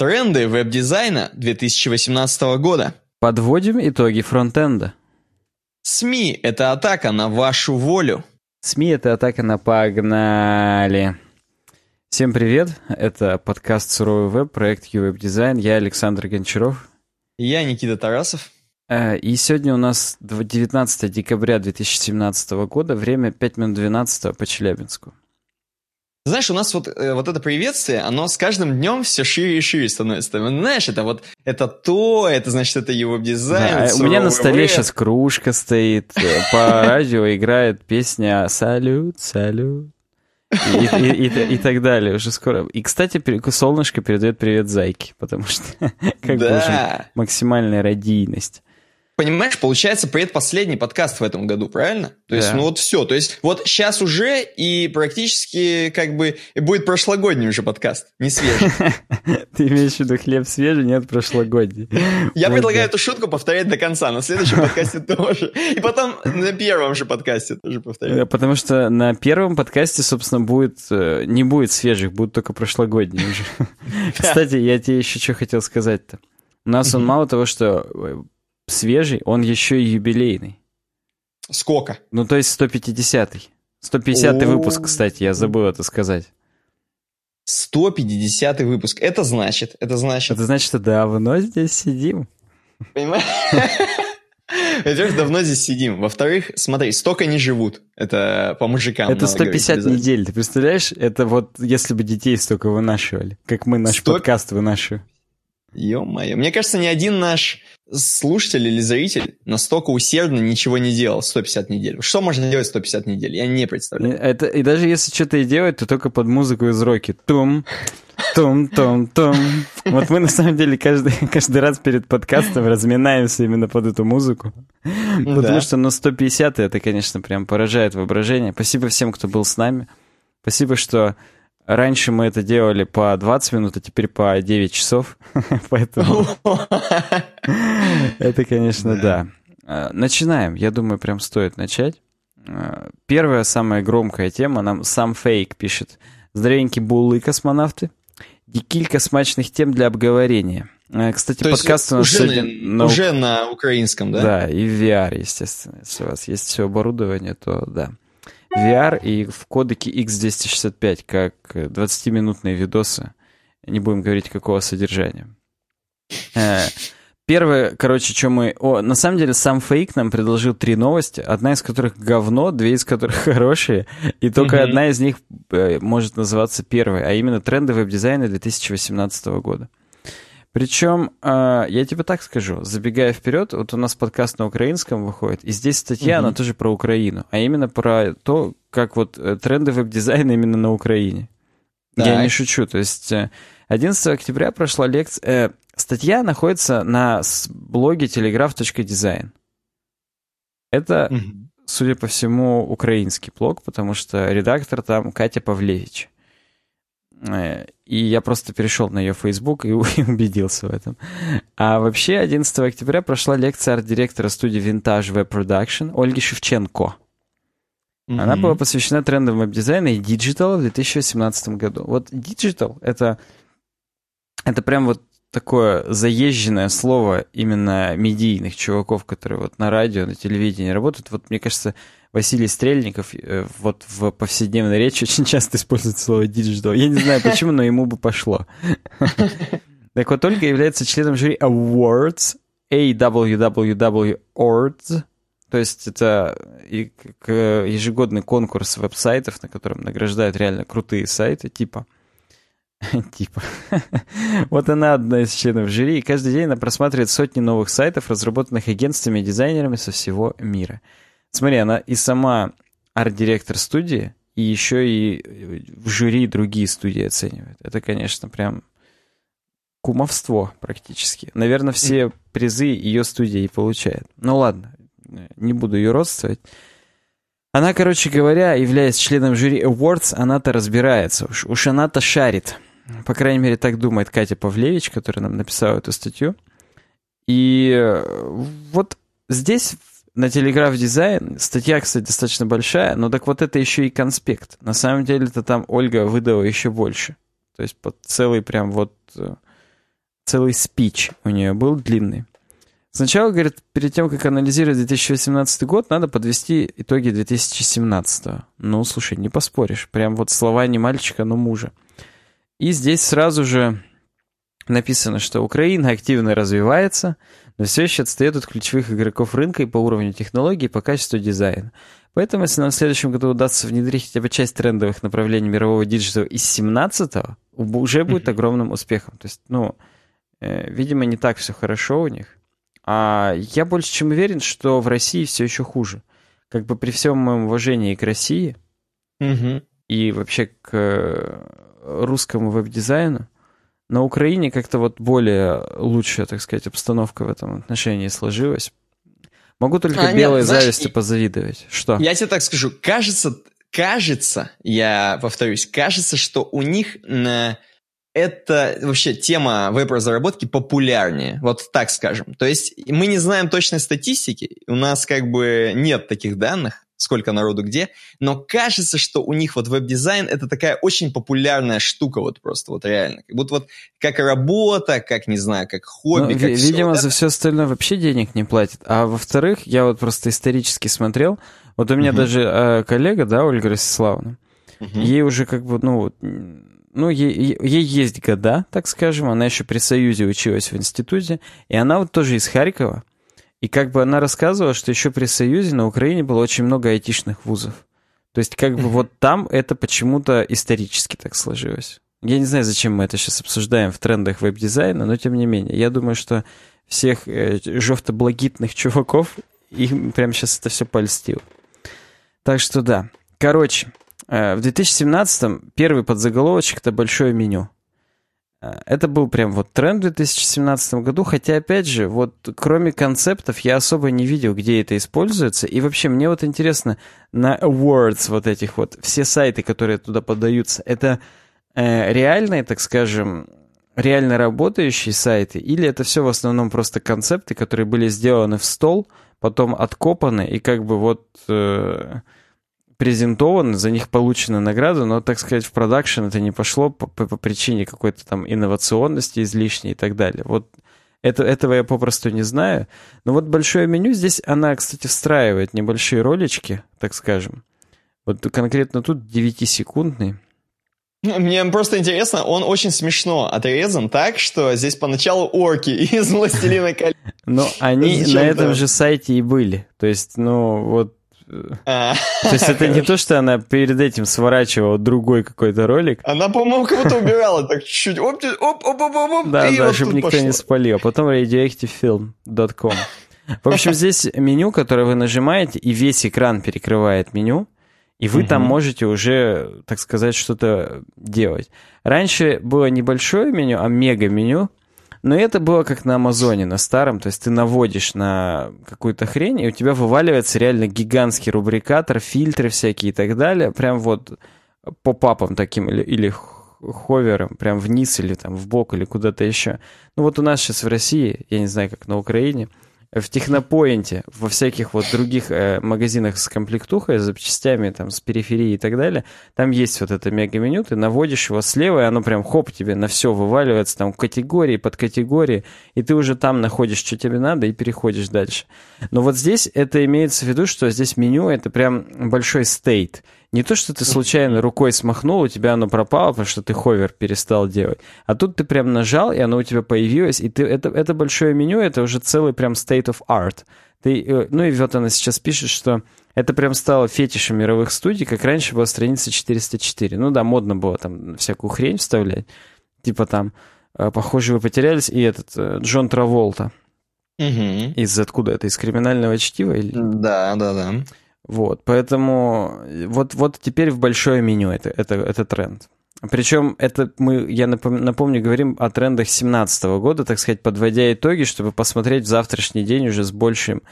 Тренды веб-дизайна 2018 года. Подводим итоги фронтенда. СМИ – это атака на вашу волю. СМИ – это атака на погнали. Всем привет, это подкаст «Суровый веб», проект «UWebDesign». Я Александр Гончаров. Я Никита Тарасов. Э, и сегодня у нас 19 декабря 2017 года, время 5 минут 12 по Челябинску. Знаешь, у нас вот, э, вот это приветствие, оно с каждым днем все шире и шире становится. Знаешь, это вот, это то, это значит, это его дизайн. Да, у меня на столе сейчас кружка стоит, э, по радио играет песня «Салют, салют». И, и, и, и так далее уже скоро. И, кстати, солнышко передает привет зайке, потому что как да. бы уже максимальная радийность понимаешь, получается предпоследний подкаст в этом году, правильно? То да. есть, ну вот все. То есть, вот сейчас уже и практически как бы будет прошлогодний уже подкаст, не свежий. Ты имеешь в виду хлеб свежий, нет прошлогодний. Я предлагаю эту шутку повторять до конца, на следующем подкасте тоже. И потом на первом же подкасте тоже повторять. Потому что на первом подкасте, собственно, будет э, не будет свежих, будут только прошлогодние уже. Кстати, я тебе еще что хотел сказать-то. У нас он мало того, что э, свежий, он еще и юбилейный. Сколько? Ну, то есть 150-й. 150-й выпуск, кстати, я забыл это сказать. 150 выпуск. Это значит, это значит... Это значит, что давно здесь сидим. Понимаешь? Во-первых, давно здесь сидим. Во-вторых, смотри, столько не живут. Это по мужикам. Это 150 недель. Ты представляешь? Это вот если бы детей столько вынашивали, как мы наш 100... подкаст вынашиваем. Ё-моё. Мне кажется, ни один наш слушатель или зритель настолько усердно ничего не делал 150 недель. Что можно делать 150 недель? Я не представляю. Это, и даже если что-то и делать, то только под музыку из роки. Тум, тум, тум, тум. Вот мы на самом деле каждый, каждый раз перед подкастом разминаемся именно под эту музыку. Потому да. что ну 150 это, конечно, прям поражает воображение. Спасибо всем, кто был с нами. Спасибо, что Раньше мы это делали по 20 минут, а теперь по 9 часов. Поэтому это, конечно, да. А, начинаем. Я думаю, прям стоит начать. А, первая, самая громкая тема, нам сам Фейк пишет. Здоровенькие буллы космонавты. Дикилька смачных тем для обговорения. А, кстати, То подкаст у нас уже сегодня... На, уже на украинском, да? Да, и в VR, естественно. Если у вас есть все оборудование, то да. VR и в кодеке X265, как 20-минутные видосы. Не будем говорить, какого содержания. Э, первое, короче, что мы... О, на самом деле, сам Фейк нам предложил три новости, одна из которых говно, две из которых хорошие, и только mm-hmm. одна из них э, может называться первой, а именно тренды веб-дизайна 2018 года. Причем, э, я тебе так скажу, забегая вперед, вот у нас подкаст на украинском выходит, и здесь статья, угу. она тоже про Украину, а именно про то, как вот э, тренды веб-дизайна именно на Украине. Так. Я не шучу, то есть 11 э, октября прошла лекция, э, статья находится на блоге telegraph.design. Это, угу. судя по всему, украинский блог, потому что редактор там Катя Павлевич. И я просто перешел на ее Facebook и, убедился в этом. А вообще 11 октября прошла лекция арт-директора студии Vintage Web Production Ольги Шевченко. Mm-hmm. Она была посвящена трендам веб-дизайна и digital а в 2018 году. Вот digital — это, это прям вот такое заезженное слово именно медийных чуваков, которые вот на радио, на телевидении работают. Вот мне кажется, Василий Стрельников э, вот в повседневной речи очень часто использует слово digital. Я не знаю почему, но ему бы пошло. Так вот, Ольга является членом жюри Awards, AWWW Awards, то есть это ежегодный конкурс веб-сайтов, на котором награждают реально крутые сайты, типа Типа. вот она одна из членов жюри, и каждый день она просматривает сотни новых сайтов, разработанных агентствами и дизайнерами со всего мира. Смотри, она и сама арт-директор студии, и еще и в жюри другие студии оценивает. Это, конечно, прям кумовство практически. Наверное, все призы ее студия и получает. Ну ладно, не буду ее родствовать. Она, короче говоря, являясь членом жюри Awards, она-то разбирается. Уж, уж она-то шарит. По крайней мере, так думает Катя Павлевич, которая нам написала эту статью. И э, вот здесь на Телеграф Дизайн статья, кстати, достаточно большая, но так вот это еще и конспект. На самом деле-то там Ольга выдала еще больше. То есть под целый прям вот э, целый спич у нее был длинный. Сначала, говорит, перед тем, как анализировать 2018 год, надо подвести итоги 2017. Ну, слушай, не поспоришь. Прям вот слова не мальчика, но мужа. И здесь сразу же написано, что Украина активно развивается, но все еще отстает от ключевых игроков рынка и по уровню технологий, и по качеству дизайна. Поэтому, если нам в следующем году удастся внедрить хотя бы часть трендовых направлений мирового digital а из 17-го, уже будет огромным успехом. То есть, ну, э, видимо, не так все хорошо у них. А я больше чем уверен, что в России все еще хуже. Как бы при всем моем уважении к России угу. и вообще к э, русскому веб-дизайну, на Украине как-то вот более лучшая, так сказать, обстановка в этом отношении сложилась. Могу только а, белой нет, зависти знаешь, позавидовать. Что? Я тебе так скажу. Кажется, кажется, я повторюсь, кажется, что у них на это вообще тема веб-разработки популярнее, вот так скажем. То есть мы не знаем точной статистики, у нас как бы нет таких данных, сколько народу где, но кажется, что у них вот веб-дизайн это такая очень популярная штука вот просто вот реально. Как будто вот как работа, как, не знаю, как хобби, ну, как Видимо, все, за все остальное вообще денег не платят. А во-вторых, я вот просто исторически смотрел, вот у меня uh-huh. даже э, коллега, да, Ольга Ростиславовна, uh-huh. ей уже как бы, ну, ну, ей, ей есть года, так скажем, она еще при Союзе училась в институте, и она вот тоже из Харькова, и как бы она рассказывала, что еще при Союзе на Украине было очень много айтишных вузов. То есть как бы вот там это почему-то исторически так сложилось. Я не знаю, зачем мы это сейчас обсуждаем в трендах веб-дизайна, но тем не менее. Я думаю, что всех э, жовто-благитных чуваков им прямо сейчас это все польстило. Так что да. Короче, Э, в 2017 первый подзаголовочек — это большое меню. Э, это был прям вот тренд в 2017 году, хотя, опять же, вот кроме концептов я особо не видел, где это используется. И вообще, мне вот интересно, на awards вот этих вот, все сайты, которые туда подаются, это э, реальные, так скажем, реально работающие сайты, или это все в основном просто концепты, которые были сделаны в стол, потом откопаны, и как бы вот... Э, презентованы, за них получена награда, но, так сказать, в продакшн это не пошло по, по, по причине какой-то там инновационности излишней и так далее. Вот это, этого я попросту не знаю. Но вот большое меню здесь, она, кстати, встраивает небольшие ролички, так скажем. Вот конкретно тут 9-секундный. Мне просто интересно, он очень смешно отрезан так, что здесь поначалу орки из «Властелина колец». Но они на этом же сайте и были. То есть, ну, вот. То есть это не то, что она перед этим сворачивала другой какой-то ролик. Она, по-моему, кого-то убирала так чуть-чуть. Оп, оп, оп, оп, оп, Да, да, чтобы никто не спалил. А потом radioactivefilm.com. В общем, здесь меню, которое вы нажимаете, и весь экран перекрывает меню, и вы там можете уже, так сказать, что-то делать. Раньше было небольшое меню, а мега-меню, но это было как на Амазоне, на старом. То есть ты наводишь на какую-то хрень, и у тебя вываливается реально гигантский рубрикатор, фильтры всякие и так далее. Прям вот по папам таким или, или ховером, прям вниз или там в бок или куда-то еще. Ну вот у нас сейчас в России, я не знаю, как на Украине, в Технопоинте, во всяких вот других э, магазинах с комплектухой, с запчастями, там, с периферии и так далее, там есть вот это мега-меню, ты наводишь его слева, и оно прям хоп, тебе на все вываливается, там, категории, под категории, и ты уже там находишь, что тебе надо, и переходишь дальше. Но вот здесь это имеется в виду, что здесь меню — это прям большой стейт — не то, что ты случайно рукой смахнул, у тебя оно пропало, потому что ты ховер перестал делать. А тут ты прям нажал, и оно у тебя появилось, и ты, это, это большое меню, это уже целый прям state of art. Ты, э, ну и вот она сейчас пишет, что это прям стало фетишем мировых студий, как раньше была страница 404. Ну да, модно было там всякую хрень вставлять. Типа там, э, похоже, вы потерялись, и этот э, Джон Траволта. Угу. Из откуда это? Из криминального чтива? Или... Да, да, да. Вот, поэтому вот, вот теперь в большое меню это, это, это тренд. Причем это мы, я напомню, говорим о трендах 2017 года, так сказать, подводя итоги, чтобы посмотреть в завтрашний день уже с большим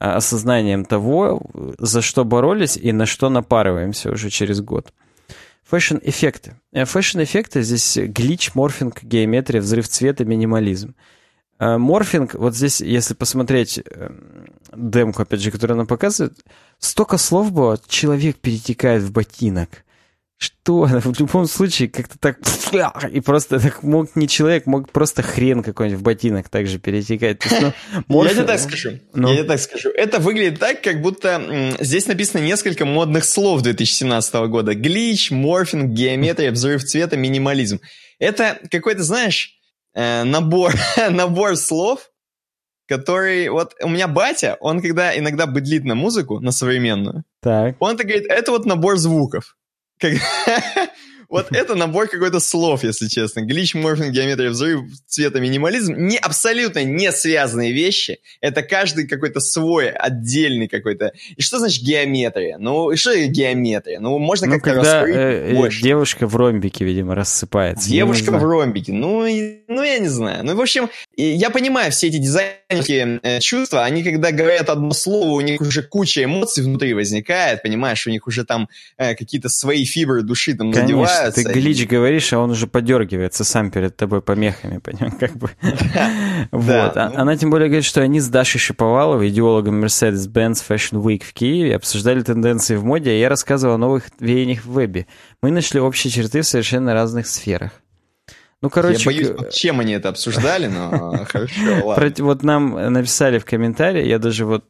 а, осознанием того, за что боролись и на что напарываемся уже через год. Fashion-эффекты. Э, Fashion-эффекты здесь glitch, морфинг, геометрия, взрыв цвета, минимализм. Э, морфинг, вот здесь, если посмотреть эм, демку, опять же, которую она показывает, столько слов было, человек перетекает в ботинок. что? В любом случае, как-то так... И просто так мог не человек, мог просто хрен какой-нибудь в ботинок также перетекать. есть, ну, морф... Я тебе так скажу. Ну. Я тебе так скажу. Это выглядит так, как будто здесь написано несколько модных слов 2017 года. Glitch, морфинг, геометрия, взрыв цвета, минимализм. Это какой-то, знаешь, э, набор, набор слов, который... Вот у меня батя, он когда иногда быдлит на музыку, на современную, так. он так говорит, это вот набор звуков. Как... Вот это набор какой-то слов, если честно. Глич, морфинг, геометрия, взрыв, цвета, минимализм. Не, абсолютно не связанные вещи. Это каждый какой-то свой, отдельный какой-то. И что значит геометрия? Ну, и что геометрия? Ну, можно ну, как-то когда, раскрыть э, э, больше. девушка в ромбике, видимо, рассыпается. Девушка в ромбике. Ну, ну, я не знаю. Ну, в общем, я понимаю все эти дизайнерские э, чувства. Они, когда говорят одно слово, у них уже куча эмоций внутри возникает. Понимаешь, у них уже там э, какие-то свои фибры души там Конечно. задевают ты глич говоришь, а он уже подергивается сам перед тобой помехами, понимаешь, как бы. Вот. А, ну. Она тем более говорит, что они с Дашей Шиповаловой, идеологом Mercedes-Benz Fashion Week в Киеве, обсуждали тенденции в моде, а я рассказывал о новых веяниях в вебе. Мы нашли общие черты в совершенно разных сферах. Ну, короче... Я боюсь, чем они это обсуждали, но хорошо, ладно. Вот нам написали в комментарии, я даже вот...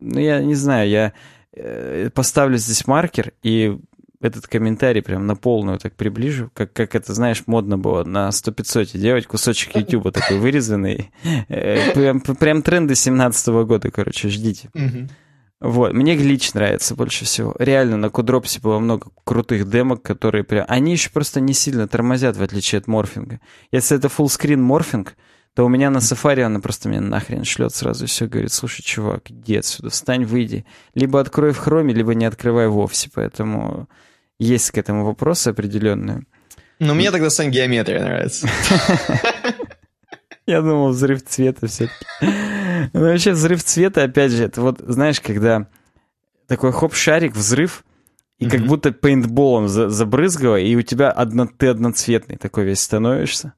Ну, я не знаю, я э, поставлю здесь маркер и этот комментарий прям на полную так приближу, как, как это, знаешь, модно было на 100-500 делать кусочек YouTube такой вырезанный. Э, прям, прям тренды 17 года, короче, ждите. Вот, мне глич нравится больше всего. Реально, на Кудропсе было много крутых демок, которые прям... Они еще просто не сильно тормозят, в отличие от морфинга. Если это full морфинг, то у меня на Safari она просто меня нахрен шлет сразу и все говорит, слушай, чувак, иди отсюда, встань, выйди. Либо открой в хроме, либо не открывай вовсе, поэтому есть к этому вопросы определенные. Но мне тогда сам геометрия нравится. Я думал, взрыв цвета все-таки. Ну, вообще, взрыв цвета, опять же, это вот, знаешь, когда такой хоп-шарик, взрыв, и как будто пейнтболом забрызгало, и у тебя одно, ты одноцветный такой весь становишься.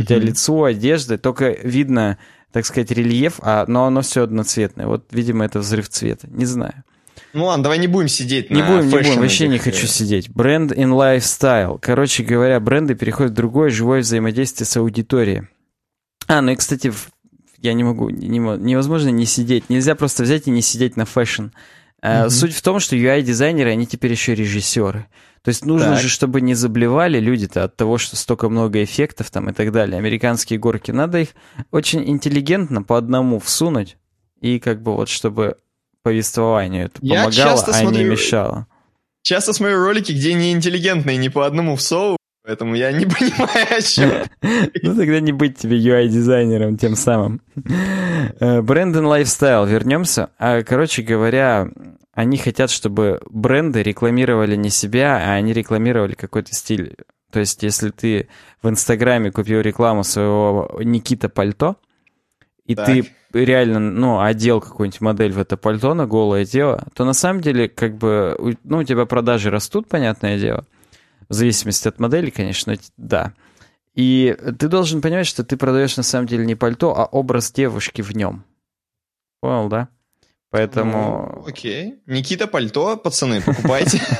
У тебя лицо, одежда, только видно, так сказать, рельеф, а, но оно все одноцветное. Вот, видимо, это взрыв цвета. Не знаю. Ну ладно, давай не будем сидеть не на будем, не будем, вообще не хочу сидеть. Бренд in lifestyle. Короче говоря, бренды переходят в другое живое взаимодействие с аудиторией. А, ну и, кстати, я не могу, не, невозможно не сидеть. Нельзя просто взять и не сидеть на фэшн. Mm-hmm. Суть в том, что UI-дизайнеры, они теперь еще режиссеры. То есть нужно так. же, чтобы не заблевали люди-то от того, что столько много эффектов там и так далее. Американские горки. Надо их очень интеллигентно по одному всунуть. И как бы вот, чтобы повествованию. Это Я помогало, а смотрю, не мешало. Часто смотрю ролики, где неинтеллигентные ни по одному всовывают, поэтому я не понимаю, о чем. Ну тогда не быть тебе UI-дизайнером тем самым. Брэндон Lifestyle, вернемся. А, короче говоря, они хотят, чтобы бренды рекламировали не себя, а они рекламировали какой-то стиль. То есть, если ты в Инстаграме купил рекламу своего Никита Пальто, и так. ты реально, ну, одел какую-нибудь модель в это пальто на голое тело, то на самом деле, как бы, ну, у тебя продажи растут, понятное дело. В зависимости от модели, конечно, да. И ты должен понимать, что ты продаешь на самом деле не пальто, а образ девушки в нем. Понял, да? Поэтому... Ну, окей. Никита пальто, пацаны, покупайте.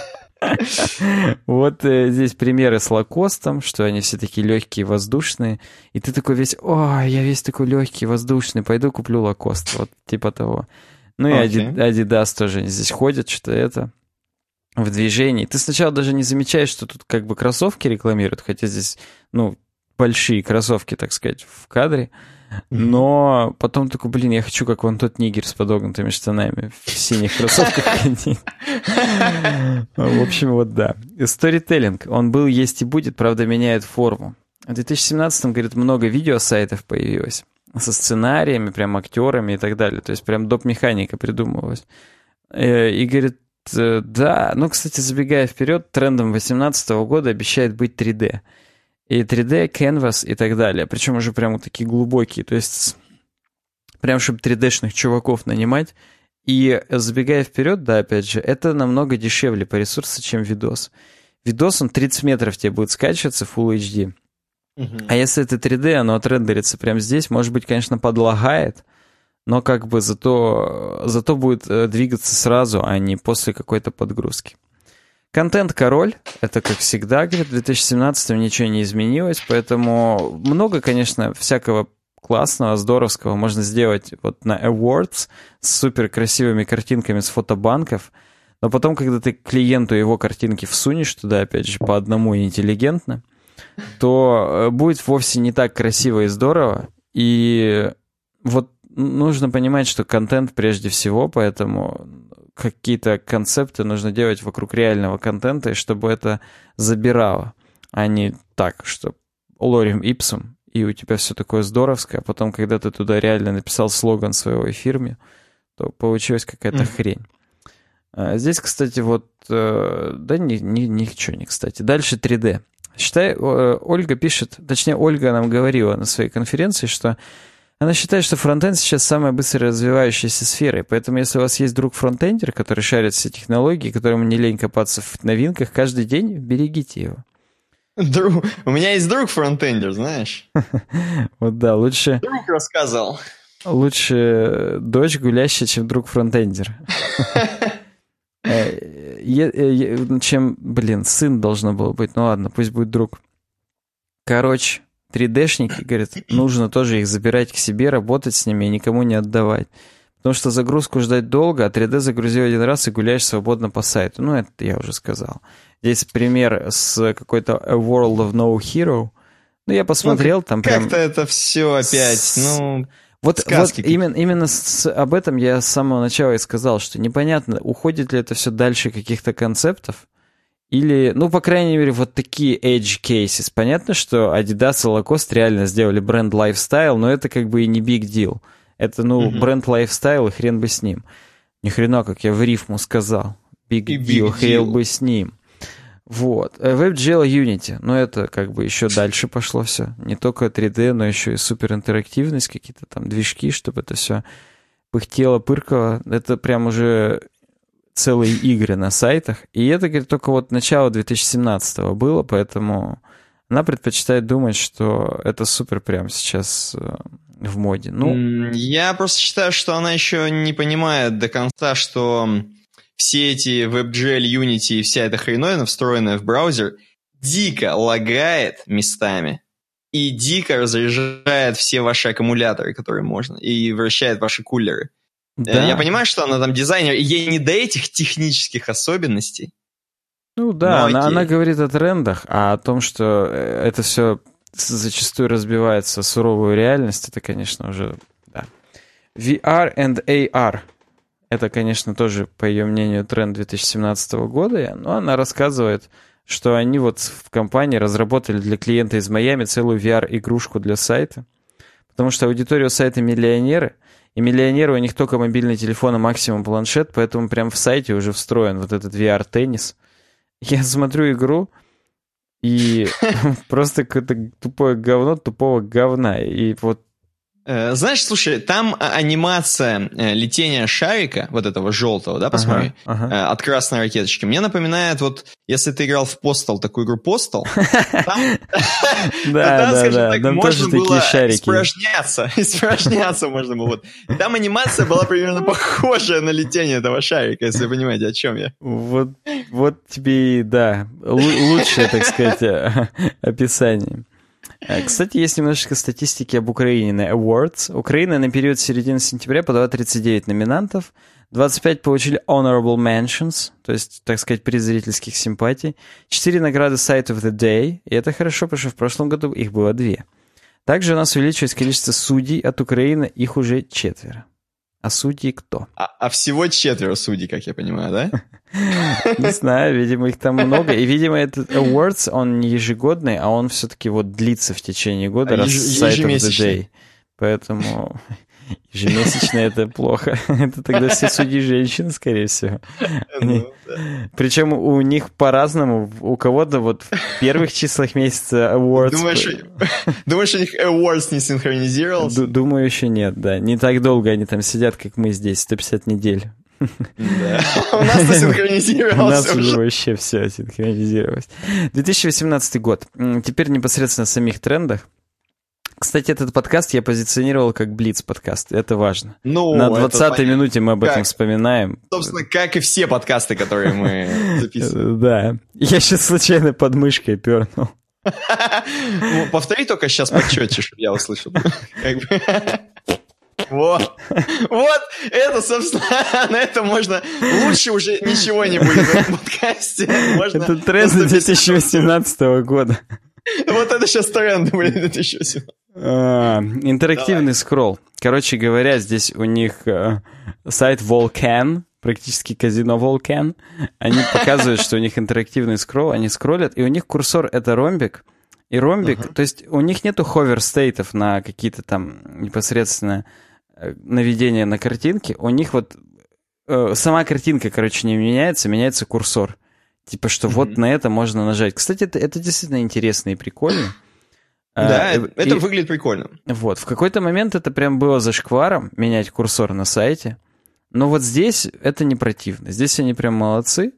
Вот э, здесь примеры с лакостом, что они все такие легкие, воздушные. И ты такой весь, о, я весь такой легкий, воздушный, пойду куплю лакост. Вот типа того. Ну и Adidas тоже здесь ходят, что это в движении. Ты сначала даже не замечаешь, что тут как бы кроссовки рекламируют, хотя здесь, ну, большие кроссовки, так сказать, в кадре. Но потом такой, блин, я хочу, как вон тот нигер с подогнутыми штанами в синих кроссовках В общем, вот да. Сторителлинг. Он был, есть и будет, правда, меняет форму. В 2017-м, говорит, много видеосайтов появилось со сценариями, прям актерами и так далее. То есть прям доп-механика придумывалась. Э, и говорит, э, да, ну, кстати, забегая вперед, трендом 2018 года обещает быть 3D и 3D, Canvas и так далее. Причем уже прям вот такие глубокие. То есть прям чтобы 3D-шных чуваков нанимать. И забегая вперед, да, опять же, это намного дешевле по ресурсу, чем видос. Видос, он 30 метров тебе будет скачиваться Full HD. Угу. А если это 3D, оно отрендерится прямо здесь, может быть, конечно, подлагает, но как бы зато, зато будет э, двигаться сразу, а не после какой-то подгрузки. Контент король, это как всегда, говорит, в 2017 ничего не изменилось, поэтому много, конечно, всякого классного, здоровского можно сделать вот на Awards с супер красивыми картинками с фотобанков, но потом, когда ты клиенту его картинки всунешь туда, опять же, по одному интеллигентно, то э, будет вовсе не так красиво и здорово, и вот нужно понимать, что контент прежде всего, поэтому какие-то концепты нужно делать вокруг реального контента, и чтобы это забирало, а не так, что лорим ипсум, и у тебя все такое здоровское, а потом, когда ты туда реально написал слоган своего фирме, то получилась какая-то mm. хрень. А здесь, кстати, вот... Э, да ни, ни, ничего не кстати. Дальше 3D. Считай, Ольга пишет, точнее, Ольга нам говорила на своей конференции, что она считает, что фронтенд сейчас самая быстро развивающаяся сфера, и поэтому если у вас есть друг фронтендер, который шарит все технологии, которому не лень копаться в новинках каждый день, берегите его. Друг... У меня есть друг фронтендер, знаешь? Вот да, лучше... Друг рассказал. Лучше дочь гулящая, чем друг фронтендер. Э, э, чем, блин, сын должно было быть. Ну ладно, пусть будет друг. Короче, 3D-шники, говорят, нужно тоже их забирать к себе, работать с ними и никому не отдавать. Потому что загрузку ждать долго, а 3D загрузил один раз и гуляешь свободно по сайту. Ну, это я уже сказал. Здесь пример с какой-то A World of No Hero. Ну, я посмотрел, ну, там как прям... Как-то это все опять, с... ну... Вот, вот именно, именно с, об этом я с самого начала и сказал, что непонятно, уходит ли это все дальше каких-то концептов, или, ну, по крайней мере, вот такие edge cases. Понятно, что Adidas и Lacoste реально сделали бренд lifestyle, но это как бы и не big deal. Это, ну, mm-hmm. бренд lifestyle, и хрен бы с ним. Ни хрена, как я в рифму сказал. Big и deal, big хрен бы с ним. Вот. Э, WebGL Unity. Ну, это как бы еще дальше пошло все. Не только 3D, но еще и суперинтерактивность, какие-то там движки, чтобы это все пыхтело, пыркало. Это прям уже целые игры на сайтах. И это, говорит, только вот начало 2017 было, поэтому она предпочитает думать, что это супер прямо сейчас э, в моде. Ну, Я просто считаю, что она еще не понимает до конца, что все эти WebGL, Unity и вся эта хреновина, встроенная в браузер, дико лагает местами и дико разряжает все ваши аккумуляторы, которые можно, и вращает ваши кулеры. Э, да. Я понимаю, что она там дизайнер, ей не до этих технических особенностей. Ну да, она, она говорит о трендах, а о том, что э, это все зачастую разбивается суровую реальность, это, конечно, уже, да. VR and AR. Это, конечно, тоже, по ее мнению, тренд 2017 года, но она рассказывает, что они вот в компании разработали для клиента из Майами целую VR-игрушку для сайта, потому что аудитория сайта миллионеры, и миллионеры, у них только мобильный телефон и максимум планшет, поэтому прям в сайте уже встроен вот этот VR-теннис. Я смотрю игру, и просто какое-то тупое говно тупого говна. И вот знаешь, слушай, там а, анимация э, летения шарика, вот этого желтого, да, посмотри, ага, ага. Э, от красной ракеточки, мне напоминает, вот, если ты играл в Postal, такую игру Postal, там, да, да, можно было испражняться, испражняться можно было. Там анимация была примерно похожая на летение этого шарика, если вы понимаете, о чем я. Вот, вот тебе, да, лучшее, так сказать, описание. Э, кстати, есть немножечко статистики об Украине на Awards. Украина на период середины сентября подала 39 номинантов, 25 получили Honorable Mentions, то есть, так сказать, приз зрительских симпатий, 4 награды Site of the Day, и это хорошо, потому что в прошлом году их было 2. Также у нас увеличилось количество судей от Украины, их уже четверо. А судьи кто? А, а всего четверо судей, как я понимаю, да? Не знаю, видимо, их там много. И, видимо, этот awards, он не ежегодный, а он все-таки вот длится в течение года, а раз сайт of the day. Поэтому Ежемесячно это плохо. Это тогда все судьи женщины, скорее всего. Ну, Причем у них по-разному. У кого-то вот в первых числах месяца awards... Думаешь, думаешь у них awards не синхронизировался? Думаю, еще нет, да. Не так долго они там сидят, как мы здесь, 150 недель. Да. У нас-то синхронизировалось. У нас уже вообще все синхронизировалось. 2018 год. Теперь непосредственно о самих трендах. Кстати, этот подкаст я позиционировал как Блиц подкаст. Это важно. Ну, На это 20-й минуте мы об этом Как? вспоминаем. Собственно, как и все подкасты, которые мы записываем. Да. Я сейчас случайно под мышкой пернул. Ну, Повтори только сейчас почетче, чтобы я услышал. Вот. Вот. Это, собственно, на это можно... Лучше уже ничего не будет в этом подкасте. Можно Это без- 2018 года. Вот это сейчас тренды, блин, 2018. А, Интерактивный скролл. Короче говоря, здесь у них э, сайт Volcan, практически казино Volcan. Они показывают, что у них интерактивный скролл, они скроллят, и у них курсор — это ромбик. И ромбик, то есть у них нету hover-state ов на какие-то там непосредственно э, наведения на картинки. У них вот э, сама картинка, короче, не меняется, меняется курсор. Типа, что вот на это можно нажать. Кстати, это, это действительно интересно и прикольно. А, Да, и- это и- выглядит прикольно. вот, в какой-то момент это прям было зашкваром, менять курсор на сайте. Но вот здесь это не противно. Здесь они прям молодцы.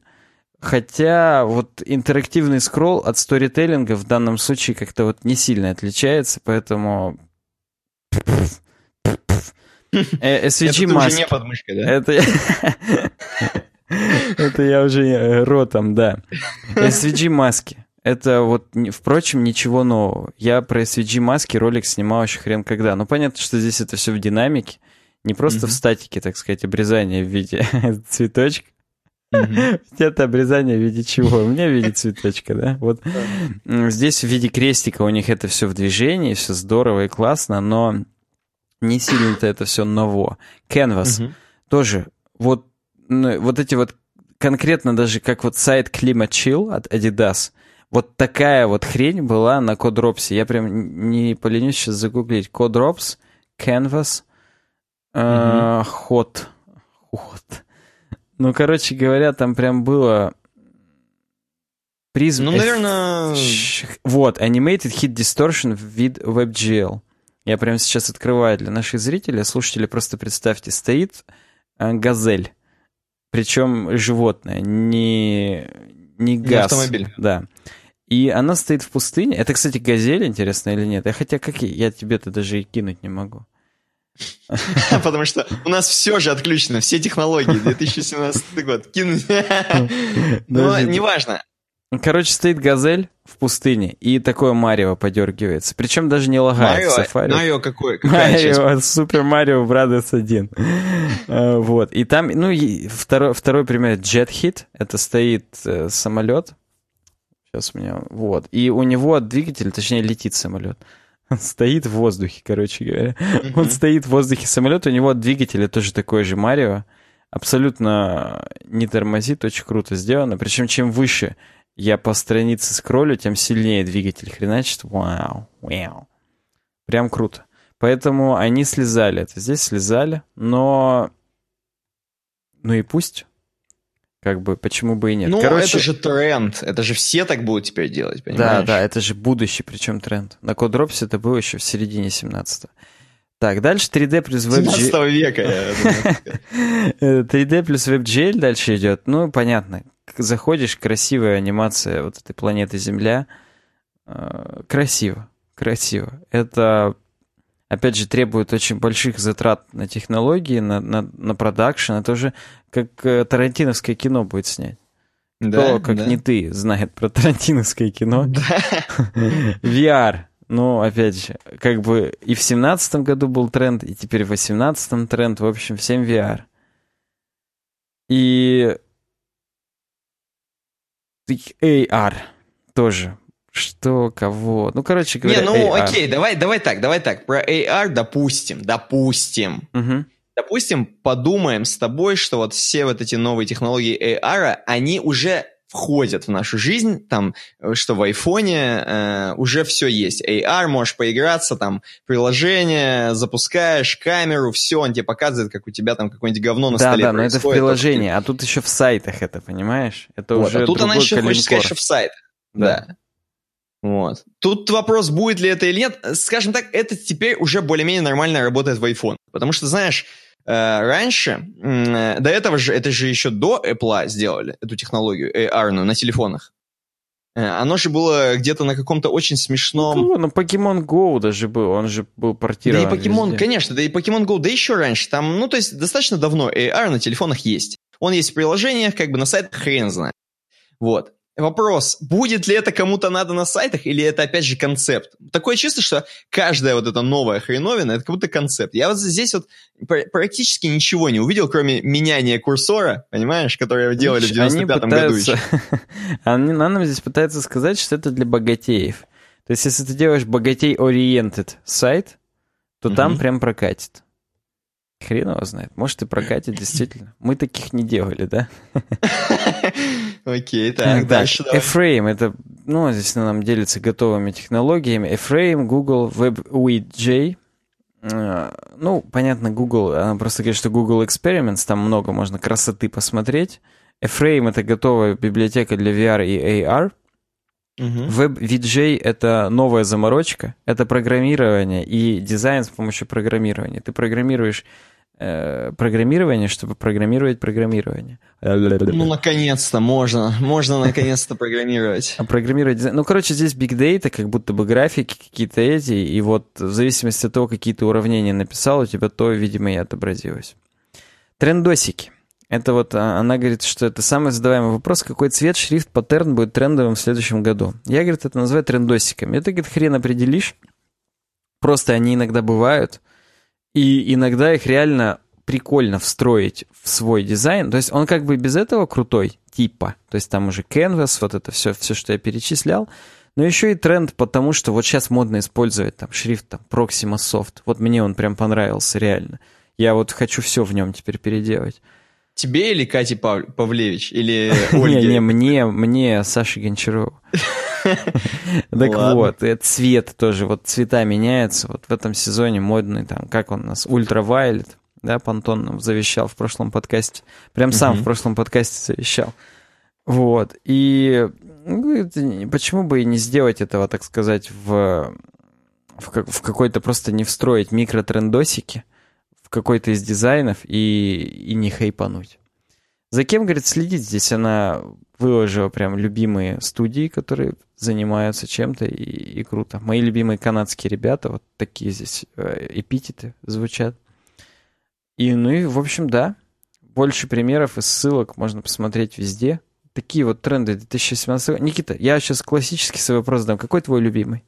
Хотя вот интерактивный скролл от сторителлинга в данном случае как-то вот не сильно отличается, поэтому... Э, SVG Это уже маски. не под мышкой, да? Это я... Это я уже э, ротом, да. SVG маски. Это вот, впрочем, ничего нового. Я про SVG маски ролик снимал еще хрен когда. Ну, понятно, что здесь это все в динамике. Не просто в Мгм. статике, так сказать, обрезание в виде цветочка. Мгм. Это обрезание в виде чего? У меня в виде цветочка, да? Вот здесь в виде крестика у них это все в движении, все здорово и классно, но не сильно-то это все ново. Canvas Мгм. тоже вот, ну, вот эти вот конкретно даже как вот сайт Climate Chill от Adidas, вот такая вот хрень была на Codrops'е. Я прям не поленюсь сейчас загуглить. Codrops, Canvas, э, Hot. Hot. Ну, короче говоря, там прям было призм... Ну, наверное... Вот, Animated Hit Distortion в вид WebGL. Я прямо сейчас открываю для наших зрителей, слушателей, просто представьте, стоит э, газель, причем животное, не, не газ. автомобиль. Да. И она стоит в пустыне. Это, кстати, газель, интересно или нет? Я хотя как я, я тебе-то даже и кинуть не могу. Потому что у нас все же отключено, все технологии, 2017 год. Кинуть. Но Даже- неважно. Короче, стоит газель в пустыне, и такое Марио подергивается. Причем даже не лагает Марио, Safari. Марио какой? Марио, Супер Марио Брадос 1. Э, Вот. И там, ну, второй, второй пример Jet Hit. Это стоит э, самолет. Сейчас у меня... Вот. И у него двигатель, точнее, летит самолет. Он стоит в воздухе, короче говоря. Он Мгм. стоит в воздухе самолет, у него двигатель тоже такой же Марио. Абсолютно не тормозит, очень круто сделано. Причем чем выше я по странице скроллю, тем сильнее двигатель хреначит. Вау, вау. Прям круто. Поэтому они слезали это. Здесь слезали, но... Ну и пусть. Как бы, почему бы и нет. Ну, Короче, это же тренд. Это же все так будут теперь делать, да, понимаешь? да, это же будущий, причем тренд. На Codrops это было еще в середине 17-го. Так, дальше 3D плюс WebGL. 17 века, я думаю. Э, 3D плюс WebGL дальше идет. Ну, понятно. Заходишь, красивая анимация вот этой планеты Земля. Э, Красиво, красиво. Это, опять же, требует очень больших затрат на технологии, на, на, на продакшн. Это уже как э, тарантиновское кино будет снять. Кто, Да, как да. не ты, знает про тарантиновское кино. Да. VR. Ну, опять же, как бы и в семнадцатом году был тренд, и теперь в восемнадцатом тренд. В общем, всем VR. И AR тоже. Что, кого? Ну, короче говоря, Не, ну AR. окей, давай, давай так, давай так. Про AR допустим, допустим. Мгм. Допустим, подумаем с тобой, что вот все вот эти новые технологии AR, они уже входят в нашу жизнь, там, э, что в айфоне э, уже все есть. AR, можешь поиграться, там, приложение, запускаешь камеру, все, он тебе показывает, как у тебя там какое-нибудь говно на Да, столе да, но это в приложении, а тут еще в сайтах это, понимаешь? Это Вот, уже а тут она еще хочет коленкор. сказать, что в сайт. Да. Вот. Тут вопрос, будет ли это или нет. Скажем так, это теперь уже более-менее нормально работает в iPhone. Потому что, знаешь, э, раньше, э, до этого же, это же еще до Apple сделали, эту технологию AR на телефонах. Э, оно же было где-то на каком-то очень смешном... Ну, ну Pokemon Go даже был, он же был портирован Да и Pokemon, везде. конечно, да и Pokemon Go, да еще раньше. Там, ну, то есть достаточно давно AR на телефонах есть. Он есть в приложениях, как бы на сайтах хрен знает. Вот. Вопрос, будет ли это кому-то надо на сайтах, или это опять же концепт? Такое чувство, что каждая вот эта новая хреновина, это как будто концепт. Я вот здесь вот практически ничего не увидел, кроме меняния курсора, понимаешь, которое делали в 95-м году еще. Они нам здесь пытаются сказать, что это для богатеев. То есть, если ты делаешь богатей-ориентед сайт, то там прям прокатит. Хрен его знает. Может, и прокатит, действительно. Мы таких не делали, да? Окей, так, дальше. Frame это, ну, здесь нам делится готовыми технологиями. Frame, Google, WebWidJ. А, ну, понятно, Google, она просто говорит, что Google Experiments, там много можно красоты посмотреть. Frame это готовая библиотека для VR и AR. Uh-huh. WebVJ — это новая заморочка, это программирование и дизайн с помощью программирования. Ты программируешь э, программирование, чтобы программировать программирование. Ну, наконец-то, можно. Можно наконец-то программировать. А программировать. Ну, короче, здесь big data, как будто бы графики какие-то эти, и вот в зависимости от того, какие ты уравнения написал, у тебя то, видимо, и отобразилось. Трендосики. Это вот а, она говорит, что это самый задаваемый вопрос, какой цвет, шрифт, паттерн будет трендовым в следующем году. Я, говорит, это называю трендосиками. Это, говорит, хрен определишь. Просто они иногда бывают. И иногда их реально прикольно встроить в свой дизайн. То есть он как бы без этого крутой, типа. То есть там уже canvas, вот это все, все, что я перечислял. Но еще и тренд, потому что вот сейчас модно использовать там шрифт там Proxima Soft. Вот мне он прям понравился реально. Я вот хочу все в нем теперь переделать. Тебе или Кате Пав... Павлевич? Или Ольге? Не, не, мне, мне Саше Гончарову. Так вот, цвет тоже, вот цвета меняются. Вот в этом сезоне модный там, как он у нас, Ультравайлет, да, Пантон завещал в прошлом подкасте. Прям сам в прошлом подкасте завещал. Вот, и ну, почему бы и не сделать этого, так сказать, в, в какой-то просто не встроить микротрендосики, в какой-то из дизайнов и, и не хайпануть. За кем, говорит, следить здесь? Она выложила прям любимые студии, которые занимаются чем-то, и, и круто. Мои любимые канадские ребята, вот такие здесь э, эпитеты звучат. И, ну и, в общем, да, больше примеров и ссылок можно посмотреть везде. Такие вот тренды 2017 Никита, я сейчас классический свой вопрос задам. Какой твой любимый?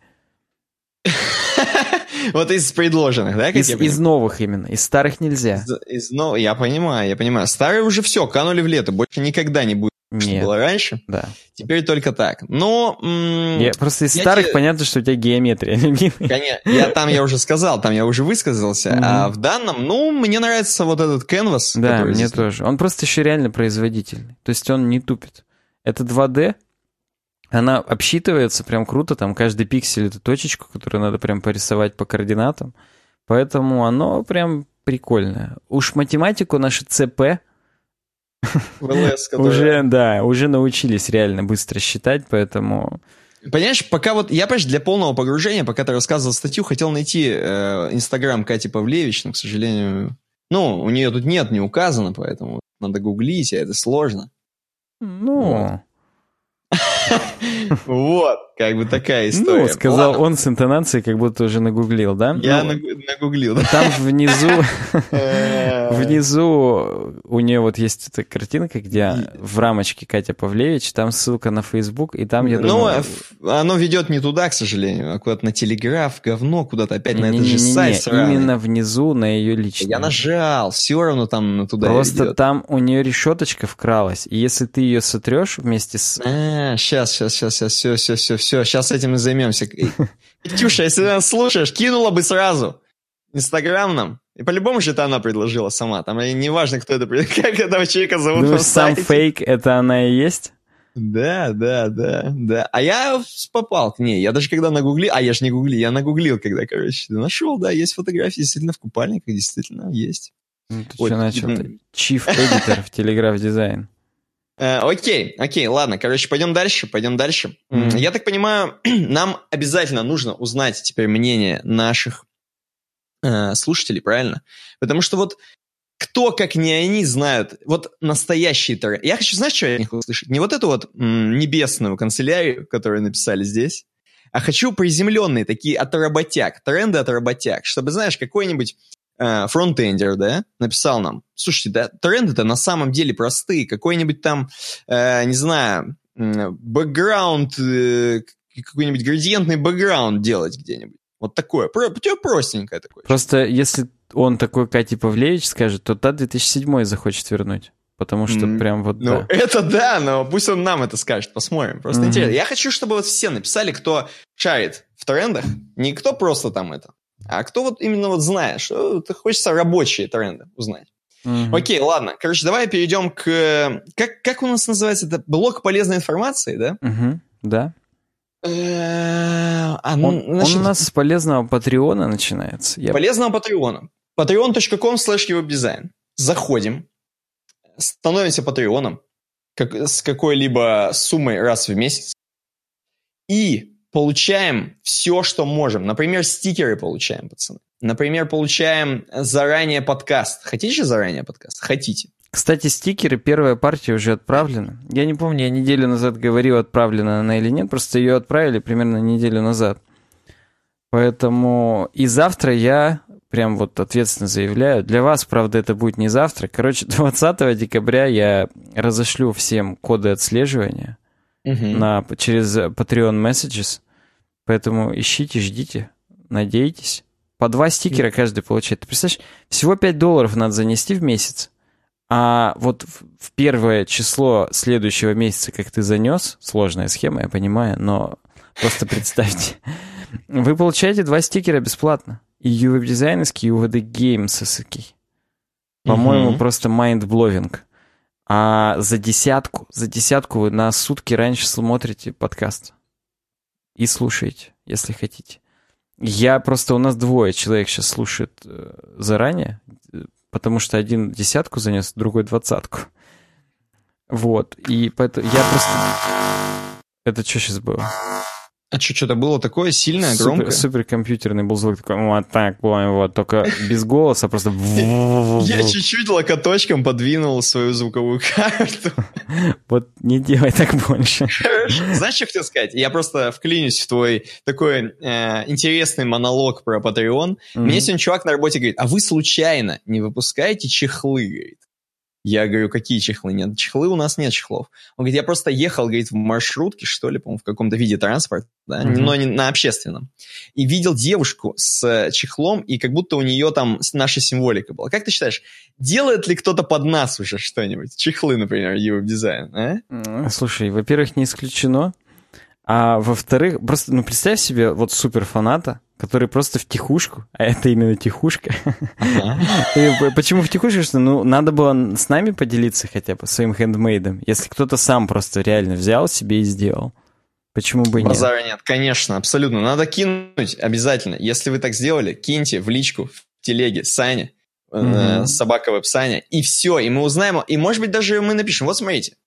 Вот из предложенных, да? Из, из новых именно, из старых нельзя. Из, из нов... Я понимаю, я понимаю. Старые уже все, канули в лето, больше никогда не будет. Нет. Что было раньше. Да. Теперь только так. Но... Я, просто из я старых тебе... понятно, что у тебя геометрия Конечно. Я, там я уже сказал, там я уже высказался. Mm-hmm. А в данном, ну, мне нравится вот этот canvas. Да, мне здесь... тоже. Он просто еще реально производительный. То есть он не тупит. Это 2D, она обсчитывается прям круто, там каждый пиксель это точечку, которую надо прям порисовать по координатам. Поэтому оно прям прикольное. Уж математику наши ЦП ВЛС, уже, да, уже научились реально быстро считать, поэтому... Понимаешь, пока вот, я, понимаешь, для полного погружения, пока ты рассказывал статью, хотел найти э, Инстаграм Кати Павлевич, но, к сожалению, ну, у нее тут нет, не указано, поэтому надо гуглить, а это сложно. Ну, вот. Вот, как бы такая история. Ну, сказал Ладно. он с интонацией, как будто уже нагуглил, да? Я ну, нагуглил, да. Там внизу, внизу у нее вот есть эта картинка, где в рамочке Катя Павлевич, там ссылка на Facebook, и там, я думаю... Ну, оно ведет не туда, к сожалению, а куда-то на Телеграф, говно, куда-то опять на этот же сайт Именно внизу на ее личный. Я нажал, все равно там туда Просто там у нее решеточка вкралась, и если ты ее сотрешь вместе с... А, сейчас, сейчас, сейчас, сейчас, все, все, все, все, сейчас этим и займемся. Катюша, если ты нас слушаешь, кинула бы сразу. Инстаграм нам. И по-любому же это она предложила сама. Там и не важно, кто это, как этого человека зовут. Ну, сам фейк, это она и есть? Да, да, да, да. А я попал к ней. Я даже когда нагуглил, а я же не гугли, я нагуглил, когда, короче, нашел, да, есть фотографии действительно в купальниках, действительно есть. Ну, ты Ой, что начал? Editor в Telegraph Design. Э, окей, окей, ладно, короче, пойдем дальше, пойдем дальше. Mm-hmm. Я так понимаю, нам обязательно нужно узнать теперь мнение наших э, слушателей, правильно? Потому что вот кто, как не они, знают вот настоящие тренды. Я хочу, знаешь, что я них услышать? Не вот эту вот м, небесную канцелярию, которую написали здесь, а хочу приземленные такие от работяг, тренды от работяг, чтобы, знаешь, какой-нибудь фронтендер, да, написал нам, слушайте, да, тренды-то на самом деле простые, какой-нибудь там, э, не знаю, бэкграунд, э, какой-нибудь градиентный бэкграунд делать где-нибудь. Вот такое, про, простенькое такое. Просто если он такой Кати Павлевич скажет, то та 2007 захочет вернуть. Потому что mm, прям вот Ну, да. это да, но пусть он нам это скажет, посмотрим. Просто mm-hmm. интересно. Я хочу, чтобы вот все написали, кто шарит в трендах. Не кто просто там это, а кто вот именно вот знает, что хочется рабочие тренды узнать. Mm-hmm. Окей, ладно. Короче, давай перейдем к... Как, как у нас называется это? Блок полезной информации, да? Mm-hmm. Да. Э, а, ну, он, значит, он у нас с полезного Патреона начинается. Я... Полезного Патреона. patreon.com slash. Заходим, становимся Патреоном как, с какой-либо суммой раз в месяц и получаем все, что можем. Например, стикеры получаем, пацаны. Например, получаем заранее подкаст. Хотите заранее подкаст? Хотите. Кстати, стикеры, первая партия уже отправлена. Я не помню, я неделю назад говорил, отправлена она или нет, просто ее отправили примерно неделю назад. Поэтому и завтра я прям вот ответственно заявляю. Для вас, правда, это будет не завтра. Короче, 20 декабря я разошлю всем коды отслеживания угу. на, через Patreon Messages. Поэтому ищите, ждите, надейтесь. По два стикера каждый получает. Ты представляешь, всего 5 долларов надо занести в месяц. А вот в первое число следующего месяца, как ты занес, сложная схема, я понимаю, но просто представьте, вы получаете два стикера бесплатно. И UWeb дизайнерский, и UWD геймсовский. По-моему, просто mind-blowing. А за десятку, за десятку вы на сутки раньше смотрите подкаст. И слушаете, если хотите. Я просто, у нас двое человек сейчас слушает э, заранее, потому что один десятку занес, другой двадцатку. Вот, и поэтому я просто... Это что сейчас было? А что, что-то было такое сильное, Супер, громкое? Суперкомпьютерный был звук такой, вот так, вот, только без голоса, просто... Я чуть-чуть локоточком подвинул свою звуковую карту. Вот не делай так больше. Знаешь, что хотел сказать? Я просто вклинюсь в твой такой э, интересный монолог про Patreon. Мне сегодня чувак на работе говорит, а вы случайно не выпускаете чехлы, говорит? Я говорю, какие чехлы? Нет, чехлы у нас нет чехлов. Он говорит, я просто ехал, говорит, в маршрутке, что ли, по-моему, в каком-то виде транспорта, да, mm-hmm. но не на общественном. И видел девушку с чехлом, и как будто у нее там наша символика была. Как ты считаешь, делает ли кто-то под нас уже что-нибудь? Чехлы, например, его дизайн, а? Слушай, во-первых, не исключено. А во-вторых, просто, ну, представь себе вот супер фаната, который просто в тихушку, а это именно тихушка. Ага. Почему в тихушку? Что, ну, надо было с нами поделиться хотя бы своим хендмейдом, если кто-то сам просто реально взял себе и сделал. Почему бы нет? Базара нет, конечно, абсолютно. Надо кинуть обязательно. Если вы так сделали, киньте в личку, в телеге Саня, mm-hmm. собака веб Саня, и все, и мы узнаем, и может быть даже мы напишем, вот смотрите, Э,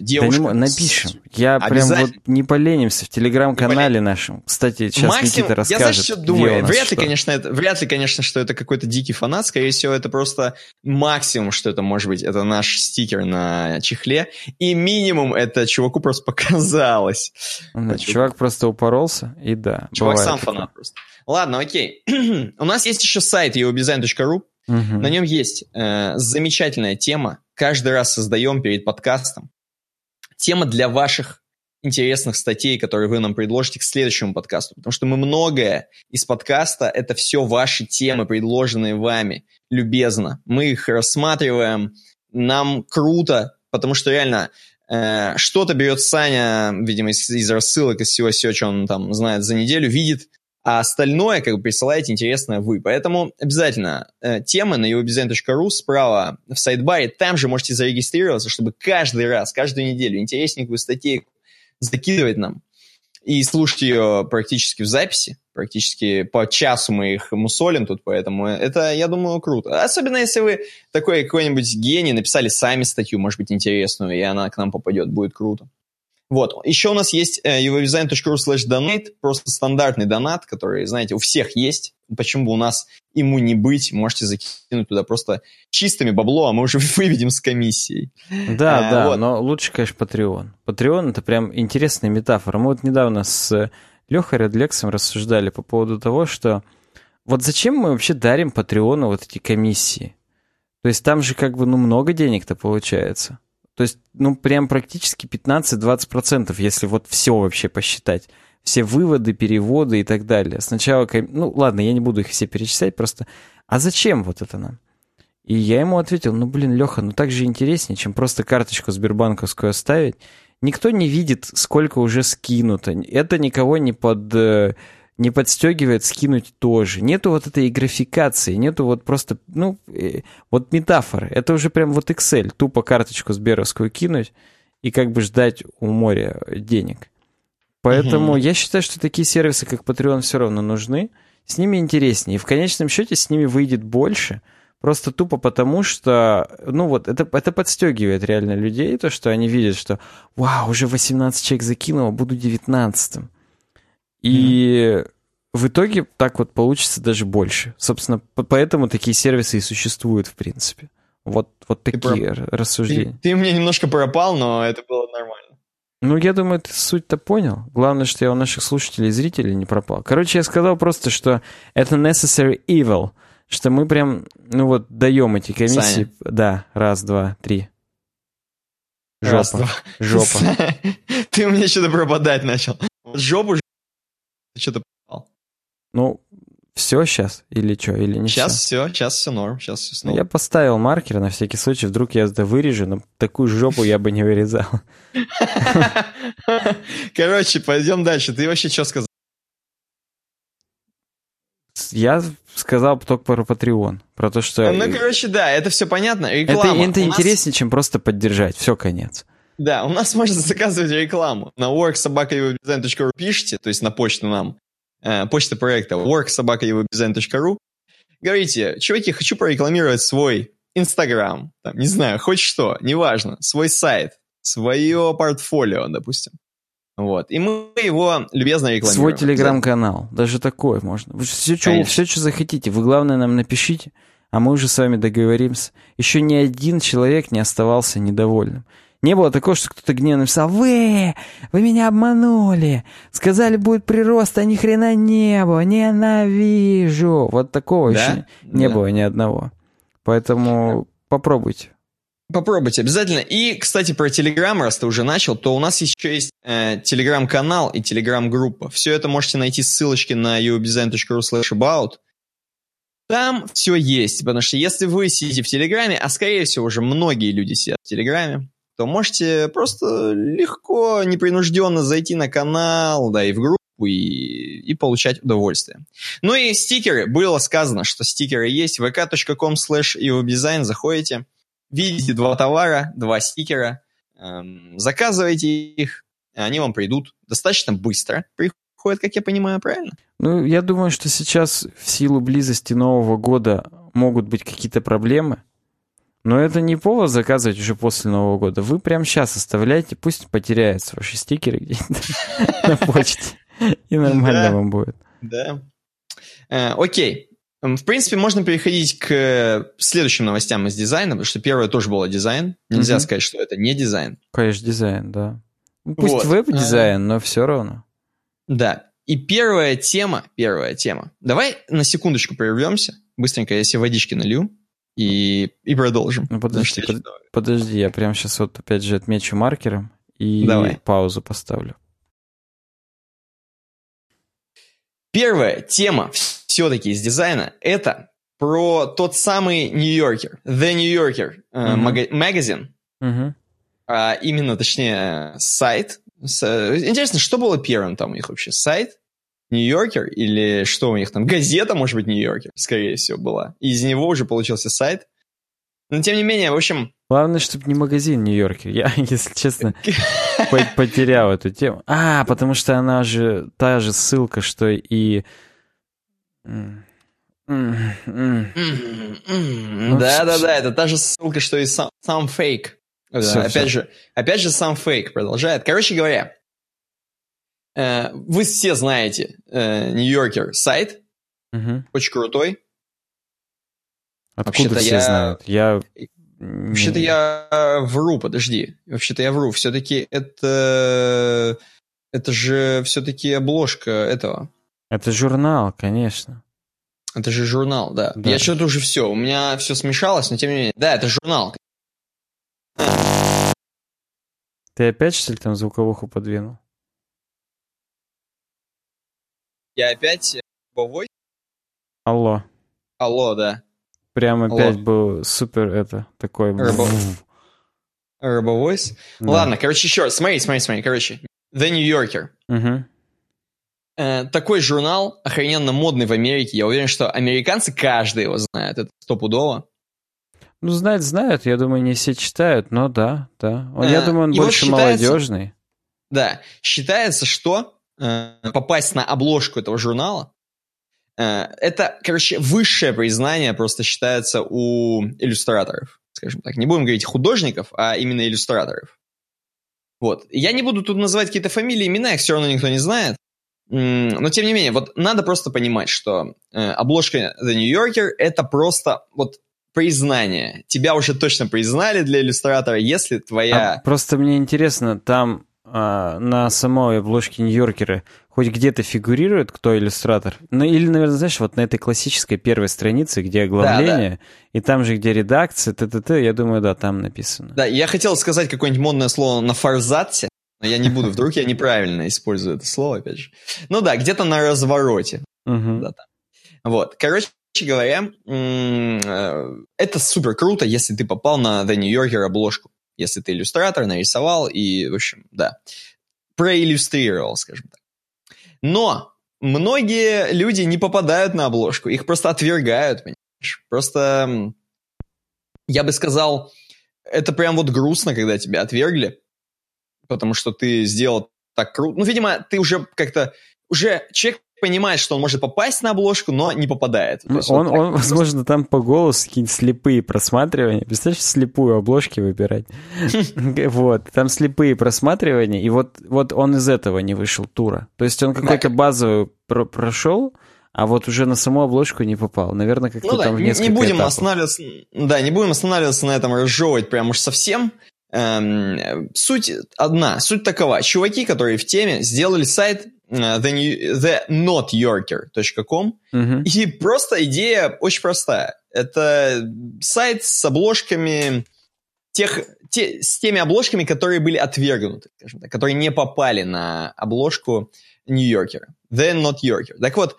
девушка. Да, напишем. Я прям вот не поленимся в телеграм-канале нашем. Кстати, сейчас Максим, Никита расскажет. Я знаешь, что думаю? Вряд ли, конечно, это, вряд ли, конечно, что это какой-то дикий фанат. Скорее всего, это просто максимум, что это может быть. Это наш стикер на чехле. И минимум это чуваку просто показалось. Да, чувак просто упоролся, и да. Чувак сам такое. фанат просто. Ладно, окей. У нас есть еще сайт eodesign.ru. Угу. На нем есть э, замечательная тема. Каждый раз создаем перед подкастом тема для ваших интересных статей, которые вы нам предложите к следующему подкасту. Потому что мы многое из подкаста, это все ваши темы, предложенные вами, любезно. Мы их рассматриваем, нам круто, потому что реально э, что-то берет Саня, видимо, из, из рассылок, из всего, всего, что он там знает за неделю, видит, а остальное как бы присылаете интересное вы. Поэтому обязательно э, темы на eodesign.ru справа в сайдбаре, там же можете зарегистрироваться, чтобы каждый раз, каждую неделю интересненькую статью закидывать нам и слушать ее практически в записи, практически по часу мы их мусолим тут, поэтому это, я думаю, круто. Особенно если вы такой какой-нибудь гений, написали сами статью, может быть, интересную, и она к нам попадет, будет круто. Вот. Еще у нас есть э, evodesign.ru slash donate, просто стандартный донат, который, знаете, у всех есть. почему бы у нас ему не быть, можете закинуть туда просто чистыми бабло, а мы уже выведем с комиссией. Да, а, да, вот. но лучше, конечно, Patreon. Patreon — это прям интересная метафора. Мы вот недавно с Лехой Редлексом рассуждали по поводу того, что вот зачем мы вообще дарим Патреону вот эти комиссии? То есть там же как бы, ну, много денег-то получается. То есть, ну, прям практически 15-20%, если вот все вообще посчитать. Все выводы, переводы и так далее. Сначала, ну, ладно, я не буду их все перечислять, просто, а зачем вот это нам? И я ему ответил, ну, блин, Леха, ну так же интереснее, чем просто карточку Сбербанковскую оставить. Никто не видит, сколько уже скинуто. Это никого не под э, не подстегивает скинуть тоже. Нету вот этой графикации, нету вот просто, ну, э, вот метафоры. Это уже прям вот Excel. Тупо карточку сберовскую кинуть и как бы ждать у моря денег. Поэтому угу. я считаю, что такие сервисы, как Patreon, все равно нужны. С ними интереснее. И в конечном счете с ними выйдет больше. Просто тупо потому, что, ну вот, это, это подстегивает реально людей, то, что они видят, что, вау, уже 18 человек закинуло, буду 19 -м. И в итоге так вот получится даже больше. Собственно, поэтому такие сервисы и существуют, в принципе. Вот, вот такие ты рассуждения. Ты, ты мне немножко пропал, но это было нормально. Ну, я думаю, ты суть-то понял. Главное, что я у наших слушателей и зрителей не пропал. Короче, я сказал просто, что это necessary evil, что мы прям, ну вот, даем эти комиссии. Саня. Да, раз, два, три. Жопа. Раз, два. Жопа. Ты мне что-то пропадать начал. Жопу ты что-то попал. Ну, все сейчас или что, или не Сейчас все, все сейчас все норм, сейчас все снова. Я поставил маркер на всякий случай, вдруг я это вырежу, но такую жопу я бы не вырезал. Короче, пойдем дальше. Ты вообще что сказал? Я сказал только про Patreon, про то, что... Ну, короче, да, это все понятно. Реклама. Это, это интереснее, чем просто поддержать. Все, конец. Да, у нас можно заказывать рекламу. На worksobakaevodesign.ru пишите, то есть на почту нам, э, почта проекта worksobakaevodesign.ru. Говорите, чуваки, хочу прорекламировать свой Инстаграм, там, не знаю, хоть что, неважно, свой сайт, свое портфолио, допустим. Вот. И мы его любезно рекламируем. Свой телеграм-канал. Даже такое можно. Все, что, все, что захотите. Вы, главное, нам напишите, а мы уже с вами договоримся. Еще ни один человек не оставался недовольным. Не было такого, что кто-то гневно написал «Вы! Вы меня обманули! Сказали, будет прирост, а ни хрена не было! Ненавижу!» Вот такого да? еще не да. было ни одного. Поэтому попробуйте. Попробуйте обязательно. И, кстати, про Телеграм, раз ты уже начал, то у нас еще есть э, Телеграм-канал и Телеграм-группа. Все это можете найти ссылочки на uobdesign.ru slash about. Там все есть, потому что если вы сидите в Телеграме, а скорее всего уже многие люди сидят в Телеграме, то можете просто легко, непринужденно зайти на канал, да, и в группу, и, и получать удовольствие. Ну и стикеры. Было сказано, что стикеры есть. vk.com slash заходите, видите два товара, два стикера, эм, заказывайте их, они вам придут достаточно быстро. Приходят, как я понимаю, правильно? Ну, я думаю, что сейчас в силу близости Нового года могут быть какие-то проблемы, но это не повод заказывать уже после Нового года. Вы прямо сейчас оставляйте, пусть потеряются ваши стикеры где-то на почте. И нормально вам будет. Да. Э, окей. В принципе, можно переходить к следующим новостям из дизайна, потому что первое тоже было дизайн. Нельзя сказать, что это не дизайн. Конечно, дизайн, да. Ну, пусть веб-дизайн, но все равно. Да. И первая тема, первая тема. Давай на секундочку прервемся. Быстренько я себе водички налью и, и продолжим. Ну, подожди, под, подожди, я прямо сейчас вот опять же отмечу маркером и Давай. паузу поставлю. Первая тема все-таки из дизайна – это про тот самый Yorker, The New Yorker uh-huh. магазин, uh-huh. а именно, точнее, сайт. Интересно, что было первым там у них вообще? Сайт Нью-Йоркер или что у них там, газета, может быть, Нью-Йоркер, скорее всего, была. И из него уже получился сайт. Но тем не менее, в общем... Главное, чтобы не магазин Нью-Йоркер. Я, если честно, потерял эту тему. А, потому что она же та же ссылка, что и... Да-да-да, это та же ссылка, что и сам, фейк. опять же, опять же, сам фейк продолжает. Короче говоря, вы все знаете Нью-Йоркер э, сайт, Мгм. Очень крутой. Откуда все я- знают? Я... Вообще-то я э, вру, подожди. Вообще-то я вру. Все-таки это... Это же все-таки обложка этого. Это журнал, конечно. Это же журнал, да. Да. Я что-то уже все. У меня все смешалось, но тем не менее. Да, это журнал. Ты опять, что ли, там звуковуху подвинул? Я опять э, бовой? Алло. Алло, да. Прям Алло. опять был супер это, такой... Рыбо- вв. Робовойс. Да. Ладно, короче, еще раз. Смотри, смотри, смотри. Короче, The New Yorker. Мгм. Э, такой журнал, охрененно модный в Америке. Я уверен, что американцы каждый его знает. Это стопудово. Ну, знают, знают. Я думаю, не все читают, но да, да. Он- Я А, думаю, он больше считается- молодежный. Да, считается, что э, попасть на обложку этого журнала э, это, короче, высшее признание просто считается у иллюстраторов, скажем так. Не будем говорить художников, а именно иллюстраторов. Вот. Я не буду тут называть какие-то фамилии, имена, их все равно никто не знает. Но, тем не менее, вот надо просто понимать, что э, обложка The New Yorker — это просто вот признание. Тебя уже точно признали для иллюстратора, если твоя... А просто мне интересно, там а, на самой обложке Нью-Йоркера хоть где-то фигурирует кто иллюстратор? Ну или, наверное, знаешь, вот на этой классической первой странице, где оглавление, и там же, где редакция, т.т.т., я думаю, да, там написано. Да, я хотел сказать какое-нибудь модное слово на форзаце, но я не буду, вдруг я неправильно использую это слово, опять же. Ну да, где-то на развороте. Да, там. Вот, короче говоря, э, это супер круто, если ты попал на The New Yorker обложку. Если ты иллюстратор, нарисовал и, в общем, да, проиллюстрировал, скажем так. Но многие люди не попадают на обложку, их просто отвергают, понимаешь? Просто, я бы сказал, это прям вот грустно, когда тебя отвергли, потому что ты сделал так круто. Ну, видимо, ты уже как-то... Уже человек понимает, что он может попасть на обложку, но не попадает. Ну, Он, вот он, просто. возможно, там по голосу какие-нибудь слепые просматривания. Представляешь, слепую обложки выбирать? Вот, там слепые просматривания, и вот, вот он из этого не вышел тура. То есть он какой-то базовый про- прошел, а вот уже на саму обложку не попал. Наверное, как-то Ну да, там не, не несколько будем этапов. останавливаться, да, не будем останавливаться на этом, разжевывать прям уж совсем. Эм, суть одна, суть такова. Чуваки, которые в теме, сделали сайт э, the, new, thenotyorker.com, Мгм. и просто идея очень простая. Это сайт с обложками тех, те, с теми обложками, которые были отвергнуты, скажем так, которые не попали на обложку Нью-Йоркера. The Not Yorker. Так вот,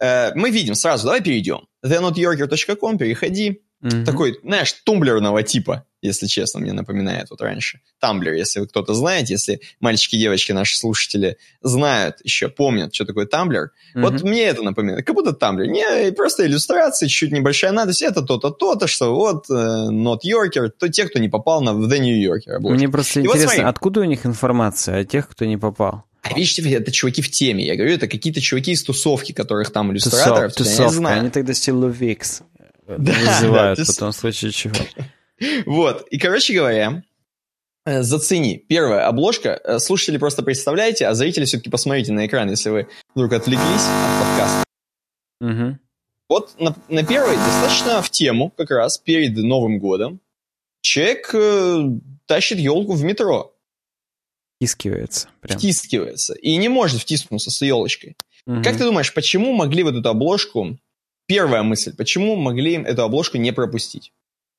э, мы видим сразу, давай перейдем. thenotyorker.com, переходи. Мгм. Такой, знаешь, тумблерного типа, если честно, мне напоминает вот раньше. Тамблер, если вы кто-то знает, если мальчики и девочки, наши слушатели, знают еще, помнят, что такое тамблер, вот Мгм. мне это напоминает. Как будто тамблер. Не, просто иллюстрации, чуть небольшая надпись. Это то-то, то-то, что вот э, Not Yorker, то те, кто не попал на The New Yorker. обложку. Мне просто И вот интересно, смотри. откуда у них информация о тех, кто не попал? А видите, это чуваки в теме. Я говорю, это какие-то чуваки из тусовки, которых там иллюстраторов. Тусов- я не тусовка. знаю. Они тогда Да, вызывают да, тус- потом в случае чего. Вот. И, короче говоря, э, зацени. Первая обложка. Э, Слушатели просто представляете, а зрители все-таки посмотрите на экран, если вы вдруг отвлеклись от подкаста. Мгм. Вот на, на первой достаточно в тему, как раз перед Новым годом, человек э, тащит елку в метро, Искивается. Прям. втискивается, и не может втиснуться с елочкой. Мгм. Как ты думаешь, почему могли вот эту обложку, первая мысль, почему могли эту обложку не пропустить?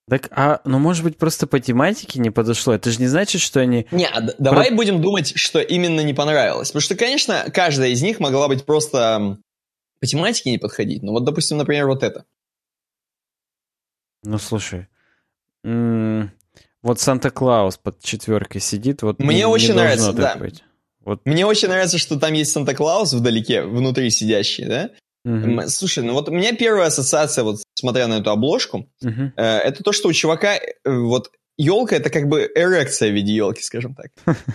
Так, а, ну, может быть, просто по тематике не подошло? Это же не значит, что они... Не, а д- давай будем думать, что именно не понравилось. Потому что, конечно, каждая из них могла быть просто по тематике не подходить. Ну вот, допустим, например, вот это. Ну, слушай. м, Вот Санта-Клаус под четверкой сидит, вот Мне не- не очень должно нравится, да. быть. Вот, Мне очень нравится, что там есть Санта-Клаус вдалеке, внутри сидящий, да? М, Слушай, ну вот у меня первая ассоциация, вот смотря на эту обложку, мгм. э, это то, что у чувака э, вот елка это как бы эрекция в виде елки, скажем так.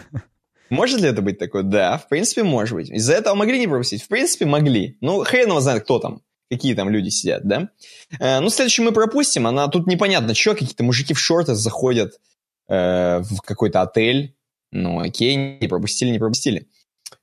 Может ли это быть такое? Да, в принципе, может быть. Из-за этого могли не пропустить? В принципе, могли. Ну, хрен его знает, кто там, какие там люди сидят, да? Э, ну, следующую мы пропустим. Она тут непонятно, что, какие-то мужики в шортах заходят э, в какой-то отель. Ну, окей, не пропустили, не пропустили.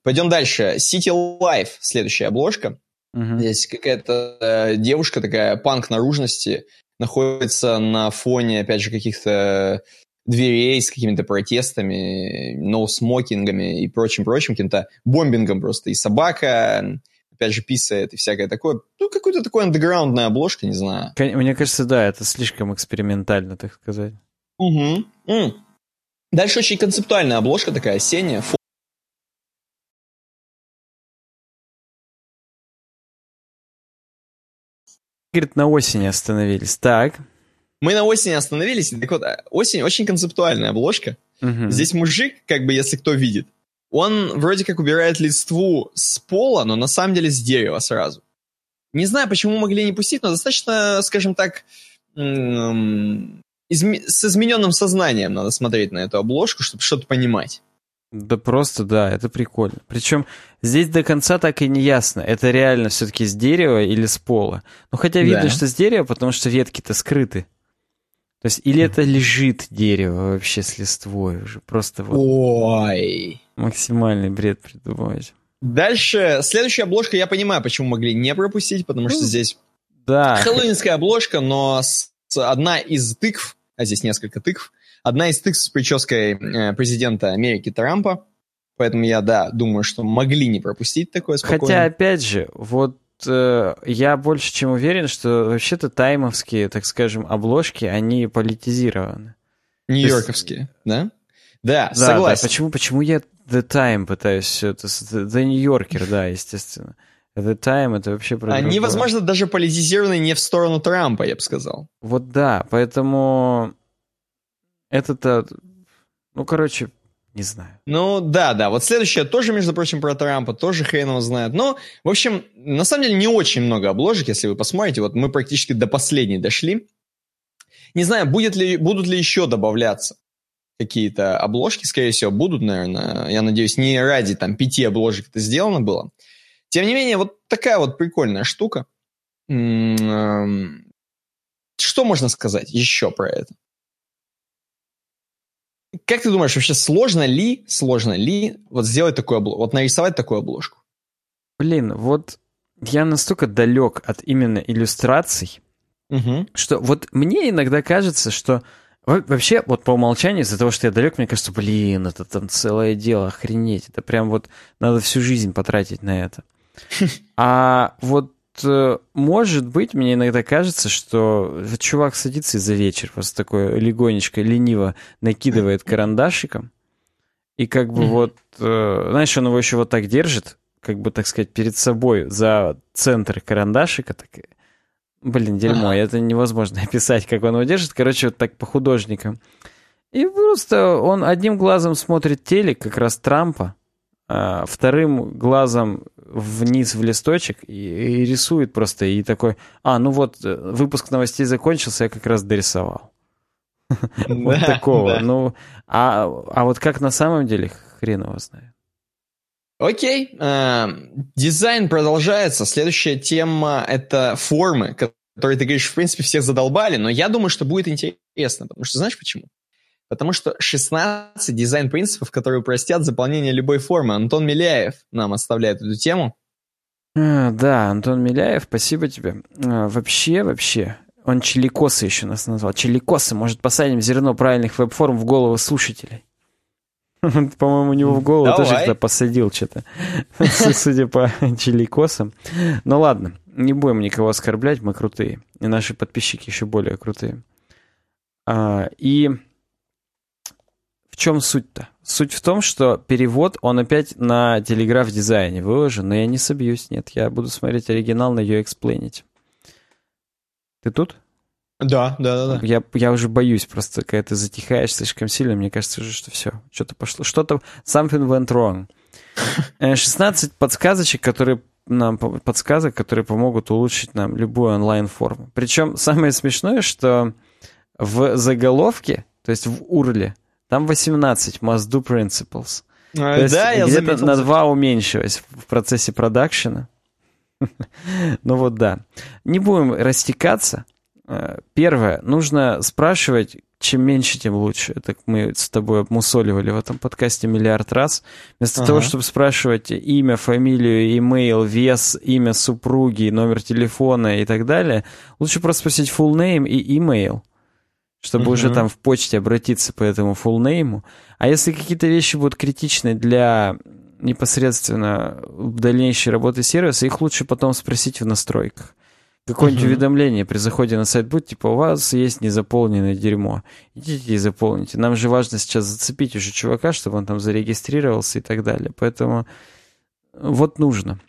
Пойдем дальше. City Life, следующая обложка. Угу. Здесь какая-то э, девушка такая, панк наружности, находится на фоне, опять же, каких-то дверей с какими-то протестами, ноу-смокингами и прочим-прочим, каким-то бомбингом просто. И собака, опять же, писает и всякое такое. Ну, какой-то такой андеграундная обложка, не знаю. Мне кажется, да, это слишком экспериментально, так сказать. Угу. М. Дальше очень концептуальная обложка такая, осенняя. Говорит, на осени остановились. Так. Мы на осени остановились. Так вот, осень очень концептуальная обложка. Угу. Здесь мужик, как бы, если кто видит, он вроде как убирает листву с пола, но на самом деле с дерева сразу. Не знаю, почему могли не пустить, но достаточно, скажем так, изме- с измененным сознанием надо смотреть на эту обложку, чтобы что-то понимать. Да просто, да, это прикольно. Причем здесь до конца так и не ясно, это реально все-таки с дерева или с пола. Ну, хотя видно, да. что с дерева, потому что ветки-то скрыты. То есть, или это лежит дерево вообще с листвой уже, просто вот... Ой! Максимальный бред придумывать. Дальше, следующая обложка, я понимаю, почему могли не пропустить, потому что ну, здесь да. хэллоуинская обложка, но с, одна из тыкв, а здесь несколько тыкв, Одна из тыкв с прической э, президента Америки Трампа. Поэтому я, да, думаю, что могли не пропустить такое спокойно. Хотя, опять же, вот э, я больше чем уверен, что вообще-то таймовские, так скажем, обложки, они политизированы. Нью-Йорковские, да? Да, да согласен. Да, почему, почему я The Time пытаюсь все это... The New Yorker, да, естественно. The Time это вообще про Они, другое. возможно, даже политизированы не в сторону Трампа, я бы сказал. Вот да, поэтому это-то, ну, короче, не знаю. Ну, да, да. Вот следующее тоже, между прочим, про Трампа, тоже хрен его знает. Но, в общем, на самом деле не очень много обложек, если вы посмотрите. Вот мы практически до последней дошли. Не знаю, будет ли, будут ли еще добавляться какие-то обложки. Скорее всего, будут, наверное. Я надеюсь, не ради там пяти обложек это сделано было. Тем не менее, вот такая вот прикольная штука. Эм, что можно сказать еще про это? Как ты думаешь, вообще сложно ли, сложно ли вот сделать такую обложку, вот нарисовать такую обложку? Блин, вот я настолько далек от именно иллюстраций, угу. что вот мне иногда кажется, что вообще вот по умолчанию из-за того, что я далек, мне кажется, блин, это там целое дело, охренеть, это прям вот надо всю жизнь потратить на это. А вот может быть, мне иногда кажется, что чувак садится и за вечер просто такой легонечко, лениво накидывает карандашиком, и как бы mm-hmm. вот, э, знаешь, он его еще вот так держит, как бы, так сказать, перед собой за центр карандашика, так, блин, дерьмо, ага. это невозможно описать, как он его держит, короче, вот так по художникам. И просто он одним глазом смотрит телек, как раз Трампа, вторым глазом вниз в листочек и, и рисует просто, и такой, а, ну вот, э, выпуск новостей закончился, я как раз дорисовал. Вот такого. Ну, а, а вот как на самом деле, хрен его знает. Окей, э, дизайн продолжается. Следующая тема — это формы, которые, ты говоришь, в принципе, всех задолбали, но я думаю, что будет интересно, потому что знаешь почему? Потому что 16 дизайн-принципов, которые упростят заполнение любой формы. Антон Миляев нам оставляет эту тему. А, да, Антон Миляев, спасибо тебе. А, вообще, вообще, он чиликосы еще нас назвал. Чиликосы, может, посадим зерно правильных веб-форм в голову слушателей. По-моему, у него в голову Давай. тоже кто-то посадил что-то, судя по чиликосам. Ну ладно, не будем никого оскорблять, мы крутые. И наши подписчики еще более крутые. А, и в чем суть-то? Суть в том, что перевод, он опять на телеграф-дизайне выложен, но я не собьюсь, нет, я буду смотреть оригинал на ее эксплейнить. Ты тут? Да, да, да, да. Я, я уже боюсь просто, когда ты затихаешь слишком сильно, мне кажется уже, что все, что-то пошло, что-то, something went wrong. 16 э, подсказочек, которые нам, подсказок, которые помогут улучшить нам любую онлайн-форму. Причем самое смешное, что в заголовке, то есть в URL, там 18 must do principles. А, То есть да, я где-то на 2 уменьшилось в процессе продакшена. ну вот да. Не будем растекаться. Э, первое, нужно спрашивать, чем меньше, тем лучше. Это мы с тобой обмусоливали в этом подкасте миллиард раз. Вместо ага. того, чтобы спрашивать имя, фамилию, имейл, вес, имя супруги, номер телефона и так далее, лучше просто спросить full name и имейл, чтобы угу. уже там в почте обратиться по этому name. А если какие-то вещи будут критичны для непосредственно дальнейшей работы сервиса, их лучше потом спросить в настройках какое-нибудь uh-huh. уведомление при заходе на сайт будет, типа, у вас есть незаполненное дерьмо. Идите и заполните. Нам же важно сейчас зацепить уже чувака, чтобы он там зарегистрировался и так далее. Поэтому вот нужно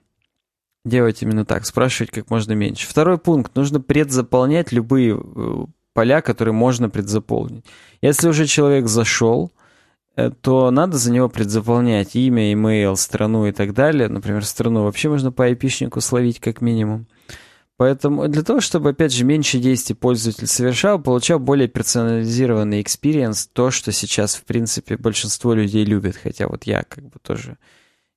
делать именно так, спрашивать как можно меньше. Второй пункт. Нужно предзаполнять любые э, поля, которые можно предзаполнить. Если уже человек зашел, э, то надо за него предзаполнять имя, имейл, страну и так далее. Например, страну вообще можно по айпишнику словить как минимум. Поэтому для того, чтобы, опять же, меньше действий пользователь совершал, получал более персонализированный experience, то, что сейчас, в принципе, большинство людей любит, хотя вот я как бы тоже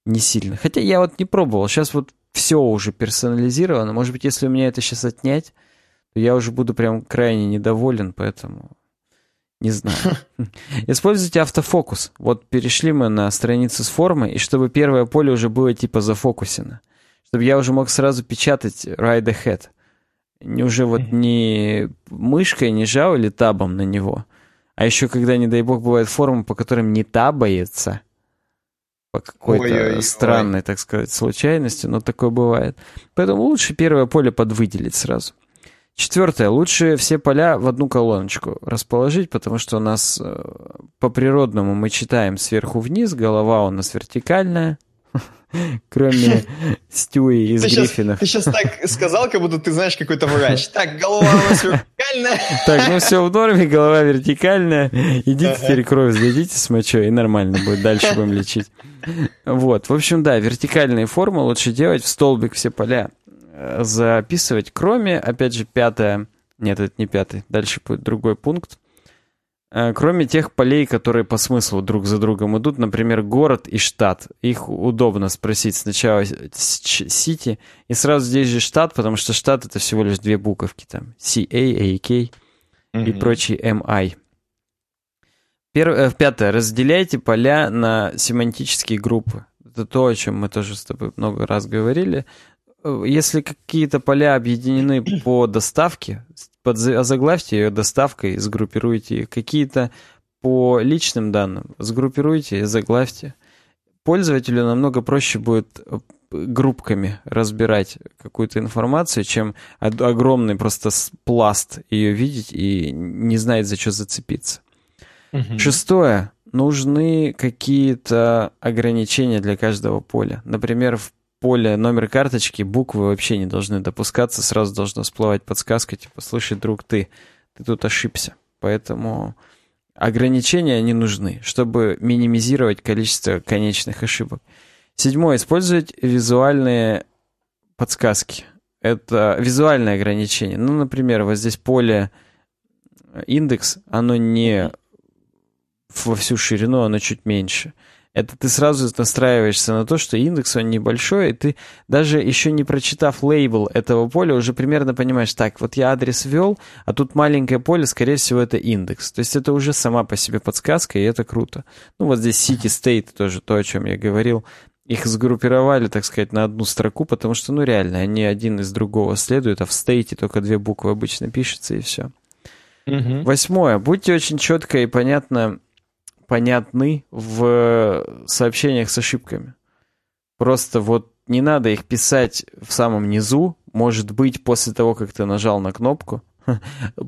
не сильно. Хотя я вот не пробовал, сейчас вот все уже персонализировано, может быть, если у меня это сейчас отнять, то я уже буду прям крайне недоволен, поэтому не знаю. Используйте автофокус. Вот перешли мы на страницу с формой, и чтобы первое поле уже было типа зафокусено чтобы я уже мог сразу печатать Ride Ahead. Не уже вот не мышкой не жал или табом на него, а еще когда, не дай бог, бывает формы, по которым не табается, по какой-то странной, так сказать, случайности, но такое бывает. Поэтому лучше первое поле подвыделить сразу. Четвертое. Лучше все поля в одну колоночку расположить, потому что у нас э, по природному мы читаем сверху вниз, голова у нас вертикальная, Кроме Стюи из ты Гриффинов. ты сейчас так сказал, как будто ты знаешь какой-то врач. Так, голова у нас вертикальная. Так, ну все в норме, голова вертикальная. Идите теперь кровь сдадите с мочой, и нормально будет. Дальше будем лечить. Вот, в общем, да, вертикальные формы лучше делать в столбик все поля. Э, записывать, кроме, опять же, пятое. Нет, это не пятый. Дальше будет другой пункт Э, кроме тех полей, которые по смыслу друг за другом идут, например, город и штат. Их удобно спросить сначала Сити, и сразу здесь же штат, потому что штат это всего лишь две буковки, там CA, AK mm-hmm. и прочие MI. Пер... Э, пятое. Разделяйте поля на семантические группы. Это то, о чем мы тоже с тобой много раз говорили. Э, если какие-то поля объединены по доставке, озаглавьте ее доставкой, сгруппируйте их. Какие-то по личным данным сгруппируйте и заглавьте. Пользователю намного проще будет э, группками разбирать какую-то информацию, чем огромный просто пласт ее видеть и не знает, за что зацепиться. Угу. Шестое. Нужны какие-то ограничения для каждого поля. Например, в поле номер карточки буквы вообще не должны допускаться, сразу должна всплывать подсказка, типа, слушай, друг, ты, ты тут ошибся. Поэтому ограничения не нужны, чтобы минимизировать количество конечных ошибок. Седьмое. Использовать визуальные подсказки. Это визуальное ограничение. Ну, например, вот здесь поле индекс, оно не во всю ширину, оно чуть меньше это ты сразу настраиваешься на то, что индекс, он небольшой, и ты даже еще не прочитав лейбл этого поля, уже примерно понимаешь, так, вот я адрес ввел, а тут маленькое поле, скорее всего, это индекс. То есть это уже сама по себе подсказка, и это круто. Ну вот здесь City State тоже то, о чем я говорил. Их сгруппировали, так сказать, на одну строку, потому что, ну реально, они один из другого следуют, а в стейте только две буквы обычно пишется, и все. Угу. Восьмое. Будьте очень четко и понятно понятны в сообщениях с ошибками. Просто вот не надо их писать в самом низу, может быть, после того, как ты нажал на кнопку.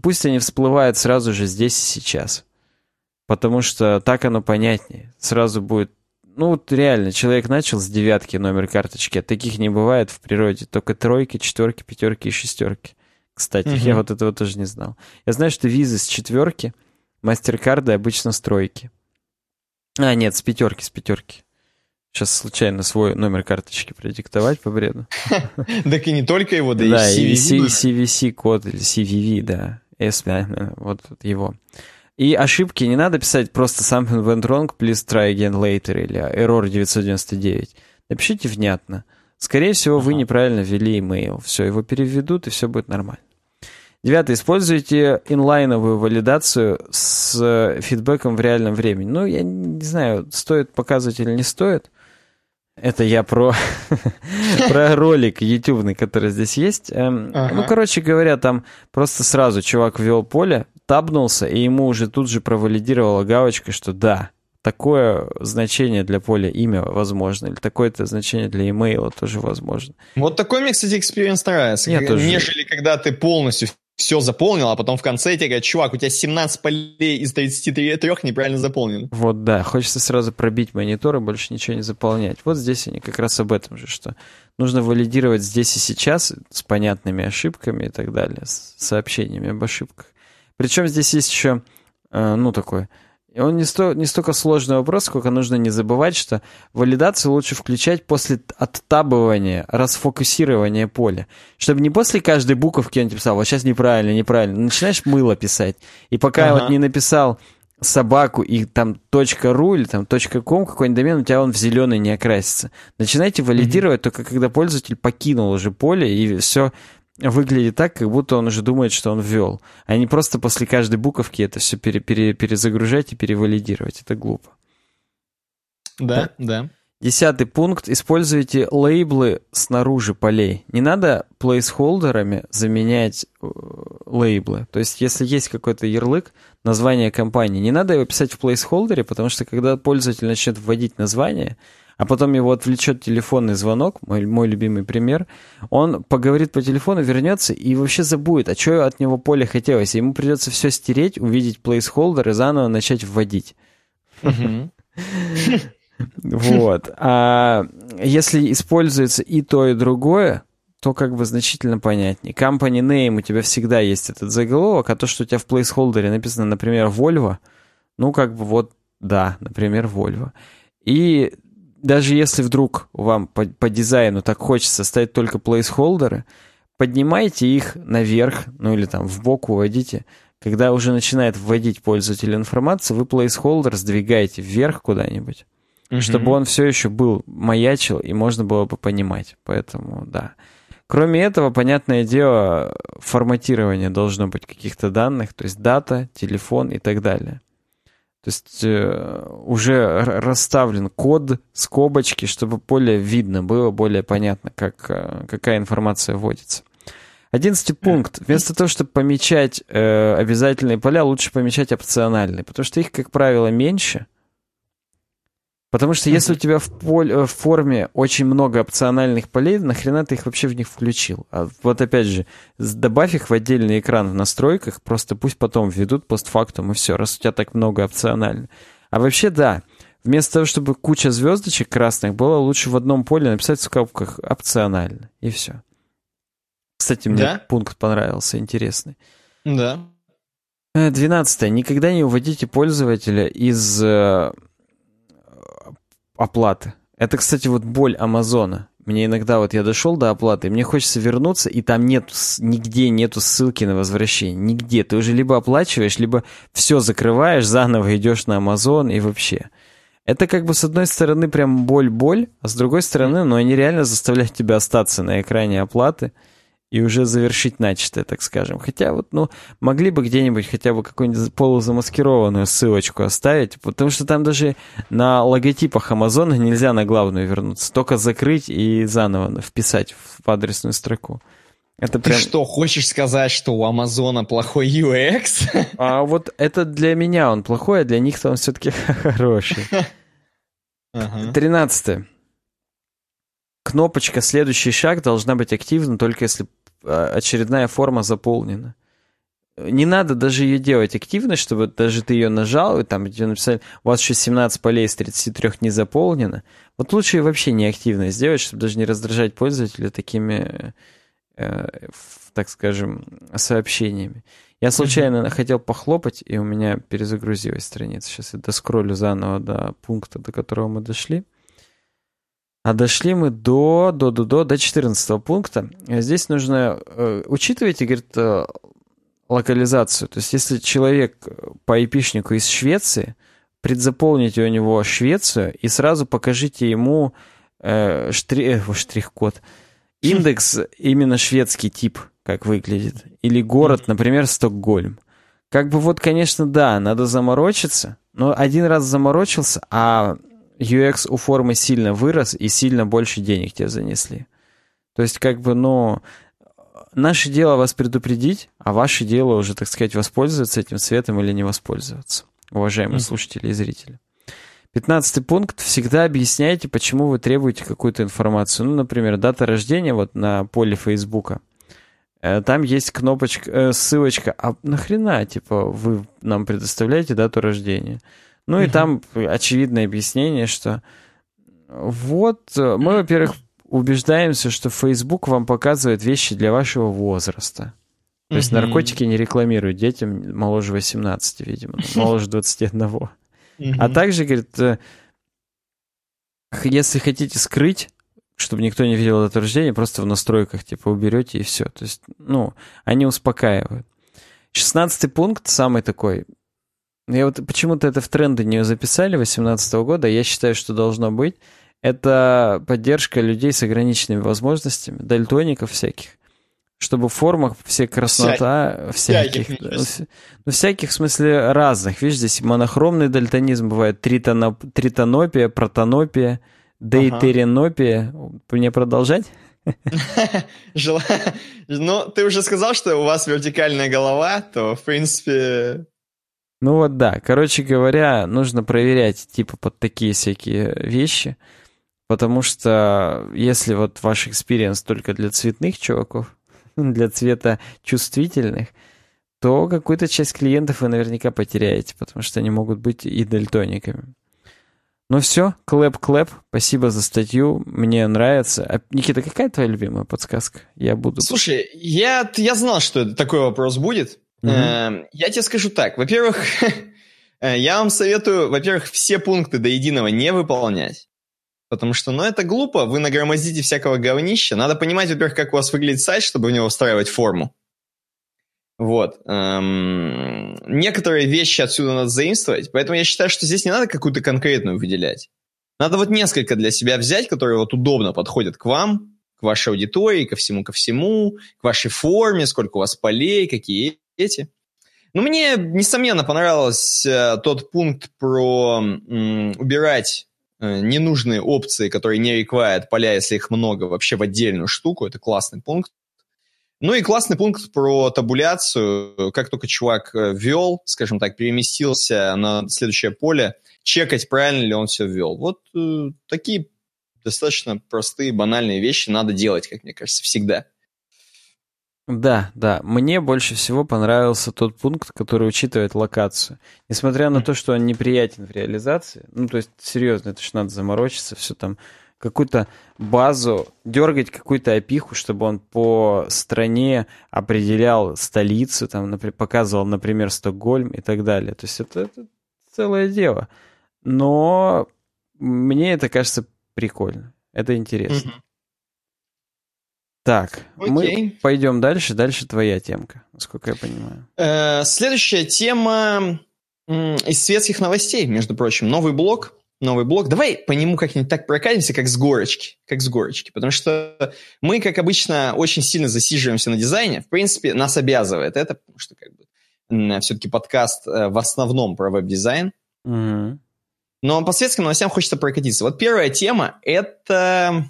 Пусть они всплывают сразу же здесь и сейчас. Потому что так оно понятнее. Сразу будет... Ну вот реально, человек начал с девятки номер карточки, а таких не бывает в природе. Только тройки, четверки, пятерки и шестерки. Кстати, угу. я вот этого тоже не знал. Я знаю, что визы с четверки, мастер-карды обычно с тройки. А, нет, с пятерки, с пятерки. Сейчас случайно свой номер карточки продиктовать по бреду. Так и не только его, да и. CVC-код или CVV, да. S, вот его. И ошибки не надо писать просто something went wrong, please try again later или error 999. Напишите внятно. Скорее всего, вы неправильно ввели email. Все, его переведут, и все будет нормально. Девятое. Используйте инлайновую валидацию с фидбэком в реальном времени. Ну, я не знаю, стоит показывать или не стоит. Это я про, про ролик ютубный, который здесь есть. Эм, ага. Ну, короче говоря, там просто сразу чувак ввел поле, табнулся, и ему уже тут же провалидировала галочка, что да, такое значение для поля имя возможно, или такое-то значение для имейла тоже возможно. Вот такой мне, кстати, experience нравится. Я тоже. Нежели когда ты полностью все заполнил, а потом в конце тебе говорят, чувак, у тебя 17 полей из 33 неправильно заполнены. Вот да, хочется сразу пробить монитор и больше ничего не заполнять. Вот здесь они как раз об этом же, что нужно валидировать здесь и сейчас с понятными ошибками и так далее, с сообщениями об ошибках. Причем здесь есть еще, э, ну, такой и он не, сто, не столько сложный вопрос, сколько нужно не забывать, что валидацию лучше включать после оттабывания, расфокусирования поля. Чтобы не после каждой буковки он писал, вот сейчас неправильно, неправильно. Начинаешь мыло писать. И пока ага. вот не написал собаку и там .ru или там .com какой-нибудь домен, у тебя он в зеленый не окрасится. Начинайте валидировать mm-hmm. только когда пользователь покинул уже поле и все выглядит так, как будто он уже думает, что он ввел. А не просто после каждой буковки это все пере, пере, перезагружать и перевалидировать. Это глупо. Да, да. Десятый пункт. Используйте лейблы снаружи полей. Не надо плейсхолдерами заменять э, лейблы. То есть, если есть какой-то ярлык, название компании, не надо его писать в плейсхолдере, потому что когда пользователь начнет вводить название, а потом его отвлечет телефонный звонок, мой, мой любимый пример, он поговорит по телефону, вернется и вообще забудет, а что от него поле хотелось. ему придется все стереть, увидеть плейсхолдер и заново начать вводить. Вот. А если используется и то, и другое, то как бы значительно понятнее. Company name у тебя всегда есть этот заголовок, а то, что у тебя в плейсхолдере написано, например, Volvo, ну как бы вот, да, например, Volvo. И даже если вдруг вам по, по дизайну так хочется ставить только плейсхолдеры, поднимайте их наверх, ну или там в бок уводите. Когда уже начинает вводить пользователь информацию, вы плейсхолдер сдвигаете вверх куда-нибудь, mm-hmm. чтобы он все еще был, маячил, и можно было бы понимать. Поэтому, да. Кроме этого, понятное дело, форматирование должно быть каких-то данных, то есть дата, телефон и так далее. То есть э, уже расставлен код, скобочки, чтобы более видно было, более понятно, как, э, какая информация вводится. Одиннадцатый пункт. Вместо того, чтобы помечать э, обязательные поля, лучше помечать опциональные, потому что их, как правило, меньше – Потому что если у тебя в, поле, э, в форме очень много опциональных полей, нахрена ты их вообще в них включил? А вот опять же, добавь их в отдельный экран в настройках, просто пусть потом введут постфактум и все, раз у тебя так много опциональных. А вообще да, вместо того, чтобы куча звездочек красных, было лучше в одном поле написать в скобках опционально, и все. Кстати, мне да? пункт понравился, интересный. Да. Э, двенадцатое. Никогда не уводите пользователя из э, оплаты. Это, кстати, вот боль Амазона. Мне иногда вот я дошел до оплаты, мне хочется вернуться, и там нет, нигде нету ссылки на возвращение. Нигде. Ты уже либо оплачиваешь, либо все закрываешь, заново идешь на Амазон и вообще. Это как бы с одной стороны прям боль-боль, а с другой стороны, ну они реально заставляют тебя остаться на экране оплаты и уже завершить начатое, так скажем. Хотя вот, ну, могли бы где-нибудь хотя бы какую-нибудь полузамаскированную ссылочку оставить, потому что там даже на логотипах Амазона нельзя на главную вернуться, только закрыть и заново вписать в адресную строку. Это прям... Ты что, хочешь сказать, что у Амазона плохой UX? А вот это для меня он плохой, а для них-то он все-таки хороший. Тринадцатое. Кнопочка «Следующий шаг» должна быть активна только если очередная форма заполнена. Не надо даже ее делать активно, чтобы даже ты ее нажал, и там где написали, у вас еще 17 полей из 33 не заполнено. Вот лучше ее вообще не активно сделать, чтобы даже не раздражать пользователя такими, э, так скажем, сообщениями. Я случайно хотел похлопать, и у меня перезагрузилась страница. Сейчас я доскроллю заново до пункта, до которого мы дошли. А дошли мы до, до, до, до, до 14 пункта. Здесь нужно, э, учитывайте, говорит, э, локализацию. То есть, если человек по IP-шнику из Швеции, предзаполните у него Швецию и сразу покажите ему э, штри, э, штрих-код, индекс именно шведский тип. как выглядит. Или город, например, Стокгольм. Как бы вот, конечно, да, надо заморочиться, но один раз заморочился, а UX у формы сильно вырос и сильно больше денег тебе занесли. То есть, как бы, ну, наше дело вас предупредить, а ваше дело уже, так сказать, воспользоваться этим светом или не воспользоваться, уважаемые mm-hmm. слушатели и зрители. Пятнадцатый пункт. Всегда объясняйте, почему вы требуете какую-то информацию. Ну, например, дата рождения вот на поле Фейсбука. Э, там есть кнопочка, э, ссылочка. А нахрена, типа, вы нам предоставляете дату рождения? Ну и там очевидное объяснение, что вот э, мы, во-первых, убеждаемся, что Facebook вам показывает вещи для вашего возраста. То есть наркотики не рекламируют детям моложе 18, видимо, моложе 21. А также, говорит, э, если хотите скрыть, чтобы никто не видел это рождение, просто в настройках, типа, уберете и все. То есть, ну, они успокаивают. Шестнадцатый пункт, самый такой. Я вот почему-то это в тренды не записали 2018 года, я считаю, что должно быть. Это поддержка людей с ограниченными возможностями, дальтоников всяких чтобы в формах все краснота Вся... всяких. всяких ну, всяких в смысле разных. Видишь, здесь монохромный дальтонизм бывает, тритоноп... тритонопия, протонопия, дейтеринопия. Ага. Мне продолжать? Ну, ты уже сказал, что у вас вертикальная голова, то, в принципе... Ну вот да, короче говоря, нужно проверять типа под такие всякие вещи, потому что если вот ваш experience только для цветных чуваков, для цвета чувствительных, то какую-то часть клиентов вы наверняка потеряете, потому что они могут быть и дальтониками. Ну все, clap-clap, спасибо за статью, мне нравится. А, Никита, какая твоя любимая подсказка? Я буду... Слушай, я, я знал, что такой вопрос будет. Угу. Я тебе скажу так. Во-первых, я вам советую, во-первых, все пункты до единого не выполнять. Потому что, ну, это глупо, вы нагромоздите всякого говнища. Надо понимать, во-первых, как у вас выглядит сайт, чтобы в него встраивать форму. Вот. Эм, некоторые вещи отсюда надо заимствовать, поэтому я считаю, что здесь не надо какую-то конкретную выделять. Надо вот несколько для себя взять, которые вот удобно подходят к вам, к вашей аудитории, ко всему, ко всему, к вашей форме, сколько у вас полей, какие эти. Ну, мне, несомненно, понравился э, тот пункт про м, убирать Э, ненужные опции, которые не require поля, если их много, вообще в отдельную штуку. Это классный пункт. Ну и классный пункт про табуляцию. Как только чувак э, ввел, скажем так, переместился на следующее поле, чекать, правильно ли он все ввел. Вот э, такие достаточно простые, банальные вещи надо делать, как мне кажется, всегда. Да, да. Мне больше всего понравился тот пункт, который учитывает локацию. Несмотря на то, что он неприятен в реализации, ну, то есть, серьезно, это же надо заморочиться, все там, какую-то базу, дергать какую-то опиху, чтобы он по стране определял столицу, там, например, показывал, например, Стокгольм и так далее. То есть это, это целое дело. Но мне это кажется прикольно. Это интересно. Mm-hmm. Так, Окей. мы пойдем дальше. Дальше твоя темка, насколько я понимаю. Э, следующая тема из светских новостей, между прочим. Новый блог. Новый блог. Давай по нему как-нибудь так прокатимся, как с горочки. Как с горочки. Потому что мы, как обычно, очень сильно засиживаемся на дизайне. В принципе, нас обязывает это, потому что как бы все-таки подкаст э, в основном про веб-дизайн. Угу. Но по светским новостям хочется прокатиться. Вот первая тема – это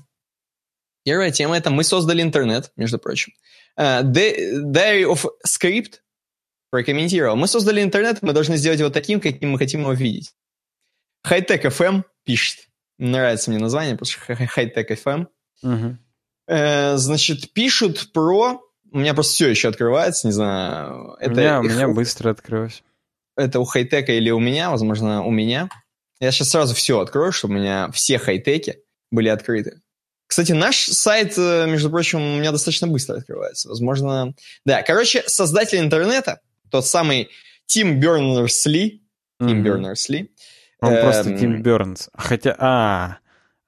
Первая тема – это мы создали интернет, между прочим. Uh, Diary of Script прокомментировал. Мы создали интернет, мы должны сделать его таким, каким мы хотим его видеть. Hightech FM пишет. Нравится мне название, потому что Hightech FM. Uh-huh. Uh, значит, пишут про... У меня просто все еще открывается, не знаю. Это у меня, у меня быстро открылось. Это у хай-тека или у меня, возможно, у меня. Я сейчас сразу все открою, чтобы у меня все хай-теки были открыты. Кстати, наш сайт, э, между прочим, у меня достаточно быстро открывается. Возможно... Да, короче, создатель интернета, тот самый Тим Бернерс-Ли, Тим Бернерс-Ли. Он эм... просто Тим Бернс. Хотя... А,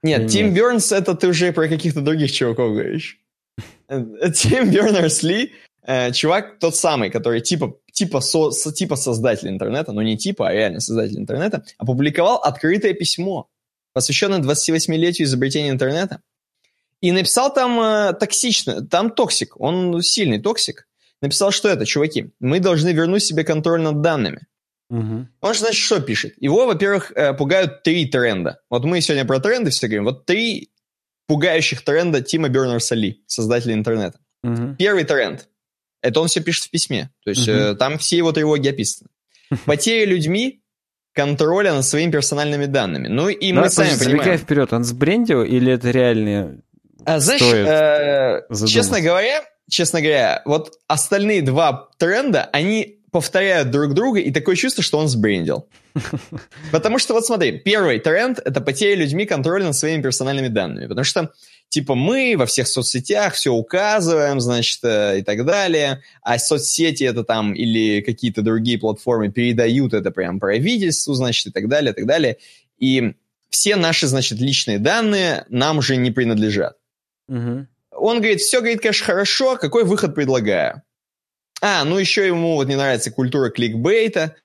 нет, Тим Бернс это ты уже про каких-то других чуваков говоришь. Э, Тим Бернерс-Ли, э, чувак тот самый, который типа, типа, со, типа создатель интернета, но не типа, а реально создатель интернета, опубликовал открытое письмо, посвященное 28-летию изобретения интернета. И написал там э, токсично, там toxic, он сильный toxic. Написал, что это, чуваки, мы должны вернуть себе контроль над данными. Угу. Он, значит, что пишет? Его, во-первых, э, пугают три тренда. Вот мы сегодня про тренды все говорим. Вот три пугающих тренда Тима Бернерса-Ли, создателя интернета. Угу. Первый тренд. Это он все пишет в письме. То есть Мгм. э, там все его тревоги описаны. Потеря людьми контроля над своими персональными данными. Ну и мы Давай, сами понимаем. вперед, он сбрендил или это реальные... А, знаешь, э, задуматься. честно говоря, честно говоря, вот остальные два тренда, они повторяют друг друга, и такое чувство, что он сбрендил. Потому что, вот смотри, первый тренд — это потеря людьми контроля над своими персональными данными. Потому что, типа, мы во всех соцсетях все указываем, значит, э, и так далее, а соцсети это там или какие-то другие платформы передают это прям правительству, значит, и так далее, и так далее. И все наши, значит, личные данные нам уже не принадлежат. Мгм. Он говорит, все, говорит, конечно, хорошо, какой выход предлагаю? А, ну еще ему вот не нравится культура кликбейта.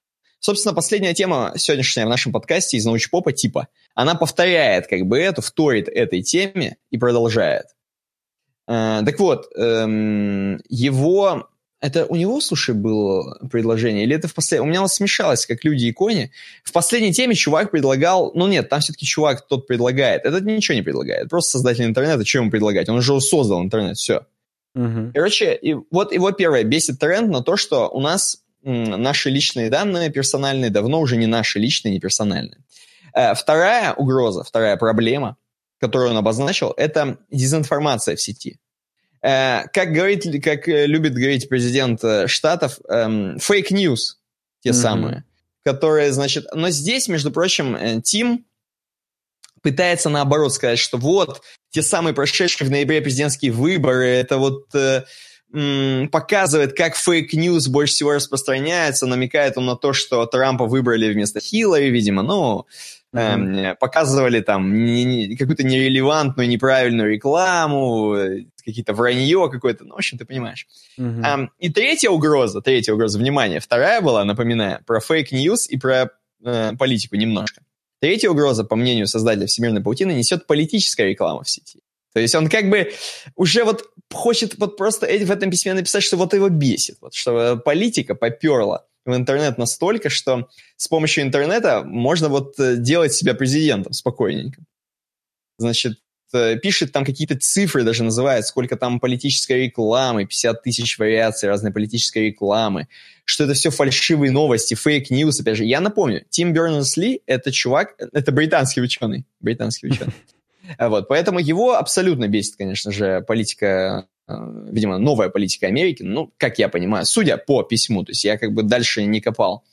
Собственно, последняя тема сегодняшняя в нашем подкасте из научпопа типа. Она повторяет как бы эту, вторит этой теме и продолжает. Э, так вот, эм, его... Это у него, слушай, было предложение? Или это в последнем... У меня вот смешалось, как люди и кони. В последней теме чувак предлагал... Ну нет, там все-таки чувак тот предлагает. Этот ничего не предлагает. Просто создатель интернета, что ему предлагать? Он уже создал интернет, все. Мгм. Короче, и вот его первое бесит тренд на то, что у нас м, наши личные данные персональные давно уже не наши личные, не персональные. Э, Вторая угроза, вторая проблема, которую он обозначил, это дезинформация в сети. Э, Как, говорит, как э, любит говорить президент э, Штатов, fake news, те Мгм. самые, которые, значит... Но здесь, между прочим, Тим пытается наоборот сказать, что вот те самые прошедшие в ноябре президентские выборы, это вот э, м, показывает, как fake news больше всего распространяется, намекает он на то, что Трампа выбрали вместо Хиллари, видимо, ну, э, показывали там не- не- какую-то нерелевантную, неправильную рекламу, э, какие-то вранье какое-то, ну, в общем, ты понимаешь. Ам, и третья угроза, третья угроза, внимание, вторая была, напоминаю, про fake news и про э, политику немножко. Третья угроза, по мнению создателя Всемирной паутины, несет политическая реклама в сети. То есть он как бы уже вот хочет вот просто эти- в этом письме написать, что вот его бесит, вот, что э, политика поперла в интернет настолько, что с помощью интернета можно вот э, делать себя президентом спокойненько. Значит, э, пишет там какие-то цифры даже называет, сколько там политической рекламы, 50 тысяч вариаций разной политической рекламы, что это все фальшивые новости, fake news, опять же. Я напомню, Тим Бернерс-Ли — это чувак, это британский ученый, британский ученый. Вот, поэтому его абсолютно бесит, конечно же, политика, видимо, новая политика Америки, ну, как я понимаю, судя по письму, то есть я как бы дальше не копал.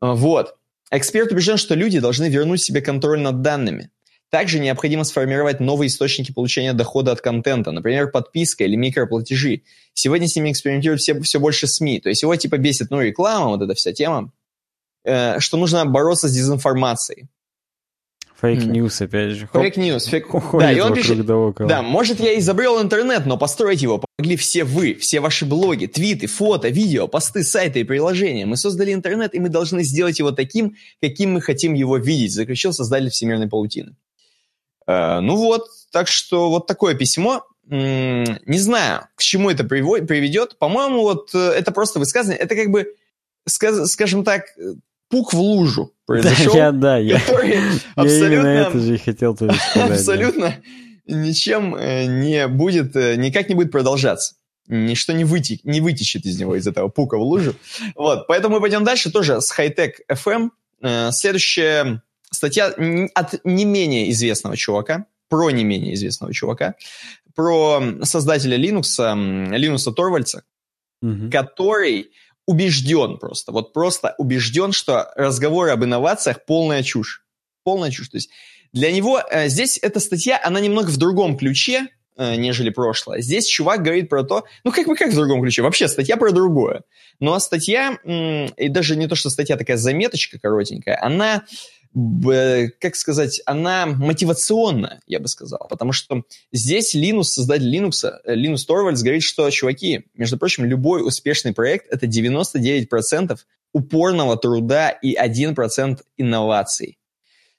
А, Вот. Эксперт убежден, что люди должны вернуть себе контроль над данными. Также необходимо сформировать новые источники получения дохода от контента, например, подписка или микроплатежи. Сегодня с ними экспериментируют все, все больше СМИ. То есть его типа бесит, ну, реклама, вот эта вся тема, э, что нужно бороться с дезинформацией. Fake news, опять же. Fake news. Fake... Да, и он пишет, да около. да, может, я изобрел интернет, но построить его помогли все вы, все ваши блоги, твиты, фото, видео, посты, сайты и приложения. Мы создали интернет, и мы должны сделать его таким, каким мы хотим его видеть, заключил создатель Всемирной паутины. Э, ну вот, так что вот такое письмо. М, Не знаю, к чему это приведет. По-моему, вот э, это просто высказывание, это как бы, скажем так, э, пук в лужу Да, произошел, я, да, я, я именно это же и хотел тоже сказать. да. абсолютно ничем э, не будет, э, никак не будет продолжаться. Ничто не, выте, не вытечет из него, из этого пука в лужу. Вот, поэтому мы пойдем дальше тоже с Hightech FM. Э, Следующая статья от не менее известного чувака, про не менее известного чувака, про создателя Linux, Линуса Торвальца, Мгм. который убежден просто, вот просто убежден, что разговоры об инновациях полная чушь. Полная чушь. То есть для него э, здесь эта статья, она немного в другом ключе, э, нежели прошлое. Здесь чувак говорит про то, ну как бы как в другом ключе, вообще статья про другое. Но статья, и даже не то, что статья такая заметочка коротенькая, она б- как сказать, она мотивационная, я бы сказал, потому что здесь Linux, создатель Linux, э, Linus Torvalds говорит, что, чуваки, между прочим, любой успешный проект – это 99% упорного труда и 1% инноваций.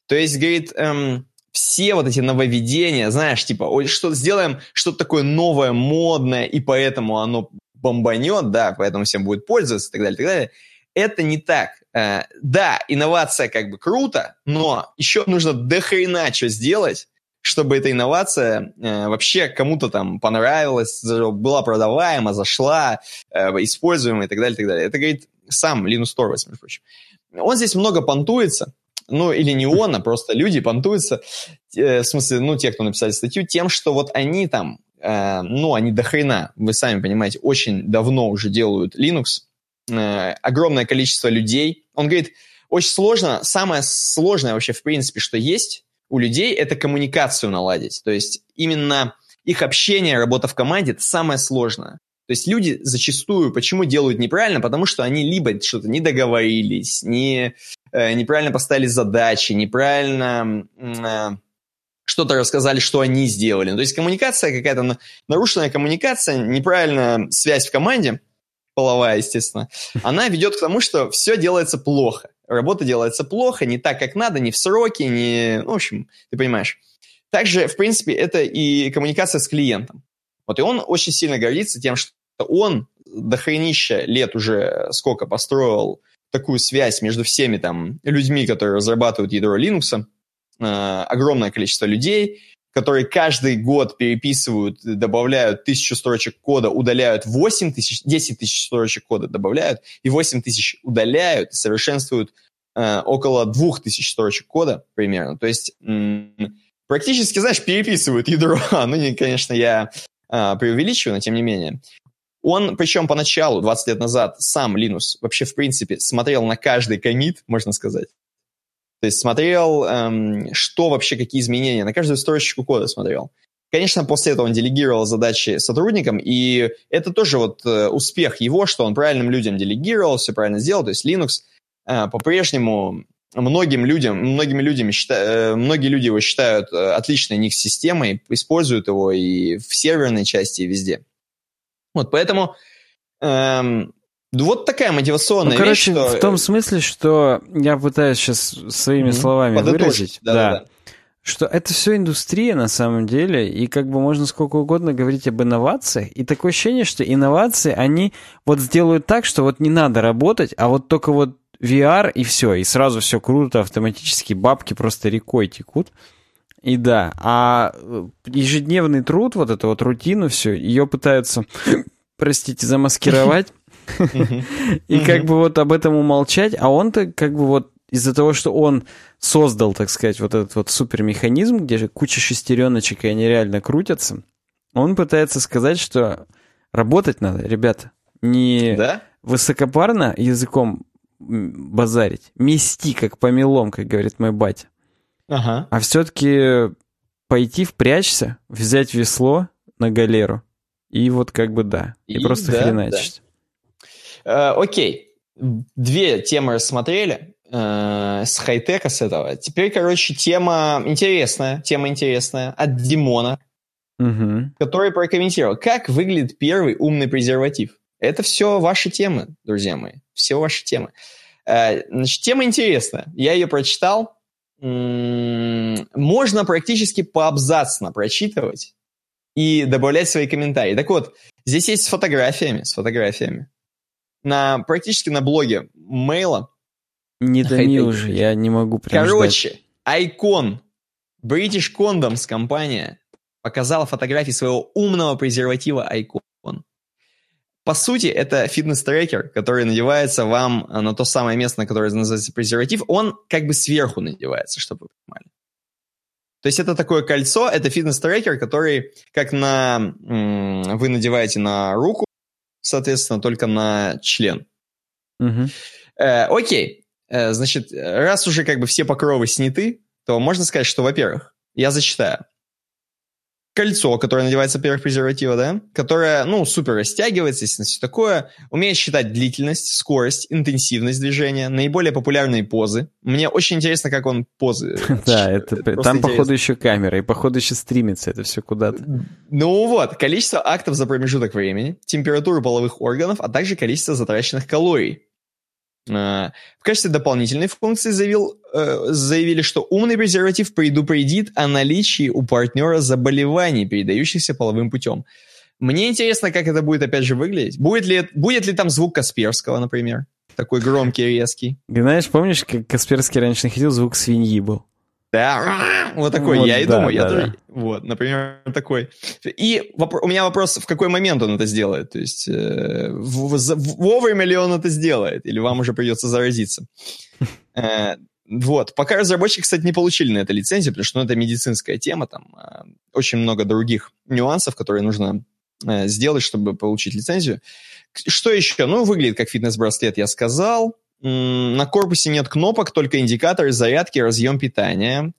То есть, говорит, эм, все вот эти нововведения, знаешь, типа, что сделаем что-то такое новое, модное, и поэтому оно бомбанет, да, поэтому всем будет пользоваться и так далее, и так далее. Это не так. Э, да, инновация как бы круто, но еще нужно дохрена что сделать, чтобы эта инновация э, вообще кому-то там понравилась, была продаваема, зашла, э, используема и так далее, и так далее. Это говорит сам Линус Торвальдс, между прочим. Он здесь много понтуется, ну, или не он, а просто люди понтуются, э, в смысле, ну, те, кто написали статью, тем, что вот они там, э, ну, они до хрена, вы сами понимаете, очень давно уже делают Linux, э, огромное количество людей. Он говорит, очень сложно, самое сложное вообще, в принципе, что есть у людей, это коммуникацию наладить. То есть именно их общение, работа в команде – это самое сложное. То есть люди зачастую почему делают неправильно? Потому что они либо что-то не договорились, не, э, неправильно поставили задачи, неправильно э, что-то рассказали, что они сделали. То есть коммуникация какая-то, нарушенная коммуникация, неправильная связь в команде, половая, естественно, она ведет к тому, что все делается плохо. Работа делается плохо, не так, как надо, не в сроки, не... Ну, в общем, ты понимаешь. Также, в принципе, это и коммуникация с клиентом. Вот и он очень сильно гордится тем, что он до хренища лет уже сколько построил такую связь между всеми там людьми, которые разрабатывают ядро Linux, э, огромное количество людей, которые каждый год переписывают, добавляют тысячу строчек кода, удаляют 8 тысяч, 10 тысяч строчек кода добавляют, и 8 тысяч удаляют, совершенствуют э, около 2 тысяч строчек кода примерно. То есть м- практически, знаешь, переписывают ядро. ну, не, конечно, я э, преувеличиваю, но тем не менее. Он, причем поначалу, 20 лет назад, сам Линус вообще, в принципе, смотрел на каждый комит, можно сказать. То есть смотрел, эм, что вообще, какие изменения, на каждую строчку кода смотрел. Конечно, после этого он делегировал задачи сотрудникам, и это тоже вот э, успех его, что он правильным людям делегировал, все правильно сделал. То есть Linux э, по-прежнему многим людям, многими людьми считают, э, многие люди его считают э, отличной них системой, используют его и в серверной части, и везде. Вот поэтому эм, вот такая мотивационная ну, короче, вещь, что... в том смысле, что я пытаюсь сейчас своими mm-hmm. словами Подытожить. выразить, да, да, да, что это все индустрия на самом деле, и как бы можно сколько угодно говорить об инновациях, и такое ощущение, что инновации, они вот сделают так, что вот не надо работать, а вот только вот VR и все, и сразу все круто, автоматически бабки просто рекой текут. И да, а э, ежедневный труд, вот эту вот рутину все, ее пытаются, простите, замаскировать. И как бы вот об этом умолчать, а он-то как бы вот из-за того, что он создал, так сказать, вот этот вот супермеханизм, где же куча шестереночек, и они реально крутятся, он пытается сказать, что работать надо, ребята, не да? высокопарно языком базарить, мести как помелом, как говорит мой батя, Ага. А все-таки пойти впрячься, взять весло на галеру и вот как бы да, и, и просто да, хреначить. Да. Э, окей, две темы рассмотрели э, с хай-тека с этого. Теперь, короче, тема интересная, тема интересная от Димона, угу. который прокомментировал, как выглядит первый умный презерватив. Это все ваши темы, друзья мои, все ваши темы. Э, значит, тема интересная. Я ее прочитал, можно практически поабзацно прочитывать и добавлять свои комментарии. Так вот, здесь есть с фотографиями, с фотографиями. На, практически на блоге мейла. Не томи уже, я не могу прям Короче, ждать. Icon, British Condoms компания показала фотографии своего умного презерватива Icon. По сути, это фитнес-трекер, который надевается вам на то самое место, на которое называется презерватив. Он как бы сверху надевается, чтобы вы понимали. То есть это такое кольцо, это фитнес-трекер, который как на... Вы надеваете на руку, соответственно, только на член. Угу. Э, окей. Э, значит, раз уже как бы все покровы сняты, то можно сказать, что, во-первых, я зачитаю кольцо, которое надевается поверх презерватива, да, которое, ну, супер растягивается, естественно, все такое, умеет считать длительность, скорость, интенсивность движения, наиболее популярные позы. Мне очень интересно, как он позы... Да, это там, походу, еще камера, и, походу, еще стримится это все куда-то. Ну вот, количество актов за промежуток времени, температуру половых органов, а также количество затраченных калорий. Э, в качестве дополнительной функции заявил, э, заявили, что умный презерватив предупредит о наличии у партнера заболеваний, передающихся половым путем. Мне интересно, как это будет опять же выглядеть. Будет ли, будет ли там звук Касперского, например? Такой громкий, резкий. Знаешь, помнишь, как Касперский раньше находил звук свиньи был? Да, вот такой, вот, я и да, думаю, да, я да. тоже, вот, например, такой. И у меня вопрос, в какой момент он это сделает, то есть э, в, в, вовремя ли он это сделает, или вам уже придется заразиться. Э, вот, пока разработчики, кстати, не получили на это лицензию, потому что ну, это медицинская тема, там э, очень много других нюансов, которые нужно э, сделать, чтобы получить лицензию. Что еще? Ну, выглядит как фитнес-браслет, я сказал. На корпусе нет кнопок, только индикаторы зарядки, разъем питания.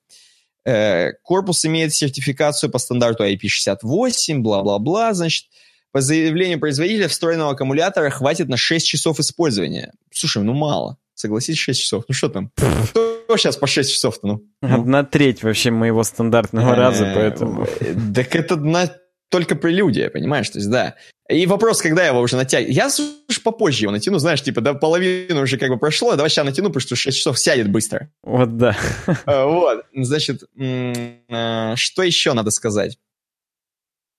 Э, корпус имеет сертификацию по стандарту IP68, бла-бла-бла. Значит, по заявлению производителя встроенного аккумулятора хватит на 6 часов использования. Слушай, ну мало. Согласись, 6 часов. Ну что там? Кто сейчас по 6 часов-то? Ну? Одна треть вообще моего стандартного раза, поэтому... Так это на только прелюдия, понимаешь? То есть, да. И вопрос, когда я его уже натягиваю. Я уж попозже его натяну, знаешь, типа, да, половину уже как бы прошло, давай сейчас натяну, потому что 6 часов сядет быстро. Вот, да. А, вот, значит, а, что еще надо сказать?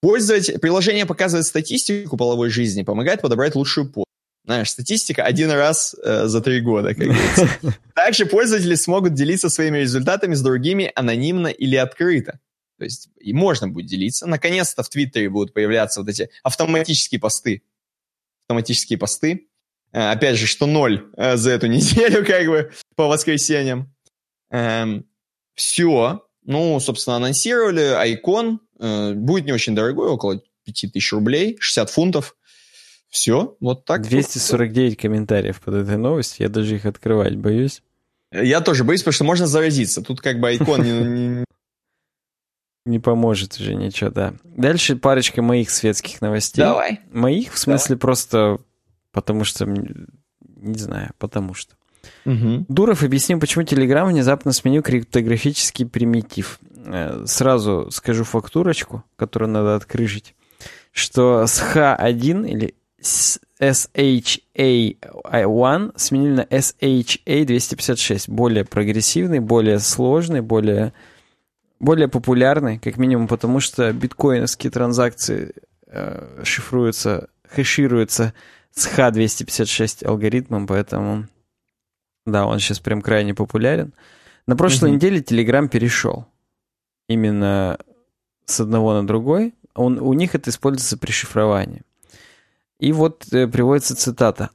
Пользователь, приложение показывает статистику половой жизни, помогает подобрать лучшую позу. Знаешь, статистика один раз э, за три года, как говорится. Также пользователи смогут делиться своими результатами с другими анонимно или открыто. То есть и можно будет делиться. Наконец-то в Твиттере будут появляться вот эти автоматические посты. Автоматические посты. Э, опять же, что ноль э, за эту неделю, как бы, по воскресеньям. Эм, все. Ну, собственно, анонсировали. Айкон э, будет не очень дорогой, около 5000 рублей, 60 фунтов. Все, вот так. 249 комментариев под этой новостью. Я даже их открывать боюсь. Я тоже боюсь, потому что можно заразиться. Тут как бы айкон не, не поможет уже ничего, да. Дальше парочка моих светских новостей. Давай. Моих, в смысле, Давай. просто потому что... Не знаю, потому что. Угу. Дуров объяснил, почему Telegram внезапно сменил криптографический примитив. Э, сразу скажу фактурочку, которую надо открыжить, что с H1 или SHA1 сменили на SHA256. Более прогрессивный, более сложный, более более популярны, как минимум потому, что биткоиновские транзакции э, шифруются, хэшируются с H256 алгоритмом, поэтому да, он сейчас прям крайне популярен. На прошлой mm-hmm. неделе Telegram перешел именно с одного на другой. Он, у них это используется при шифровании. И вот э, приводится цитата.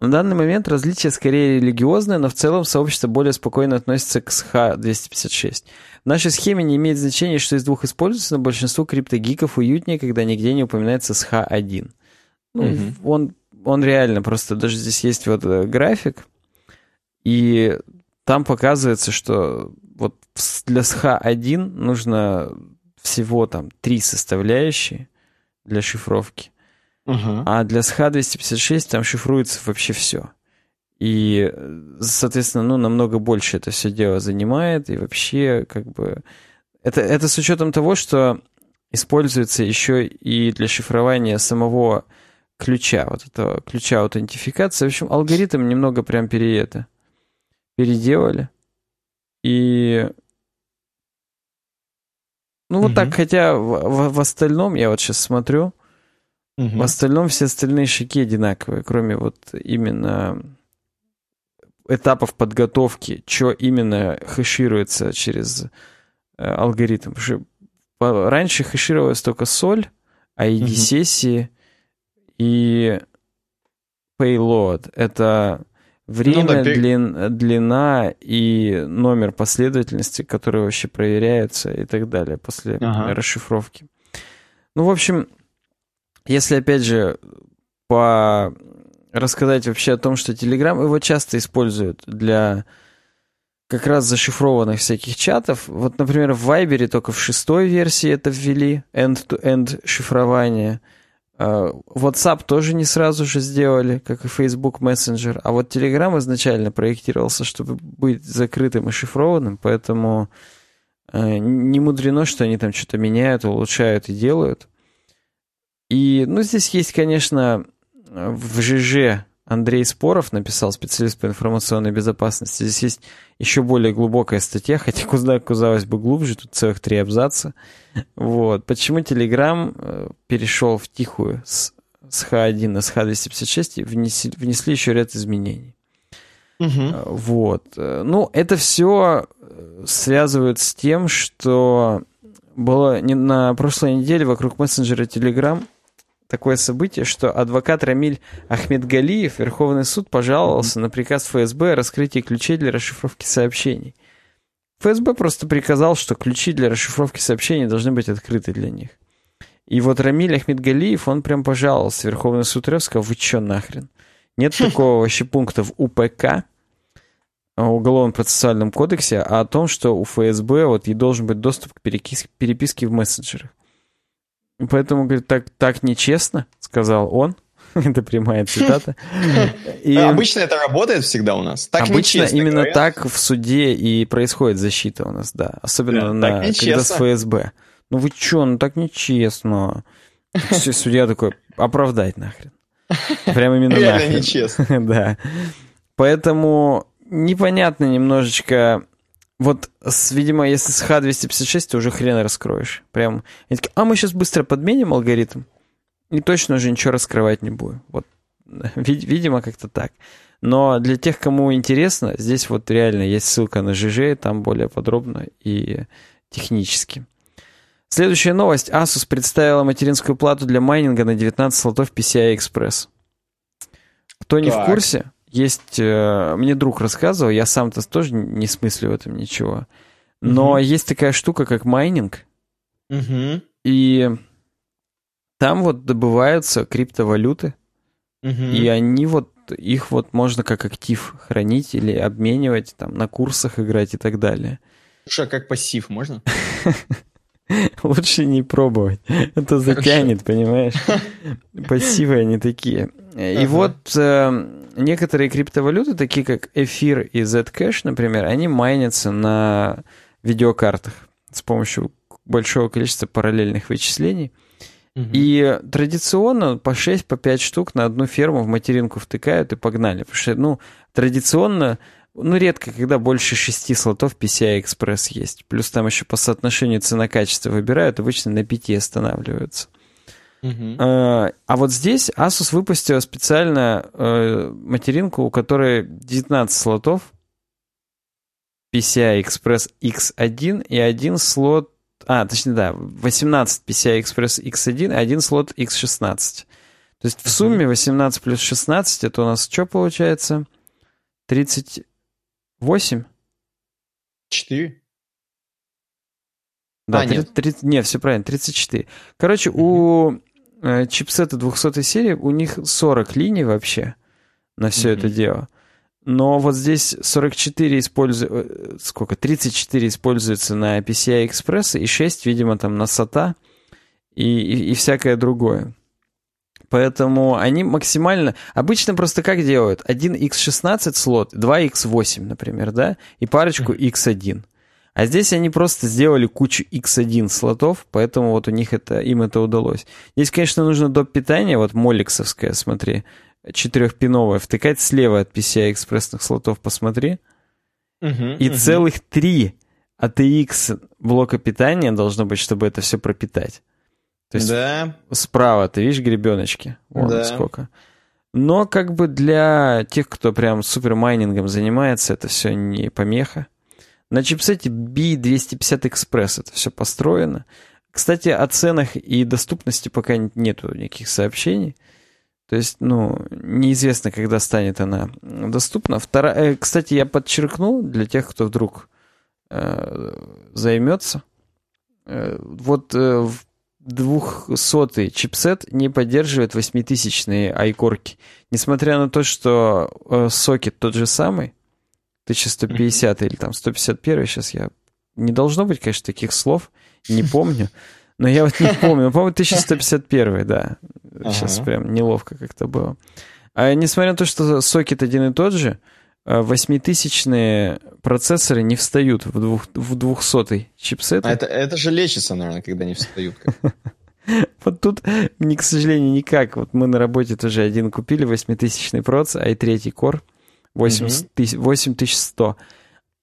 На данный момент различие скорее религиозное, но в целом сообщество более спокойно относится к SH-256. В нашей схеме не имеет значения, что из двух используется, но большинству криптогиков уютнее, когда нигде не упоминается SH-1. Ну, mm он, он реально просто, даже здесь есть вот э, график, и там показывается, что вот для SH-1 нужно всего там три составляющие для шифровки. Uh-huh. А для SH-256 там шифруется вообще все. И, соответственно, ну, намного больше это все дело занимает, и вообще, как бы... Это, это с учетом того, что используется еще и для шифрования самого ключа, вот этого ключа аутентификации. В общем, алгоритм немного прям пере это, переделали. И... Ну, вот угу. так, хотя в, в, в остальном, я вот сейчас смотрю, Угу. В остальном все остальные шаги одинаковые, кроме вот именно этапов подготовки, что именно хэшируется через э, алгоритм. Раньше хэшировалась только соль, ID-сессии угу. и payload. Это время, ну, да, длин, длина и номер последовательности, которые вообще проверяются и так далее после ага. расшифровки. Ну, в общем, если, опять же, по рассказать вообще о том, что Telegram его часто используют для как раз зашифрованных всяких чатов. Вот, например, в Viber только в шестой версии это ввели, end-to-end шифрование. А, WhatsApp тоже не сразу же сделали, как и Facebook Messenger. А вот Telegram изначально проектировался, чтобы быть закрытым и шифрованным, поэтому э, не мудрено, что они там что-то меняют, улучшают и делают. И, ну, здесь есть, конечно, в ЖЖ Андрей Споров написал, специалист по информационной безопасности. Здесь есть еще более глубокая статья, хотя куда, казалось бы, глубже, тут целых три абзаца. Вот. Почему Telegram э, перешел в тихую с, с H1 на SH256 и внесли, внесли еще ряд изменений. Угу. Вот. Э, ну, это все связывают с тем, что было не на прошлой неделе вокруг мессенджера Telegram такое событие, что адвокат Рамиль Ахмедгалиев, Верховный суд пожаловался на приказ ФСБ о раскрытии ключей для расшифровки сообщений. ФСБ просто приказал, что ключи для расшифровки сообщений должны быть открыты для них. И вот Рамиль Ахмедгалиев, он прям пожаловался. Верховный суд РФ сказал, вы чё нахрен? Нет такого вообще пункта в УПК, Уголовном процессуальном кодексе, а о том, что у ФСБ вот и должен быть доступ к переписке в мессенджерах. Поэтому, говорит, так, так нечестно, сказал он. это прямая цитата. И обычно это работает всегда у нас. Так обычно нечестно, именно говорят. так в суде и происходит защита у нас, да. Особенно да, на, когда с ФСБ. Ну вы чё, ну так нечестно. Все, судья такой, оправдать нахрен. Прямо именно Реально нахрен. нечестно. да. Поэтому непонятно немножечко вот, с, видимо, если с H256, ты уже хрен раскроешь. Прям, они такие, а мы сейчас быстро подменим алгоритм, и точно уже ничего раскрывать не будем. Вот, видимо, как-то так. Но для тех, кому интересно, здесь вот реально есть ссылка на ЖЖ, там более подробно и технически. Следующая новость. Asus представила материнскую плату для майнинга на 19 слотов PCI Express. Кто не так. в курсе, есть, э, мне друг рассказывал, я сам-то тоже не смыслю в этом ничего. Но угу. есть такая штука, как майнинг. Угу. И там вот добываются криптовалюты. Угу. И они вот, их вот можно как актив хранить или обменивать, там, на курсах играть и так далее. Слушай, а как пассив можно? Лучше не пробовать. Это затянет, понимаешь? Пассивы они такие. И вот э, некоторые криптовалюты, такие как эфир и Zcash, например, они майнятся на видеокартах с помощью большого количества параллельных вычислений. Угу. И традиционно по 6, по 5 штук на одну ферму в материнку втыкают и погнали. Потому что, ну, традиционно, ну, редко, когда больше 6 слотов PCI Express есть. Плюс там еще по соотношению цена-качество выбирают, обычно на 5 останавливаются. Uh, а вот здесь Asus выпустила специально uh, материнку, у которой 19 слотов PCI Express X1 и один слот... А, точнее, да, 18 PCI Express X1 и один слот X16. То есть в сумме 18 плюс 16, это у нас что получается? 38? 4? Да, а, 30, нет. 30, не, все правильно, 34. Короче, uh-huh. у Э, чипсеты 200 серии, у них 40 линий вообще на все mm-hmm. это дело. Но вот здесь 44 используется, э, сколько, 34 используется на PCI Express и 6, видимо, там на SATA и, и, и всякое другое. Поэтому они максимально... Обычно просто как делают? Один X16 слот, два X8, например, да? И парочку X1. А здесь они просто сделали кучу X1 слотов, поэтому вот у них это, им это удалось. Здесь, конечно, нужно доп. питания, вот моликсовское, смотри, четырехпиновое, втыкать слева от PCI экспрессных слотов, посмотри. Uh-huh, и uh-huh. целых три ATX блока питания должно быть, чтобы это все пропитать. То есть да. справа, ты видишь гребеночки? Вон да. сколько. Но как бы для тех, кто прям супер майнингом занимается, это все не помеха. На чипсете B250 Express это все построено. Кстати, о ценах и доступности пока нету никаких сообщений. То есть, ну, неизвестно, когда станет она доступна. Вторая, э, кстати, я подчеркнул для тех, кто вдруг э, займется. Э, вот э, 200 чипсет не поддерживает 8000-е айкорки. Несмотря на то, что э, сокет тот же самый, 1150 или там 151, сейчас я... Не должно быть, конечно, таких слов, не помню. Но я вот не помню. По-моему, 1151, да. Сейчас ага. прям неловко как-то было. А несмотря на то, что сокет один и тот же, 8000-е э, процессоры не встают в, двух, в 200 чипсет. А это, это же лечится, наверное, когда не встают. Вот тут, к сожалению, никак. Вот мы на работе тоже один купили 8000 проц, i3 Core 8100.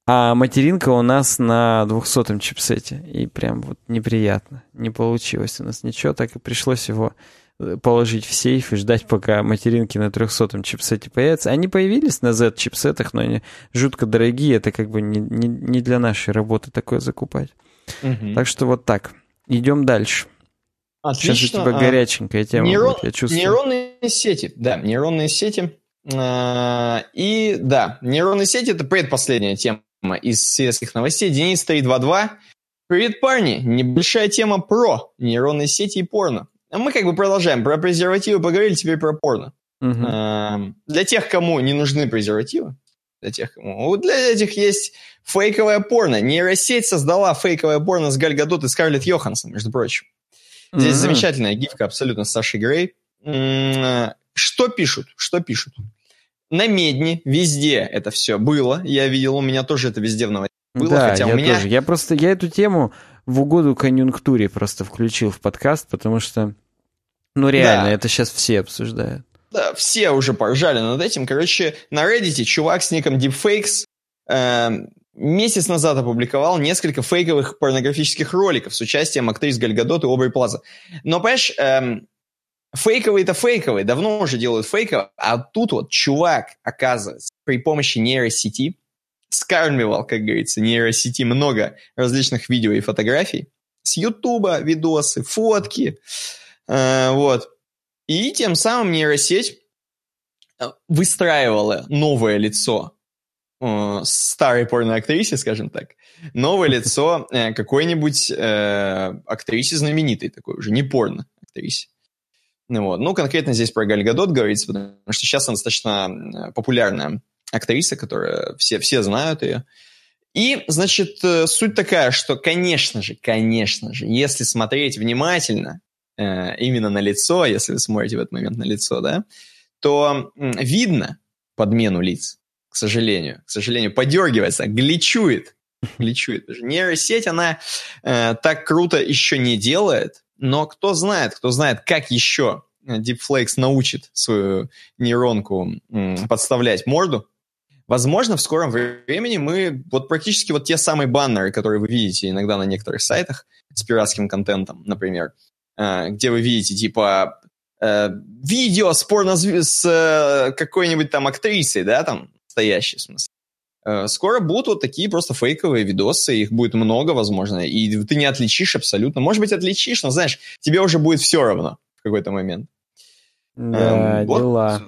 А материнка у нас на 200-м чипсете. И прям вот неприятно. Не получилось у нас ничего, так и пришлось его э, положить в сейф и ждать, пока материнки на 300-м чипсете появятся. Они появились на Z-чипсетах, но они жутко дорогие. Это как бы не, не, не для нашей работы такое закупать. Угу. Так что вот так. Идем дальше. Отлично. Сейчас у тебя а, горяченькая тема Нейрон, будет, я чувствую. Нейронные сети, да, нейронные сети. А, и да, нейронные сети – это предпоследняя тема из светских новостей. Денис 322. Привет, парни! Небольшая тема про нейронные сети и порно. А мы как бы продолжаем. Про презервативы поговорили, теперь про порно. Угу. Для тех, кому не нужны презервативы, для тех, кому... Для этих есть фейковое порно. Нейросеть создала фейковое порно с Галь Гадот и Скарлетт Йоханссон, между прочим. Здесь mm-hmm. замечательная гифка абсолютно с Сашей Грей. Что пишут? Что пишут? На Медне везде это все было. Я видел, у меня тоже это везде в новостях было. Да, хотя я у меня... тоже. Я просто, я эту тему в угоду конъюнктуре просто включил в подкаст, потому что, ну реально, да. это сейчас все обсуждают. Да, все уже поржали над этим. Короче, на Reddit чувак с ником Deepfakes э, месяц назад опубликовал несколько фейковых порнографических роликов с участием актрис Гальгадот и Обри Плаза. Но, понимаешь, эм, фейковые-то фейковые, давно уже делают фейковые, а тут вот чувак, оказывается, при помощи нейросети, скармливал, как говорится, нейросети много различных видео и фотографий, с Ютуба видосы, фотки, э, вот. И тем самым нейросеть э, выстраивала новое лицо э, старой порноактрисе, скажем так, новое лицо э, какой-нибудь э, актрисе знаменитой такой уже, не порно-актрисе. Ну, вот. ну, конкретно здесь про Галь Гадот говорится, потому что сейчас она достаточно э, популярная актриса, которая все, все знают ее. И, значит, э, суть такая, что, конечно же, конечно же, если смотреть внимательно э, именно на лицо, если вы смотрите в этот момент на лицо, да, то видно подмену лиц к сожалению. К сожалению, подергивается, гличует. Гличует. Нейросеть, она э, так круто еще не делает, но кто знает, кто знает, как еще Deepflakes научит свою нейронку э, подставлять морду. Возможно, в скором времени мы вот практически вот те самые баннеры, которые вы видите иногда на некоторых сайтах с пиратским контентом, например, э, где вы видите типа э, видео с порно с э, какой-нибудь там актрисой, да, там настоящий, в смысле. Э, скоро будут вот такие просто фейковые видосы, их будет много, возможно, и ты не отличишь абсолютно. Может быть, отличишь, но, знаешь, тебе уже будет все равно в какой-то момент. Да, эм, вот, дела.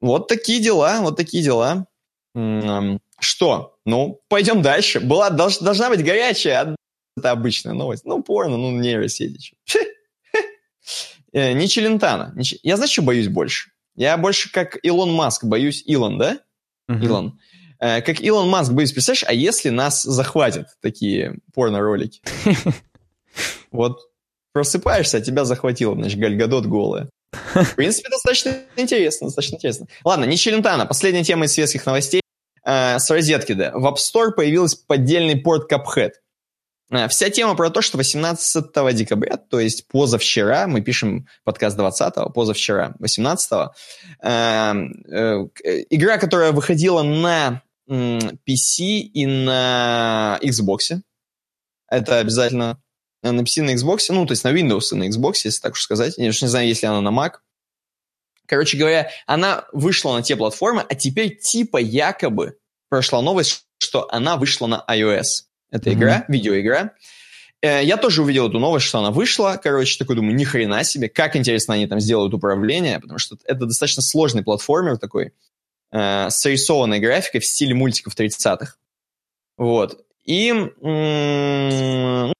Вот такие дела, вот такие дела. Эм, что? Ну, пойдем дальше. Была, долж, должна быть горячая, это обычная новость. Ну, порно, ну, нейросети. Э, не Челентано. Я, знаешь, что боюсь больше? Я больше как Илон Маск боюсь. Илон, да? Илон. Э, как Илон Маск, боюсь, представляешь, а если нас захватят такие порно-ролики? Вот просыпаешься, а тебя захватило, значит, Гальгадот голая. В принципе, достаточно интересно, достаточно интересно. Ладно, не Челентано. Последняя тема из светских новостей. Э, с розетки, да. В App Store появился поддельный порт Cuphead. Э, вся тема про то, что 18 декабря, то есть позавчера, мы пишем подкаст 20 позавчера, 18 э, э, игра, которая выходила на э, PC и на Xbox, это обязательно на PC, на Xbox, ну, то есть на Windows и на Xbox, если так уж сказать. Я уж не знаю, если она на Mac. Короче говоря, она вышла на те платформы, а теперь типа якобы прошла новость, что она вышла на iOS. Это mm-hmm. игра, видеоигра. Э, я тоже увидел эту новость, что она вышла. Короче, такой думаю, ни хрена себе. Как интересно они там сделают управление, потому что это достаточно сложный платформер такой, э, с графикой в стиле мультиков 30-х. Вот. И м-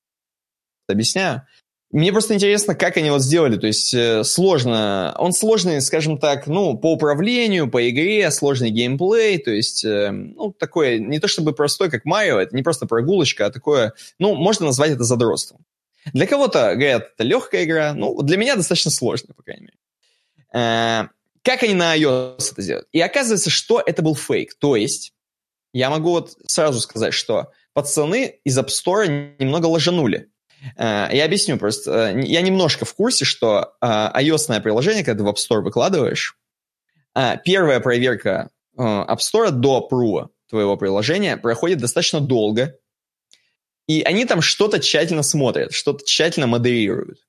объясняю. Мне просто интересно, как они вот сделали. То есть э, сложно, он сложный, скажем так, ну, по управлению, по игре, сложный геймплей. То есть, э, ну, такое, не то чтобы простой, как Марио, это не просто прогулочка, а такое, ну, можно назвать это задротством. Для кого-то, говорят, это легкая игра. Ну, для меня достаточно сложная, по крайней мере. Э, как они на iOS это сделают? И оказывается, что это был фейк. То есть, я могу вот сразу сказать, что пацаны из App Store немного ложанули. Э, я объясню просто. Э, я немножко в курсе, что э, iOS приложение, когда ты в App Store выкладываешь, первая проверка App Store до прува твоего приложения проходит достаточно долго, и они там что-то тщательно смотрят, что-то тщательно модерируют.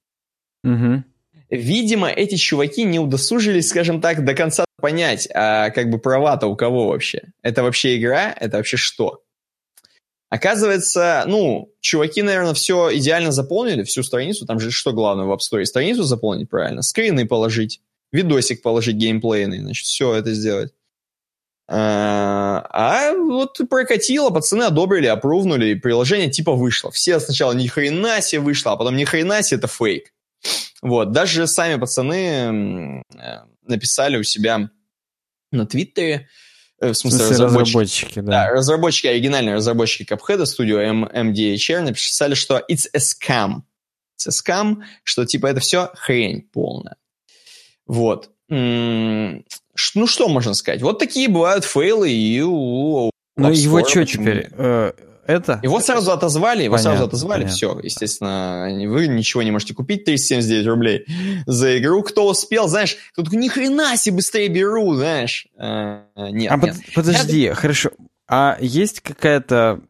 Угу. Видимо, эти чуваки не удосужились, скажем так, до конца понять, а как бы права-то у кого вообще. Это вообще игра? Это вообще что? Оказывается, ну, чуваки, наверное, все идеально заполнили, всю страницу. Там же что главное в App Store? Страницу заполнить правильно, скрины положить, видосик положить геймплейный, значит, все это сделать. А, а вот прокатило, пацаны одобрили, опрувнули, приложение типа вышло. Все сначала ни хрена себе вышло, а потом ни хрена себе это фейк. Вот, даже сами пацаны э, написали у себя на Твиттере, э, в смысле, в смысле разработчики, разработчики, да. да. разработчики, оригинальные разработчики Cuphead, студию MDHR, написали, что it's a scam. It's a scam, что типа это все хрень полная. Вот. Ну, что можно сказать? Вот такие бывают фейлы и у Ну, его что теперь? Это? Его сразу отозвали, его понятно, сразу отозвали, понятно. все. Естественно, вы ничего не можете купить, 379 рублей за игру. Кто успел, знаешь, такой, ни хрена себе быстрее беру, знаешь. А, нет, а нет. Под, подожди, Я... хорошо. А есть какая-то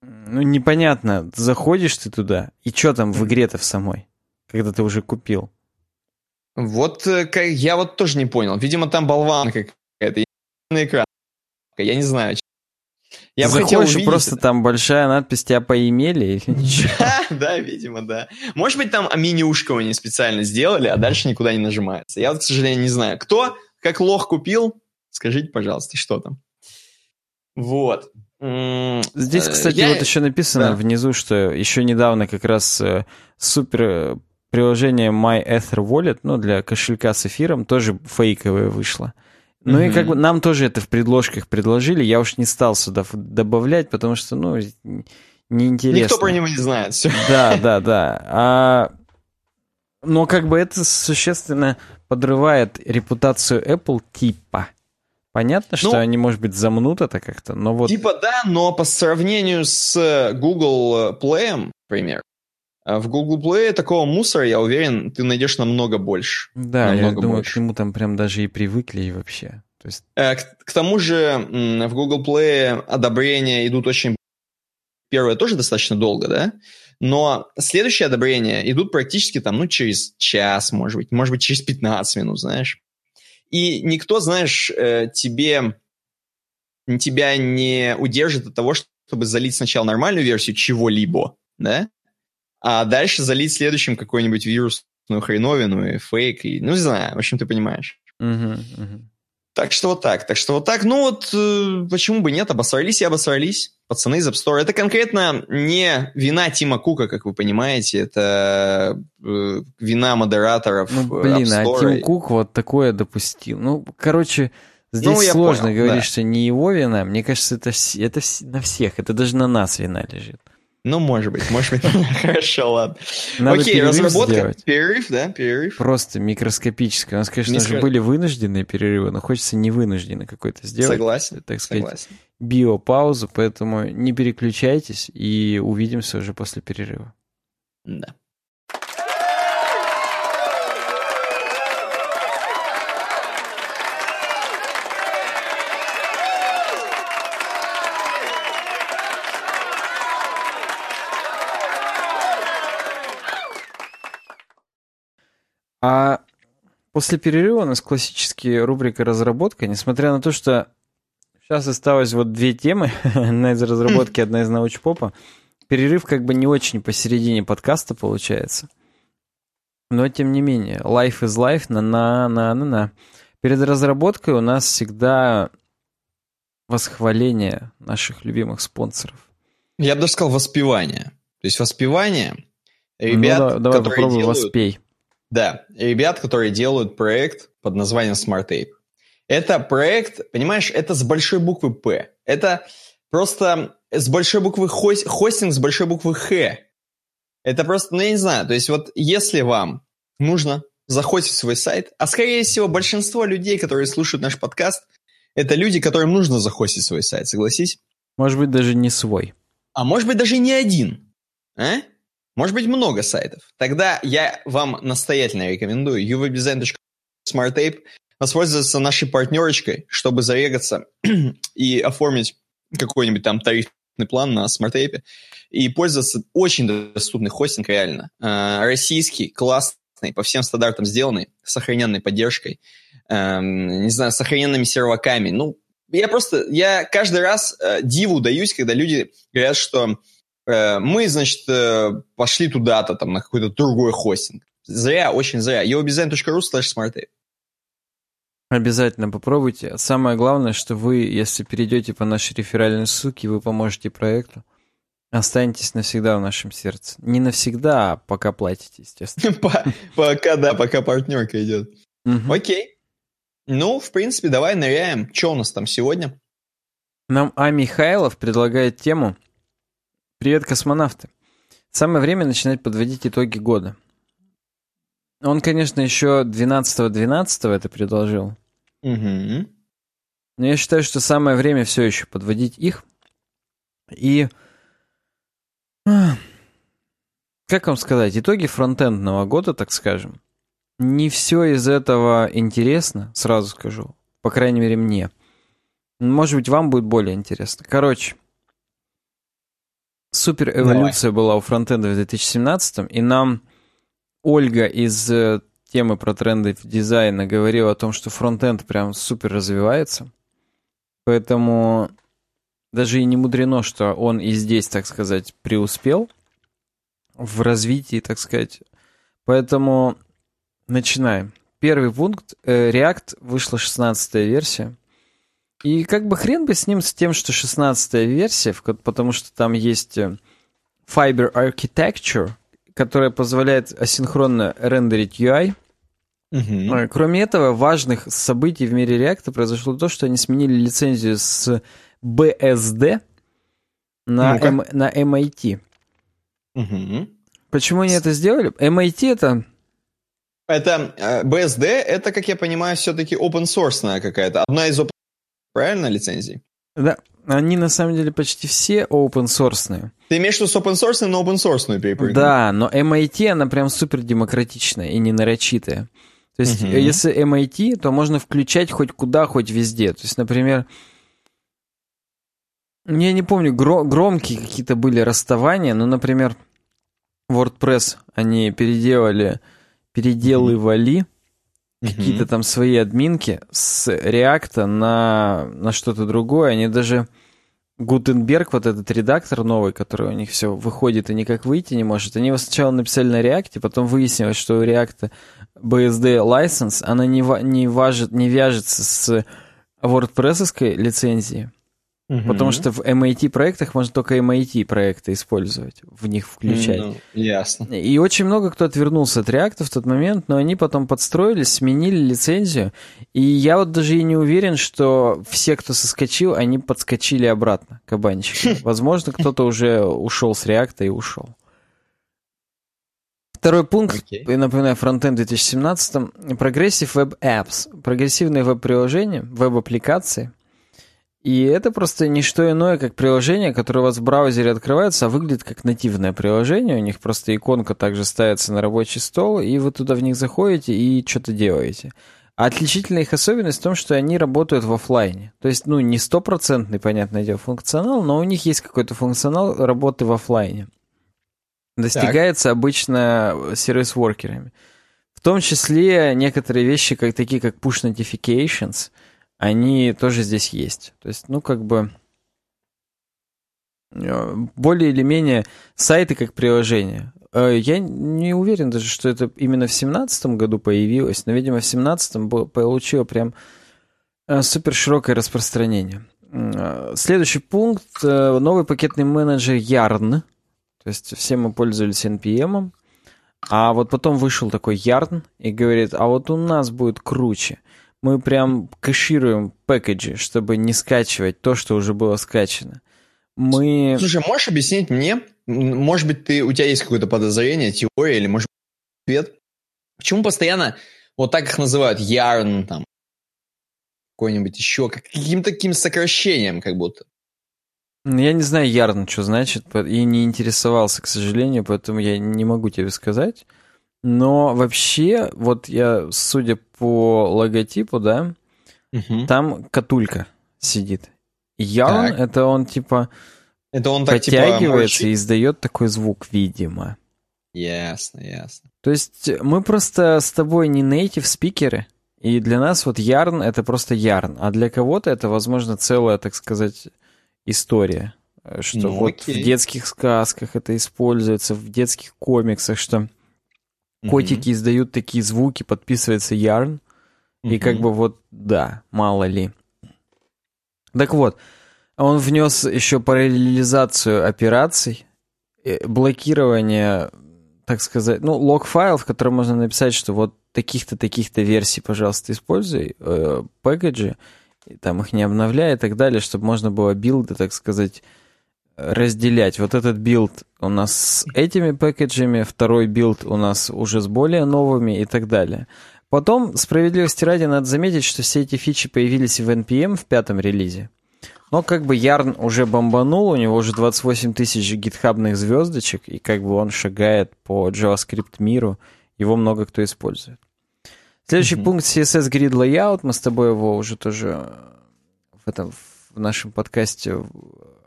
ну, непонятно, заходишь ты туда, и что там в игре-то в самой, когда ты уже купил? Вот э, я вот тоже не понял. Видимо, там болванка какая-то на экран. Я не знаю. Я Заходишь, хотел увидеть... просто там большая надпись «Тебя поимели» или ничего? Да, видимо, да. Может быть, там менюшку они специально сделали, а дальше никуда не нажимается. Я к сожалению, не знаю. Кто как лох купил, скажите, пожалуйста, что там. Вот. Здесь, э, кстати, я... вот еще написано да. внизу, что еще недавно как раз э, супер э, приложение MyEther Wallet, ну, для кошелька с эфиром, тоже фейковое вышло. Ну mm-hmm. и как бы нам тоже это в предложках предложили, я уж не стал сюда добавлять, потому что, ну, неинтересно. Никто про него не знает. Все. Да, да, да. А, но как бы это существенно подрывает репутацию Apple типа. Понятно, что ну, они, может быть, замнут это как-то, но вот... Типа да, но по сравнению с Google Play, например, в Google Play такого мусора, я уверен, ты найдешь намного больше. Да, намного я думаю, больше. к нему там прям даже и привыкли и вообще. То есть... Э, к, к тому же в Google Play одобрения идут очень... Первое тоже достаточно долго, да? Но следующие одобрения идут практически там, ну, через час, может быть, может быть, через 15 минут, знаешь. И никто, знаешь, э, тебе, тебя не удержит от того, чтобы залить сначала нормальную версию чего-либо, да? А дальше залить следующим какой-нибудь вирусную хреновину и фейк, и, ну, не знаю, в общем, ты понимаешь. Uh-huh, uh-huh. Так что вот так, так что вот так. Ну вот, э, почему бы нет, обосрались и обосрались. Пацаны из App Store. Это конкретно не вина Тима Кука, как вы понимаете, это э, вина модераторов Ну, блин, App Store. а Тим Кук вот такое допустил. Ну, короче, здесь ну, сложно понял, говорить, да. что не его вина. Мне кажется, это, это на всех, это даже на нас вина лежит. Ну, может быть, может быть. Хорошо, ладно. Надо Окей, разработка. Сделать. Перерыв, да, перерыв. Просто микроскопический. У нас, конечно Микро... же, были вынужденные перерывы, но хочется невынужденный какой-то сделать. Согласен. Так сказать, Согласен. биопаузу, поэтому не переключайтесь и увидимся уже после перерыва. Да. А после перерыва у нас классические рубрика «Разработка». Несмотря на то, что сейчас осталось вот две темы, одна из разработки, одна из научпопа, перерыв как бы не очень посередине подкаста получается. Но тем не менее, life is life, на-на-на-на-на. Перед разработкой у нас всегда восхваление наших любимых спонсоров. Я бы даже сказал воспевание. То есть воспевание ребят, ну, да, давай которые попробуй делают... воспей. Да, ребят, которые делают проект под названием Smart Ape. Это проект, понимаешь, это с большой буквы П. Это просто с большой буквы хост, хостинг с большой буквы Х. Это просто, ну я не знаю, то есть вот если вам нужно захостить свой сайт, а скорее всего большинство людей, которые слушают наш подкаст, это люди, которым нужно захостить свой сайт, согласись? Может быть, даже не свой. А может быть, даже не один. А? Может быть много сайтов. Тогда я вам настоятельно рекомендую uwebdesign.smartape воспользоваться нашей партнерочкой, чтобы зарегаться и оформить какой-нибудь там тарифный план на SmartApe и пользоваться очень доступный хостинг реально. Э, российский, классный, по всем стандартам сделанный, с охрененной поддержкой, эм, не знаю, с охрененными серваками. Ну, я просто, я каждый раз э, диву даюсь, когда люди говорят, что мы, значит, пошли туда-то, там, на какой-то другой хостинг. Зря, очень зря. eobizen.ru slash smarttape. Обязательно попробуйте. Самое главное, что вы, если перейдете по нашей реферальной ссылке, вы поможете проекту. Останетесь навсегда в нашем сердце. Не навсегда, а пока платите, естественно. Пока, да, пока партнерка идет. Окей. Ну, в принципе, давай ныряем. Что у нас там сегодня? Нам А. Михайлов предлагает тему «Привет, космонавты». Самое время начинать подводить итоги года. Он, конечно, еще 12-12 -12 это предложил. Угу. Но я считаю, что самое время все еще подводить их. И... Как вам сказать, итоги фронтендного года, так скажем, не все из этого интересно, сразу скажу. По крайней мере, мне. Может быть, вам будет более интересно. Короче, супер эволюция Давай. была у фронтенда в 2017, и нам Ольга из э, темы про тренды дизайна говорила о том, что фронтенд прям супер развивается. Поэтому даже и не мудрено, что он и здесь, так сказать, преуспел в развитии, так сказать. Поэтому начинаем. Первый пункт. Э, React вышла 16 версия. И как бы хрен бы с ним, с тем, что 16 версия, потому что там есть э, Fiber Architecture, которая позволяет асинхронно рендерить UI. Угу. Кроме этого, важных событий в мире React произошло то, что они сменили лицензию с BSD на, ну M, на MIT. Угу. Почему они это сделали? MIT это... Это э, BSD, это, как я понимаю, все-таки open source какая-то. Одна из open правильно лицензий? Да, они на самом деле почти все open source. Ты имеешь в виду с open source на open source перепрыгнул? Да, но MIT, она прям супер демократичная и не нарочитая. То есть, uh-huh. если MIT, то можно включать хоть куда, хоть везде. То есть, например, я не помню, гро- громкие какие-то были расставания, но, например, WordPress они переделали, переделывали какие-то там свои админки с React на, на что-то другое. Они даже... Гутенберг, вот этот редактор новый, который у них все выходит и никак выйти не может, они его сначала написали на React, потом выяснилось, что у React BSD license, она не, не, важит, не вяжется с WordPress лицензией. Угу. Потому что в MIT проектах можно только MIT проекты использовать, в них включать. Ну, ясно. И очень много кто отвернулся от React в тот момент, но они потом подстроились, сменили лицензию. И я вот даже и не уверен, что все, кто соскочил, они подскочили обратно, кабанчики. Возможно, кто-то уже ушел с React и ушел. Второй пункт, okay. напоминаю, фронтенд 2017, Progressive Web Apps, прогрессивные веб-приложения, веб-аппликации – и это просто не что иное, как приложение, которое у вас в браузере открывается, а выглядит как нативное приложение. У них просто иконка также ставится на рабочий стол, и вы туда в них заходите и что-то делаете. А отличительная их особенность в том, что они работают в офлайне. То есть, ну, не стопроцентный, понятное дело, функционал, но у них есть какой-то функционал работы в офлайне. Достигается так. обычно сервис-воркерами. В том числе некоторые вещи, как такие как push notifications – они тоже здесь есть. То есть, ну, как бы э, более или менее сайты как приложение. Э, я не уверен даже, что это именно в 2017 году появилось, но, видимо, в 2017 получило прям э, супер широкое распространение. Следующий пункт. Новый пакетный менеджер Yarn. То есть все мы пользовались NPM. А вот потом вышел такой Yarn и говорит, а вот у нас будет круче мы прям кэшируем пэкэджи, чтобы не скачивать то, что уже было скачано. Мы... Слушай, можешь объяснить мне, может быть, ты, у тебя есть какое-то подозрение, теория, или, может быть, ответ? Почему постоянно вот так их называют, yarn, там, какой-нибудь еще, как, каким-то таким сокращением, как будто? Я не знаю Ярн, что значит, и не интересовался, к сожалению, поэтому я не могу тебе сказать. Но вообще, вот я, судя по логотипу, да, угу. там катулька сидит. Ярн — это он типа это он так, типа, подтягивается типа, и издает такой звук, видимо. Ясно, ясно. То есть мы просто с тобой не native спикеры, и для нас вот ярн — это просто ярн, а для кого-то это, возможно, целая, так сказать, история. Что ну, вот окей. в детских сказках это используется, в детских комиксах, что котики издают такие звуки, подписывается Yarn, и как бы вот, да, мало ли. Так вот, он внес еще параллелизацию операций, э, блокирование, так сказать, ну, lock-файл, в котором можно написать, что вот таких-то, таких-то версий, пожалуйста, используй, э, package и, там их не обновляй и так далее, чтобы можно было билды, так сказать, разделять. Вот этот билд у нас с этими package ами, второй билд у нас уже с более новыми и так далее. Потом, справедливости ради, надо заметить, что все эти фичи появились в NPM в пятом релизе. Но как бы Ярн уже бомбанул, у него уже 28 тысяч гитхабных звездочек, и как бы он шагает по JavaScript миру, его много кто использует. Следующий mm-hmm. пункт CSS Grid Layout, мы с тобой его уже тоже в этом в нашем подкасте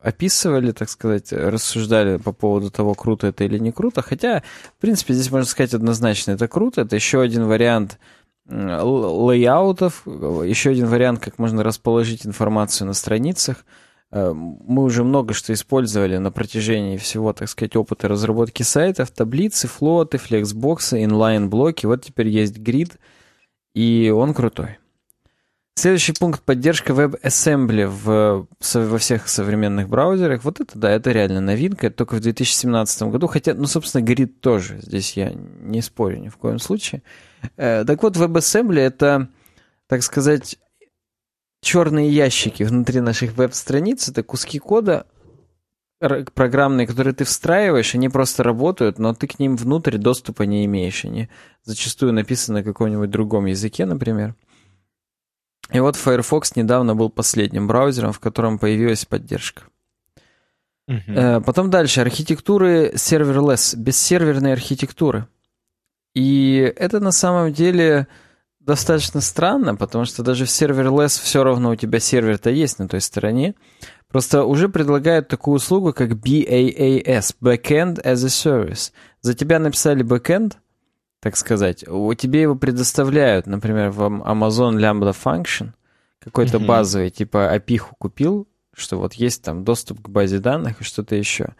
описывали, так сказать, рассуждали по поводу того, круто это или не круто. Хотя, в принципе, здесь можно сказать однозначно, это круто. Это еще один вариант layout ов, еще один вариант, как можно расположить информацию на страницах. Э, мы уже много что использовали на протяжении всего, так сказать, опыта разработки сайтов. Таблицы, float ы, flexbox ы, inline-block и. Вот теперь есть grid, и он крутой. Следующий пункт — поддержка WebAssembly в, во всех современных браузерах. Вот это, да, это реально новинка. Это только в 2017 году. Хотя, ну, собственно, Grid тоже. Здесь я не спорю ни в коем случае. Э, так вот, WebAssembly — это, так сказать, черные ящики внутри наших веб-страниц. Это куски кода программные, которые ты встраиваешь, они просто работают, но ты к ним внутрь доступа не имеешь. Они зачастую написаны на каком-нибудь другом языке, например. И вот Firefox недавно был последним браузером, в котором появилась поддержка. Uh-huh. Потом дальше. Архитектуры serverless, бессерверной архитектуры. И это на самом деле достаточно странно, потому что даже в serverless все равно у тебя сервер-то есть на той стороне. Просто уже предлагают такую услугу, как BAAS, Backend as a Service. За тебя написали backend, так сказать, у тебе его предоставляют, например, в Amazon Lambda Function, какой-то mm-hmm. базовый, типа API купил, что вот есть там доступ к базе данных и что-то еще.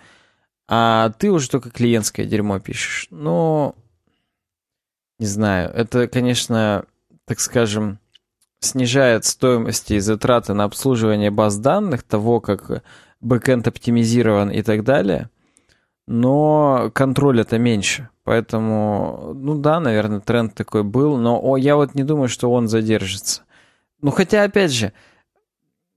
А ты уже только клиентское дерьмо пишешь. Ну, не знаю, это, конечно, так скажем, снижает стоимость и затраты на обслуживание баз данных, того, как бэкэнд оптимизирован и так далее, но контроль это меньше. Поэтому, ну да, наверное, тренд такой был, но о, я вот не думаю, что он задержится. Ну хотя, опять же,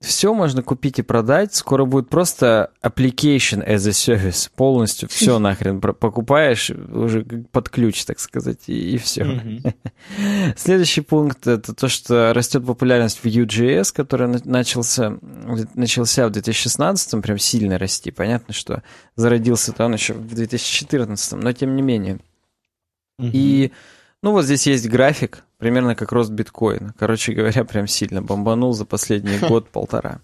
все можно купить и продать. Скоро будет просто application as a service. Полностью все нахрен покупаешь уже под ключ, так сказать, и, и все. Mm-hmm. Следующий пункт это то, что растет популярность Vue.js, который начался, начался в 2016 прям сильно расти. Понятно, что зародился-то он еще в 2014, но тем не менее. Mm-hmm. И ну вот здесь есть график, примерно как рост биткоина. Короче говоря, прям сильно бомбанул за последний год-полтора.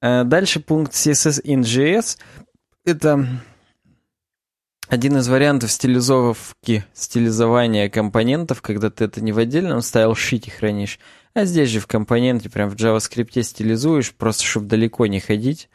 Э, дальше пункт CSS in JS. Это один из вариантов стилизовки, стилизования компонентов, когда ты это не в отдельном стайл-шите хранишь, а здесь же в компоненте, прям в JavaScript стилизуешь, просто чтобы далеко не ходить.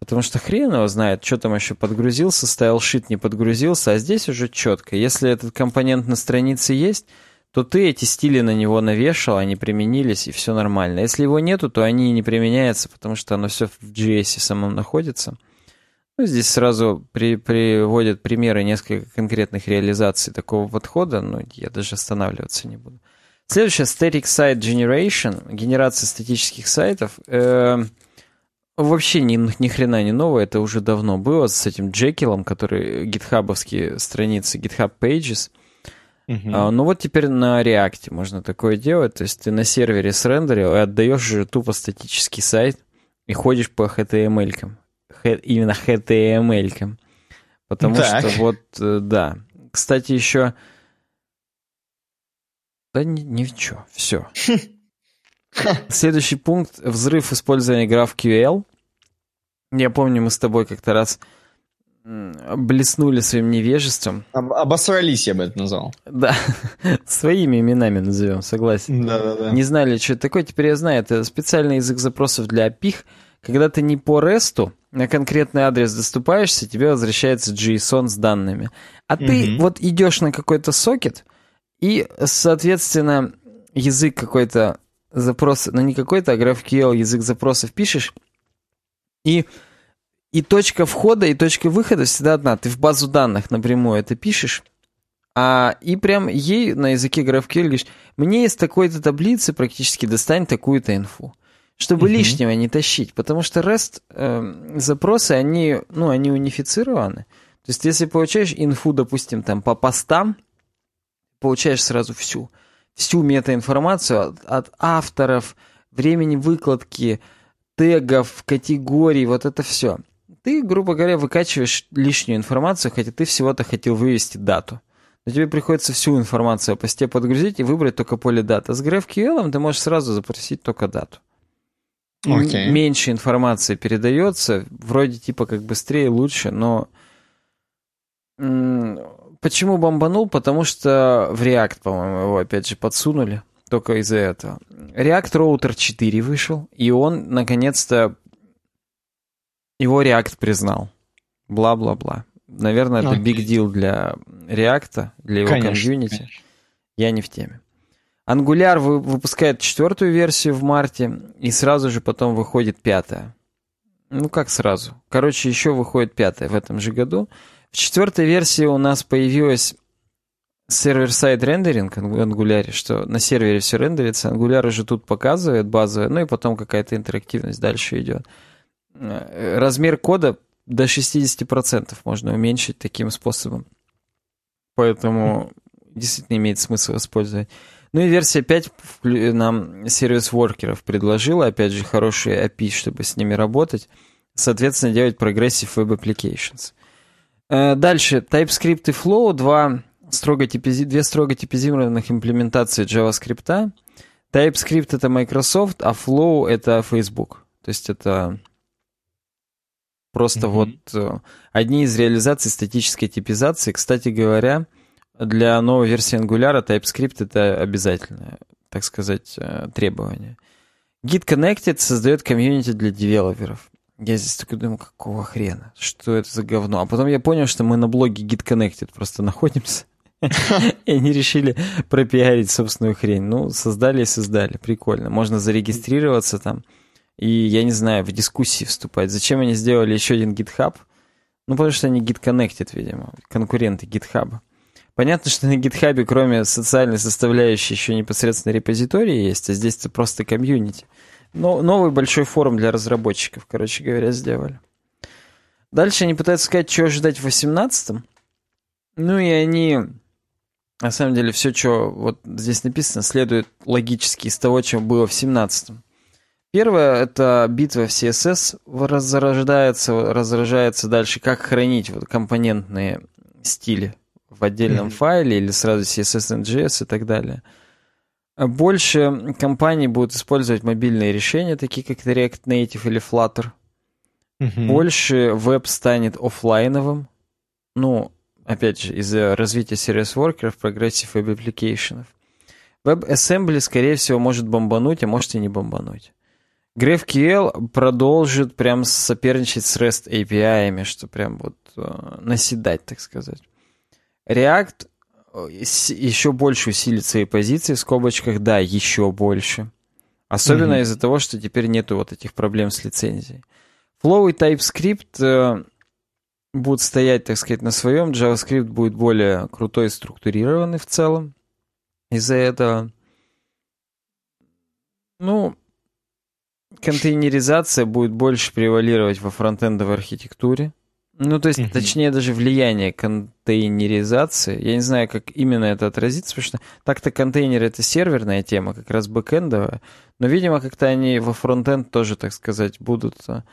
Потому что хрен его знает, что там еще подгрузился, стайлшит не подгрузился, а здесь уже четко. Если этот компонент на странице есть, то ты эти стили на него навешал, они применились, и все нормально. Если его нету, то они не применяются, потому что оно все в JS самом находится. Ну, здесь сразу при, приводят примеры нескольких конкретных реализаций такого подхода, но я даже останавливаться не буду. Следующее, Static Site Generation, генерация статических сайтов. Э, вообще ни, ни хрена не новое, это уже давно было с этим Джекилом, который гитхабовские страницы, GitHub Pages. Uh-huh. А, ну вот теперь на React можно такое делать, то есть ты на сервере срендерил и отдаешь же тупо статический сайт, и ходишь по HTML-кам. Именно HTML-кам. Потому так. что вот, э, да. Кстати, еще... Да ни, ничего, все. Следующий пункт — взрыв использования GraphQL. Я помню, мы с тобой как-то раз блеснули своим невежеством. Об, обосрались, я бы это назвал. Да, своими именами назовем, согласен. Да-да-да. Не знали, что это такое, теперь я знаю. Это специальный язык запросов для API. Когда ты не по REST на конкретный адрес доступаешься, тебе возвращается JSON с данными. А угу. ты вот идешь на какой-то сокет, и, соответственно, язык какой-то запрос, ну не какой-то, а GraphQL язык запросов пишешь, и и точка входа, и точка выхода всегда одна. Ты в базу данных напрямую это пишешь, а, и прям ей на языке GraphQL говоришь, мне из такой-то таблицы практически достань такую-то инфу. Чтобы uh-huh. лишнего не тащить. Потому что REST э, запросы, они, ну, они унифицированы. То есть, если получаешь инфу, допустим, там по постам, получаешь сразу всю. Всю метаинформацию от, от авторов, времени выкладки, тегов, категорий, вот это все ты, грубо говоря, выкачиваешь лишнюю информацию, хотя ты всего-то хотел вывести дату. Но тебе приходится всю информацию о посте подгрузить и выбрать только поле дата. С GraphQL ты можешь сразу запросить только дату. Okay. Меньше информации передается, вроде типа как быстрее, лучше, но почему бомбанул? Потому что в React, по-моему, его опять же подсунули, только из-за этого. React Router 4 вышел, и он наконец-то его React признал. Бла-бла-бла. Наверное, это big deal для React, для его конечно, комьюнити. Конечно. Я не в теме. Angular выпускает четвертую версию в марте, и сразу же потом выходит пятая. Ну, как сразу? Короче, еще выходит пятая в этом же году. В четвертой версии у нас появилась server-side rendering Angular, что на сервере все рендерится, Angular уже тут показывает базовое, ну и потом какая-то интерактивность дальше идет. Э, размер кода до 60% можно уменьшить таким способом. Поэтому действительно имеет смысл использовать. Ну и версия 5 нам сервис-воркеров предложила, опять же, хорошие API, чтобы с ними работать. Соответственно, делать Progressive Web Applications. Дальше, TypeScript и Flow, два строго типизи... две строго типизированных имплементации JavaScript. TypeScript — это Microsoft, а Flow — это Facebook. То есть это Просто mm-hmm. вот э, одни из реализаций статической типизации, кстати говоря, для новой версии Angular TypeScript это обязательное, так сказать, э, требование. Git Connected создает комьюнити для девелоперов. Я здесь такой думаю, какого хрена? Что это за говно? А потом я понял, что мы на блоге Git Connected просто находимся. И они решили пропиарить собственную хрень. Ну, создали и создали. Прикольно. Можно зарегистрироваться там и, я не знаю, в дискуссии вступать. Зачем они сделали еще один GitHub? Ну, потому что они Git Connected, видимо, конкуренты GitHub. Понятно, что на GitHub, кроме социальной составляющей, еще непосредственно репозитории есть, а здесь это просто комьюнити. Но новый большой форум для разработчиков, короче говоря, сделали. Дальше они пытаются сказать, что ожидать в 18-м. Ну и они, на самом деле, все, что вот здесь написано, следует логически из того, чем было в 17-м. Первое — это битва в CSS разрождается, разрожается дальше, как хранить вот компонентные стили в отдельном mm-hmm. файле или сразу CSS in JS и так далее. Больше компаний будут использовать мобильные решения, такие как React Native или Flutter. Mm-hmm. Больше веб станет офлайновым. Ну, опять же, из-за развития service worker ов, progressive web application ов. WebAssembly, скорее всего, может бомбануть, а может и не бомбануть. GraphQL продолжит прям соперничать с REST API, что прям вот э, наседать, так сказать. React э, еще больше усилит свои позиции в скобочках, да, еще больше. Особенно mm-hmm. из-за того, что теперь нету вот этих проблем с лицензией. Flow и TypeScript э, будут стоять, так сказать, на своем. JavaScript будет более крутой и структурированный в целом. Из-за этого, ну, контейнеризация будет больше превалировать во фронтендовой архитектуре. Ну, то есть, точнее, даже влияние контейнеризации. Я не знаю, как именно это отразится, потому что так-то контейнер — это серверная тема, как раз бэкэндовая. Но, видимо, как-то они во фронтенд тоже, так сказать, будут, а,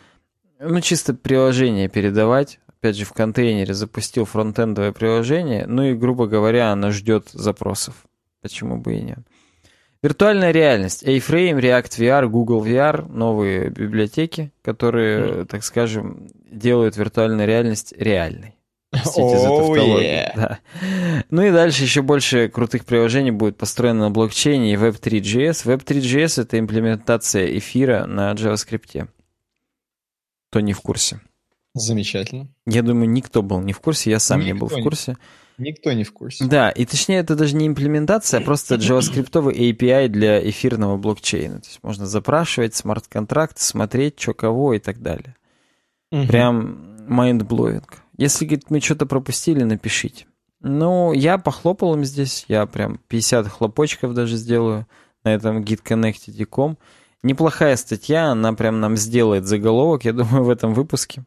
ну, чисто приложение передавать. Опять же, в контейнере запустил фронтендовое приложение, ну и, грубо говоря, оно ждет запросов. Почему бы и нет? Виртуальная реальность. A-Frame, React VR, Google VR, новые библиотеки, которые, так скажем, делают виртуальную реальность реальной. Простите за тавтологию. Yeah. Да. Ну и дальше еще больше крутых приложений будет построено на блокчейне и Web3.js. Web3.js — это имплементация эфира на JavaScript. Кто не в курсе. Замечательно. Я думаю, никто был не в курсе, я сам никто не был в курсе. Не. Никто не в курсе. Да, и точнее это даже не имплементация, а просто JavaScript API для эфирного блокчейна. То есть можно запрашивать смарт-контракт, смотреть, что кого и так далее. Угу. Прям mind-blowing. Если, говорит, мы что-то пропустили, напишите. Ну, я похлопал им здесь, я прям 50 хлопочков даже сделаю на этом gitconnected.com. Неплохая статья, она прям нам сделает заголовок, я думаю, в этом выпуске.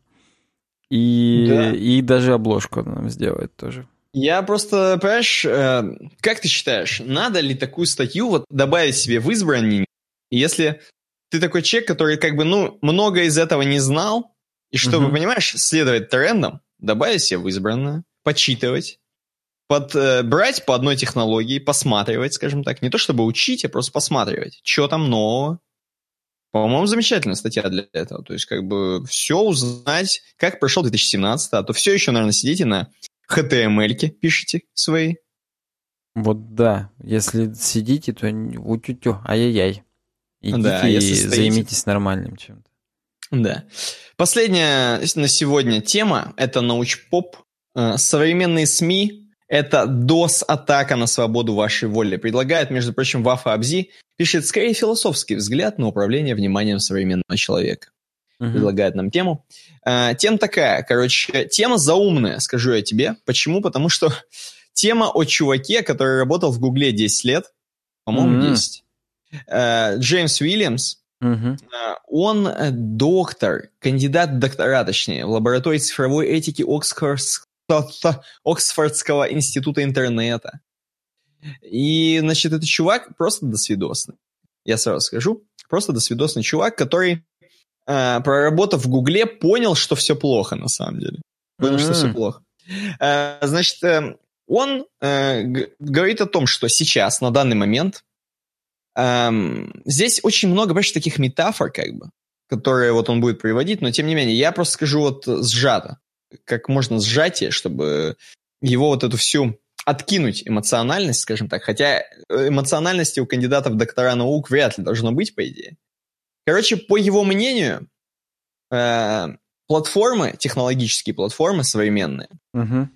И, да. и даже обложку она нам сделает тоже. Я просто, понимаешь, э, как ты считаешь, надо ли такую статью вот добавить себе в избранник? Если ты такой человек, который как бы, ну, много из этого не знал, и чтобы, угу. понимаешь, следовать трендам, добавить себе в избранное, почитывать, под, э, брать по одной технологии, посматривать, скажем так, не то чтобы учить, а просто посматривать, что там нового. По-моему, замечательная статья для этого. То есть, как бы, все узнать, как прошел 2017, а то все еще, наверное, сидите на HTML-ки пишите свои. Вот да, если сидите, то утю-тю, ай-яй-яй. Идите да, и займитесь нормальным чем-то. Да. Последняя на сегодня тема – это научпоп. Э, современные СМИ – это DOS-атака на свободу вашей воли. Предлагает, между прочим, Вафа Абзи, пишет скорее философский взгляд на управление вниманием современного человека uh-huh. предлагает нам тему. А, тема такая, короче, тема заумная, скажу я тебе. Почему? Потому что тема о чуваке, который работал в Гугле 10 лет, по-моему, uh-huh. 10. А, Джеймс Уильямс, uh-huh. он э, доктор, кандидат доктора, точнее, в лаборатории цифровой этики Оксфордского института интернета. И, значит, этот чувак просто досвидосный. Я сразу скажу. Просто досвидосный чувак, который э, проработав в Гугле, понял, что все плохо на самом деле. Понял, mm-hmm. что все плохо. Э, значит, э, он э, говорит о том, что сейчас, на данный момент, э, здесь очень много, понимаешь, таких метафор, как бы, которые вот он будет приводить, но тем не менее, я просто скажу вот сжато, как можно сжатие, чтобы его вот эту всю откинуть эмоциональность, скажем так, хотя эмоциональности у кандидатов в доктора наук вряд ли должно быть, по идее. Короче, по его мнению, э, платформы, технологические платформы современные, угу.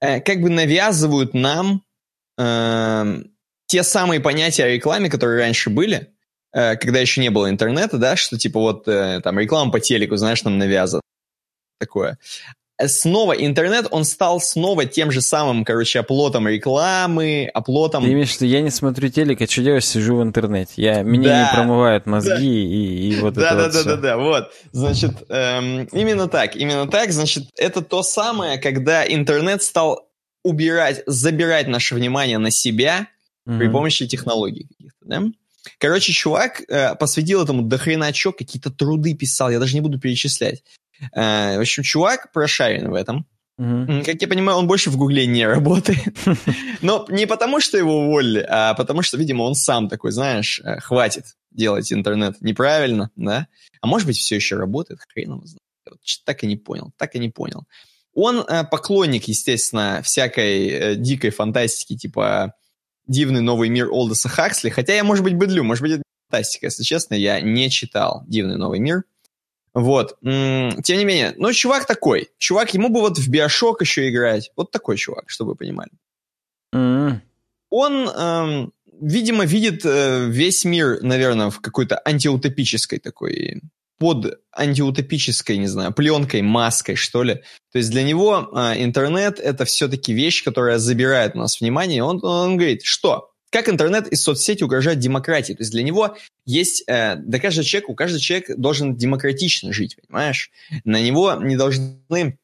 э, как бы навязывают нам э, те самые понятия о рекламе, которые раньше были, э, когда еще не было интернета, да, что типа вот э, там реклама по телеку, знаешь, нам навязывают такое снова интернет, он стал снова тем же самым, короче, оплотом рекламы, оплотом... Ты имеешь в виду, я не смотрю телек, а что делаешь, сижу в интернете. Я, мне да, не промывают мозги да. и, и вот да, это да, вот да, все. да, да, вот. Значит, эм, именно так, именно так, значит, это то самое, когда интернет стал убирать, забирать наше внимание на себя mm-hmm. при помощи технологий каких-то, да? Короче, чувак э, посвятил этому дохрена чё, какие-то труды писал, я даже не буду перечислять. Э, в общем, чувак прошарен в этом. Mm-hmm. Как я понимаю, он больше в Гугле не работает. Но не потому, что его уволили, а потому что, видимо, он сам такой, знаешь, э, хватит делать интернет неправильно, да? А может быть, все еще работает, хрен его знает. Так и не понял, так и не понял. Он э, поклонник, естественно, всякой дикой фантастики, типа «Дивный новый мир Олдоса Хаксли», хотя я, может быть, быдлю, может быть, это фантастика, если честно, я не читал «Дивный новый мир», вот. Тем не менее, ну, чувак такой. Чувак, ему бы вот в Биошок еще играть. Вот такой чувак, чтобы вы понимали. Mm-hmm. Он, эм, видимо, видит э, весь мир, наверное, в какой-то антиутопической такой, под антиутопической, не знаю, пленкой, маской, что ли. То есть для него э, интернет — это все-таки вещь, которая забирает у нас внимание. Он, он говорит, что как интернет и соцсети угрожают демократии. То есть для него есть, э, да каждый человек, у каждого человека должен демократично жить, понимаешь? На него не должны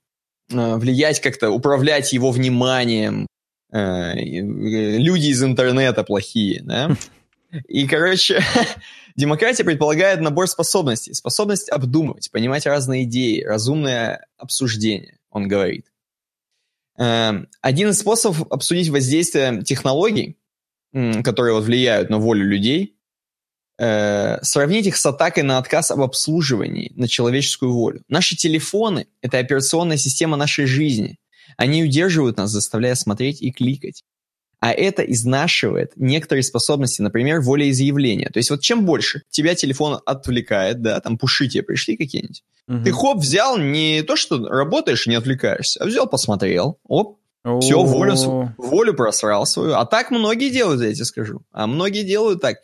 влиять как-то, управлять его вниманием. Люди из интернета плохие, да? И, короче, демократия предполагает набор способностей. Способность обдумывать, понимать разные идеи, разумное обсуждение, он говорит. Эм, один из способов обсудить воздействие технологий, которые вот влияют на волю людей, э, сравнить их с атакой на отказ об обслуживании, на человеческую волю. Наши телефоны – это операционная система нашей жизни. Они удерживают нас, заставляя смотреть и кликать. А это изнашивает некоторые способности, например, волеизъявления. То есть вот чем больше тебя телефон отвлекает, да, там пуши тебе пришли какие-нибудь, угу. ты хоп, взял не то, что работаешь и не отвлекаешься, а взял, посмотрел, оп, все, волю, волю просрал свою. А так многие делают, я тебе скажу. А многие делают так.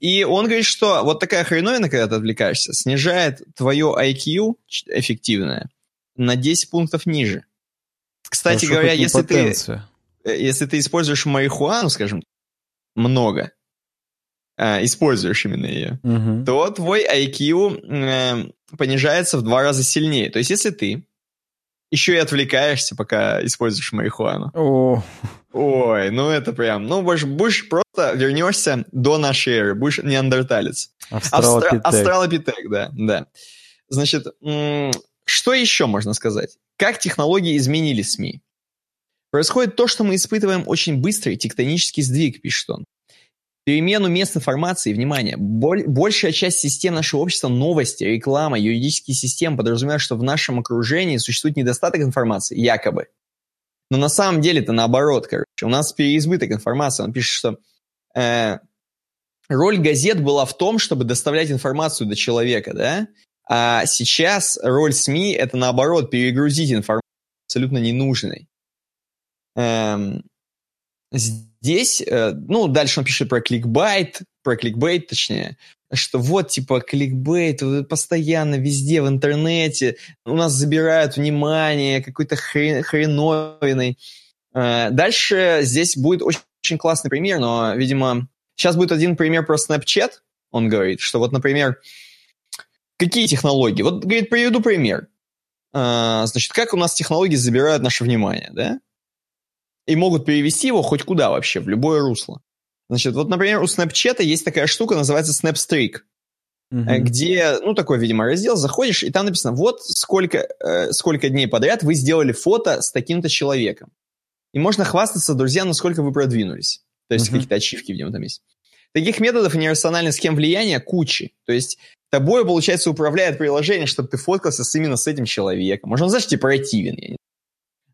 И он говорит, что вот такая хреновина, когда ты отвлекаешься, снижает твое IQ эффективное на 10 пунктов ниже. Кстати Хорошо, говоря, если потенция. ты Э, если ты используешь марихуану, скажем, много, э, используешь именно ее, угу. то твой IQ э, понижается в два раза сильнее. То есть, если ты еще и отвлекаешься, пока используешь марихуану. О. Ой, ну это прям, ну будешь, будешь просто вернешься до нашей эры, будешь неандерталец. Австралопитек. Австралопитек, да, да. Значит, что еще можно сказать? Как технологии изменили СМИ? Происходит то, что мы испытываем очень быстрый тектонический сдвиг, пишет он. Перемену мест информации, внимание, боль, большая часть систем нашего общества, новости, реклама, юридические системы подразумевают, что в нашем окружении существует недостаток информации, якобы. Но на самом деле это наоборот, короче. У нас переизбыток информации. Он пишет, что э, роль газет была в том, чтобы доставлять информацию до человека, да? А сейчас роль СМИ это наоборот, перегрузить информацию абсолютно ненужной. Эм, здесь, э, ну, дальше он пишет про кликбайт, про кликбейт, точнее, что вот, типа, кликбейт постоянно везде в интернете, у нас забирают внимание какой-то хрен, хреновиной. Э, дальше здесь будет очень, очень классный пример, но, видимо, сейчас будет один пример про Snapchat, он говорит, что вот, например, какие технологии? Вот, говорит, приведу пример. Э, значит, как у нас технологии забирают наше внимание, да? И могут перевести его хоть куда вообще, в любое русло. Значит, вот, например, у Snapchat есть такая штука, называется Snapstreak, uh-huh. где, ну, такой, видимо, раздел, заходишь, и там написано, вот сколько, э, сколько дней подряд вы сделали фото с таким-то человеком. И можно хвастаться друзьям, насколько вы продвинулись. То есть uh-huh. какие-то ачивки в нем там есть. Таких методов и нерациональных схем влияния кучи. То есть тобой, получается, управляет приложение, чтобы ты фоткался с, именно с этим человеком. Может, он, знаешь, типа противен, я не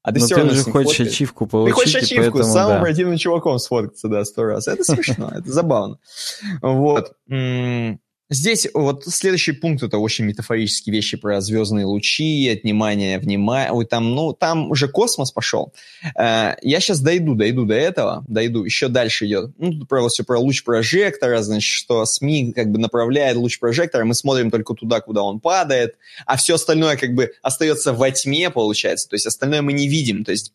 а ты Но все равно же хочешь фоткаешь. ачивку получить. Ты хочешь ачивку поэтому, с самым да. противным чуваком сфоткаться, да, сто раз. Это смешно, это забавно. Вот. Здесь вот следующий пункт это очень метафорические вещи про звездные лучи, отнимание внимания. Там, ну, там уже космос пошел. Э, я сейчас дойду, дойду до этого, дойду. Еще дальше идет. Ну, про все про луч прожектора, значит, что СМИ как бы направляет луч прожектора, мы смотрим только туда, куда он падает, а все остальное как бы остается во тьме, получается. То есть остальное мы не видим. То есть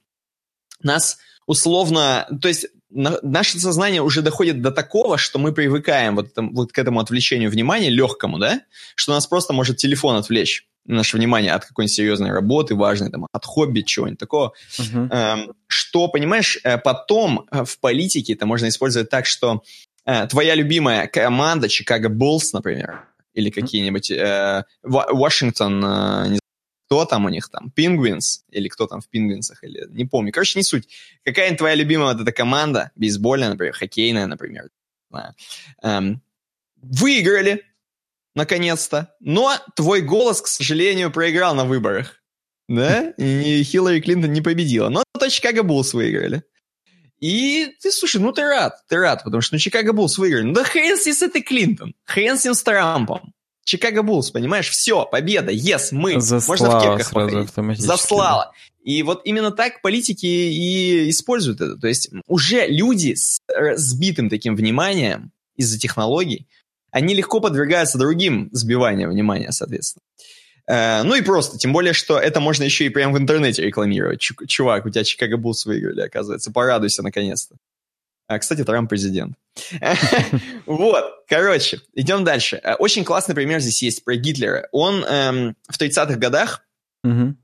нас условно, то есть наше сознание уже доходит до такого, что мы привыкаем вот, там, вот к этому отвлечению внимания, легкому, да, что нас просто может телефон отвлечь наше внимание от какой-нибудь серьезной работы, важной, там, от хобби, чего-нибудь такого. Uh-huh. Эм, что, понимаешь, э, потом э, в политике это можно использовать так, что э, твоя любимая команда, Чикаго Буллс, например, или какие-нибудь э, Вашингтон, э, не кто там у них там, Пингвинс, или кто там в Пингвинсах, или не помню. Короче, не суть. Какая твоя любимая вот эта команда, бейсбольная, например, хоккейная, например, эм, выиграли, наконец-то, но твой голос, к сожалению, проиграл на выборах, да, и Хиллари Клинтон не победила, но то Чикаго Буллс выиграли. И ты, слушай, ну ты рад, ты рад, потому что ну, Чикаго Буллс выиграли. Ну да хрен с этой Клинтон, хрен с с Трампом. Чикаго Буллс, понимаешь? Все, победа, yes, мы. Заслала Можно в кепках сразу походить. автоматически. Заслала. И вот именно так политики и используют это. То есть уже люди с сбитым таким вниманием из-за технологий, они легко подвергаются другим сбиваниям внимания, соответственно. Э, ну и просто, тем более, что это можно еще и прямо в интернете рекламировать. Чувак, у тебя Чикаго Буллс выиграли, оказывается. Порадуйся наконец-то. А, кстати, Трамп президент. Вот, короче, идем дальше. Э, очень классный пример здесь есть про Гитлера. Он эм, в 30-х годах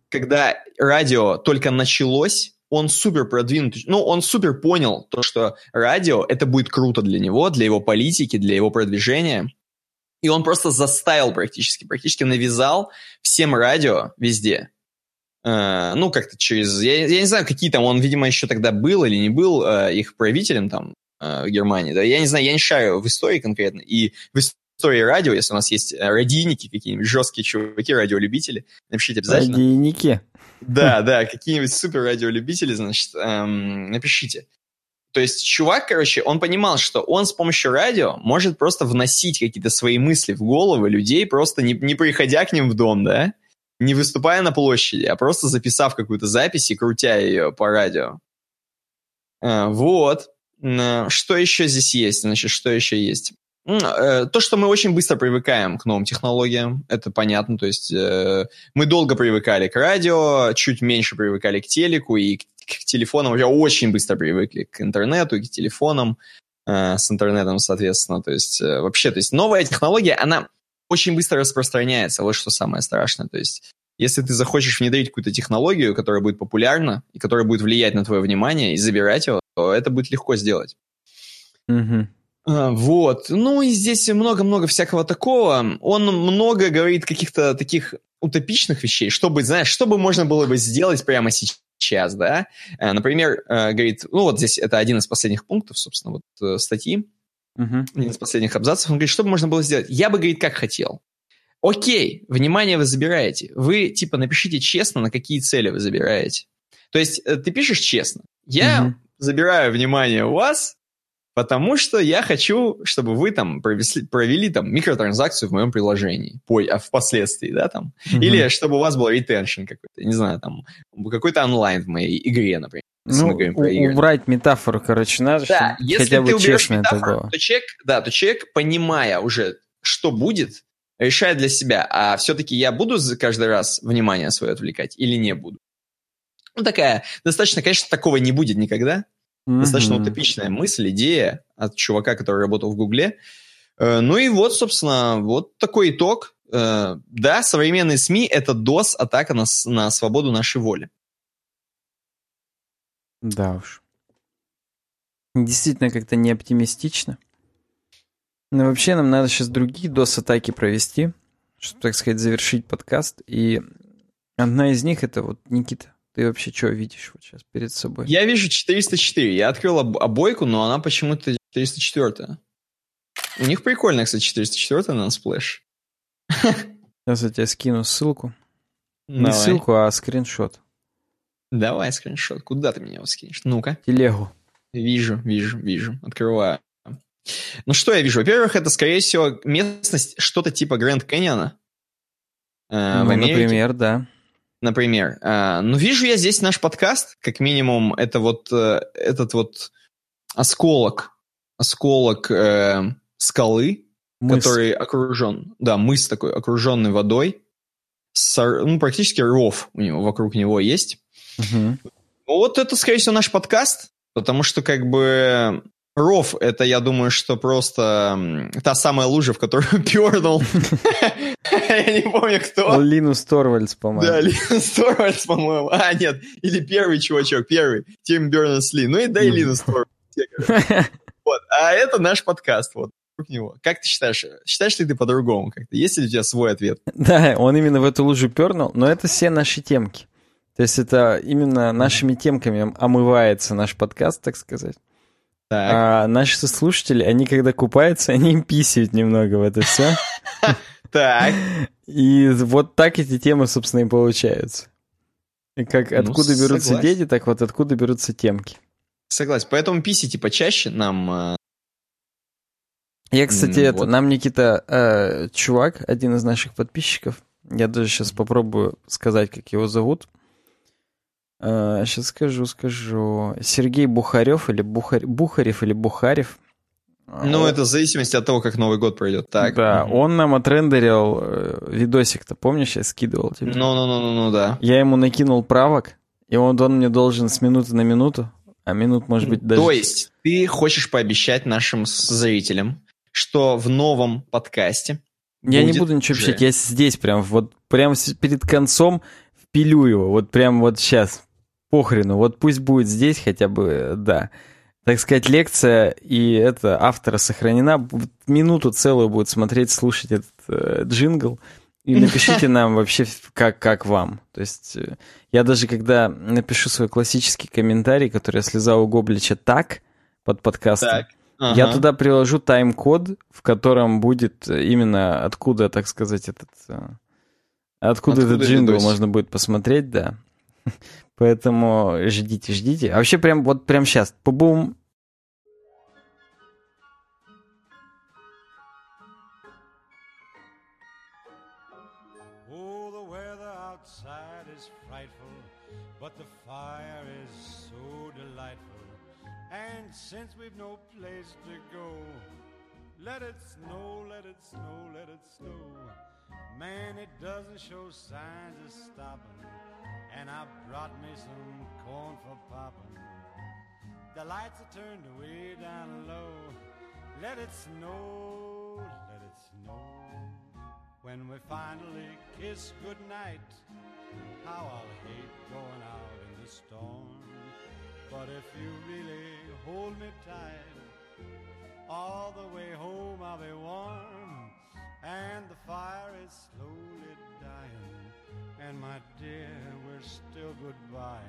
когда радио только началось, он супер продвинутый, ну, он супер понял то, что радио, это будет круто для него, для его политики, для его продвижения. И он просто заставил практически, практически навязал всем радио везде. Э, ну, как-то через... Я, я не знаю, какие там... Он, видимо, еще тогда был или не был э, их правителем там э, в Германии. Да? Я не знаю, я не шарю в истории конкретно. И в истории радио, если у нас есть радийники какие-нибудь, жесткие чуваки, радиолюбители, напишите обязательно. Радийники? Да, да, какие-нибудь супер радиолюбители, значит, эм, напишите. То есть чувак, короче, он понимал, что он с помощью радио может просто вносить какие-то свои мысли в головы людей, просто не, не приходя к ним в дом, да, не выступая на площади, а просто записав какую-то запись и крутя ее по радио. А, вот. Что еще здесь есть? Значит, что еще есть? Э, то, что мы очень быстро привыкаем к новым технологиям, это понятно. То есть э, мы долго привыкали к радио, чуть меньше привыкали к телеку и к, телефонам. Уже очень быстро привыкли к интернету и к телефонам э, с интернетом, соответственно. То есть вообще, то есть новая технология, она очень быстро распространяется. Вот что самое страшное. То есть если ты захочешь внедрить какую-то технологию, которая будет популярна и которая будет влиять на твое внимание и забирать его, то это будет легко сделать. Угу. Вот. Ну и здесь много-много всякого такого. Он много говорит каких-то таких утопичных вещей, чтобы, знаешь, что бы можно было бы сделать прямо сейчас, да? Э, например, э, говорит, ну вот здесь это один из последних пунктов, собственно, вот э, статьи, uh-huh. один из последних абзацев. Он говорит, что бы можно было сделать? Я бы, говорит, как хотел. Окей, внимание вы забираете. Вы, типа, напишите честно, на какие цели вы забираете. То есть ты пишешь честно. Я uh-huh. забираю внимание у вас Потому что я хочу, чтобы вы там провели, провели там микротранзакцию в моем приложении, по, а впоследствии, да, там. Mm-hmm. Или чтобы у вас был ретеншн какой-то, не знаю, там, какой-то онлайн в моей игре, например. Ну, убрать метафору, короче, надо, да, если хотя бы ты честно метафору, это было. То человек, да, то человек, понимая уже, что будет, решает для себя, а все-таки я буду каждый раз внимание свое отвлекать или не буду. Ну, такая, достаточно, конечно, такого не будет никогда, Mm-hmm. Достаточно утопичная мысль, идея от чувака, который работал в Гугле. Э, ну и вот, собственно, вот такой итог. Э, да, современные СМИ — это DOS, атака на, на свободу нашей воли. Да уж. Действительно как-то не оптимистично. Но вообще нам надо сейчас другие DOS-атаки провести, чтобы, так сказать, завершить подкаст. И одна из них — это вот Никита. Ты вообще что видишь вот сейчас перед собой? Я вижу 404. Я открыл об- обойку, но она почему-то 404. У них прикольная, кстати, 404 на splash. Сейчас я тебе скину ссылку. Давай. Не ссылку, а скриншот. Давай скриншот. Куда ты меня его скинешь? Ну-ка. Телегу. Вижу, вижу, вижу. Открываю. Ну что я вижу? Во-первых, это, скорее всего, местность что-то типа Гранд Каньона. Э, ну, например, да. Например. Э, ну, вижу я здесь наш подкаст, как минимум, это вот э, этот вот осколок, осколок э, скалы, мыс. который окружен, да, мыс такой, окруженный водой, с, ну, практически ров у него, вокруг него есть. Угу. Вот это, скорее всего, наш подкаст, потому что, как бы, Ров, это, я думаю, что просто та самая лужа, в которую пернул. Я не помню, кто. Линус Торвальдс, по-моему. Да, Линус Торвальдс, по-моему. А, нет, или первый чувачок, первый. Тим Бернес-Ли. Ну и да, и Линус Торвальдс. Вот, а это наш подкаст, вот вокруг него. Как ты считаешь, считаешь ли ты по-другому как-то? Есть ли у тебя свой ответ? Да, он именно в эту лужу пернул, но это все наши темки. То есть это именно нашими темками омывается наш подкаст, так сказать. Так. А наши слушатели, они когда купаются, они им писают немного в это все. Так. И вот так эти темы, собственно, и получаются. И как ну, откуда берутся дети, так вот откуда берутся темки. Согласен. Поэтому писите почаще нам. Э, я, кстати, это, нам Никита, э, чувак, один из наших подписчиков, я даже сейчас попробую сказать, как его зовут. Сейчас скажу, скажу. Сергей Бухарев или Бухар... Бухарев или Бухарев. Ну, это в зависимости от того, как Новый год пройдет. Так. Да, угу. он нам отрендерил э, видосик-то, помнишь, я скидывал тебе? Ну-ну-ну-ну, да. Я ему накинул правок, и он, он мне должен с минуты на минуту, а минут, может быть, даже... То есть ты хочешь пообещать нашим зрителям, что в новом подкасте Я не буду ничего обещать, я здесь прям, вот прямо перед концом пилю его, вот прям вот сейчас, похрену, вот пусть будет здесь хотя бы, да. Так сказать, лекция и это автора сохранена. Минуту целую будет смотреть, слушать этот э, джингл. И напишите нам вообще, как, как вам. То есть э, я даже когда напишу свой классический комментарий, который я слезал у Гоблича так, под подкастом, так. Ага. Я туда приложу тайм-код, в котором будет именно откуда, так сказать, этот... Э, откуда, откуда этот джингл можно будет посмотреть, да. Поэтому ждите, ждите. А вообще прям вот прям сейчас. Пубум. since we've no place to go. Let it snow, let it snow, let it snow. Man, it doesn't show signs of stopping. And I brought me some corn for popping. The lights are turned way down low. Let it snow, let it snow. When we finally kiss goodnight, how I'll hate going out in the storm. But if you really hold me tight, all the way home I'll be warm, and the fire is slowly dying, and my dear, we're still goodbying.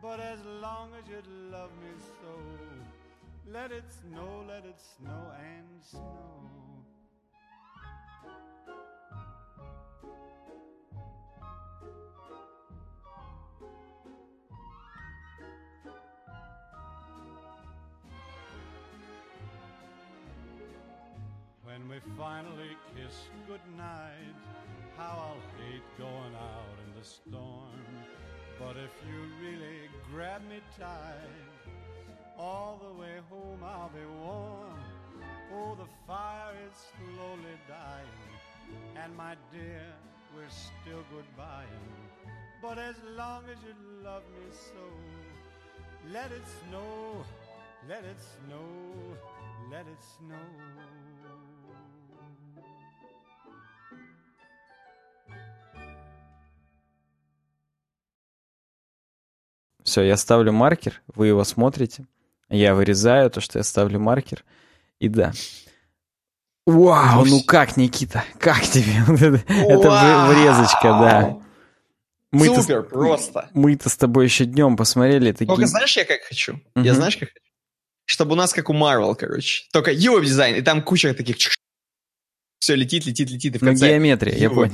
But as long as you love me so, let it snow, let it snow and snow. When we finally kiss goodnight, how I'll hate going out in the storm. But if you really grab me tight, all the way home I'll be warm. Oh, the fire is slowly dying, and my dear, we're still goodbying. But as long as you love me so, let it snow, let it snow, let it snow. Все, я ставлю маркер, вы его смотрите. Я вырезаю то, что я ставлю маркер. И да. Вау, ну как, Никита? Как тебе? Это врезочка, да. Мы Супер, просто. Мы-то с тобой еще днем посмотрели. Такие... Только знаешь, я как хочу? Я знаешь, как хочу? Чтобы у нас как у Marvel, короче. Только UI дизайн, и там куча таких все летит, летит, летит, и в конце... геометрия, я понял.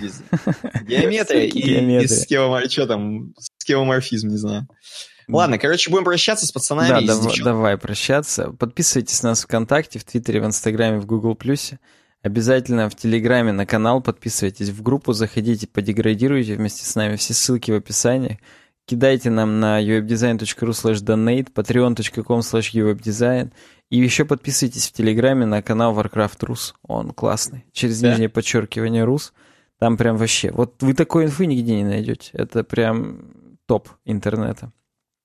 Геометрия и, и что там, скевоморфизм, не знаю. Ладно, короче, будем прощаться с пацанами. Да, дав- давай прощаться. Подписывайтесь на нас ВКонтакте, в Твиттере, в Инстаграме, в Гугл Плюсе. Обязательно в Телеграме на канал подписывайтесь, в группу заходите, подеградируйте вместе с нами. Все ссылки в описании. Кидайте нам на uwebdesign.ru slash donate, patreon.com slash uwebdesign. И еще подписывайтесь в Телеграме на канал Warcraft Рус. Он классный. Через да? нижнее подчеркивание Рус. Там прям вообще... Вот вы такой инфы нигде не найдете. Это прям топ интернета.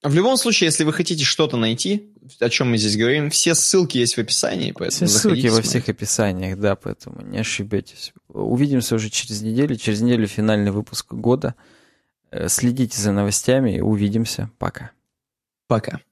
В любом случае, если вы хотите что-то найти, о чем мы здесь говорим, все ссылки есть в описании, поэтому Все ссылки во всех описаниях, да, поэтому не ошибетесь. Увидимся уже через неделю. Через неделю финальный выпуск года. Э, следите за новостями и увидимся. Пока. Пока.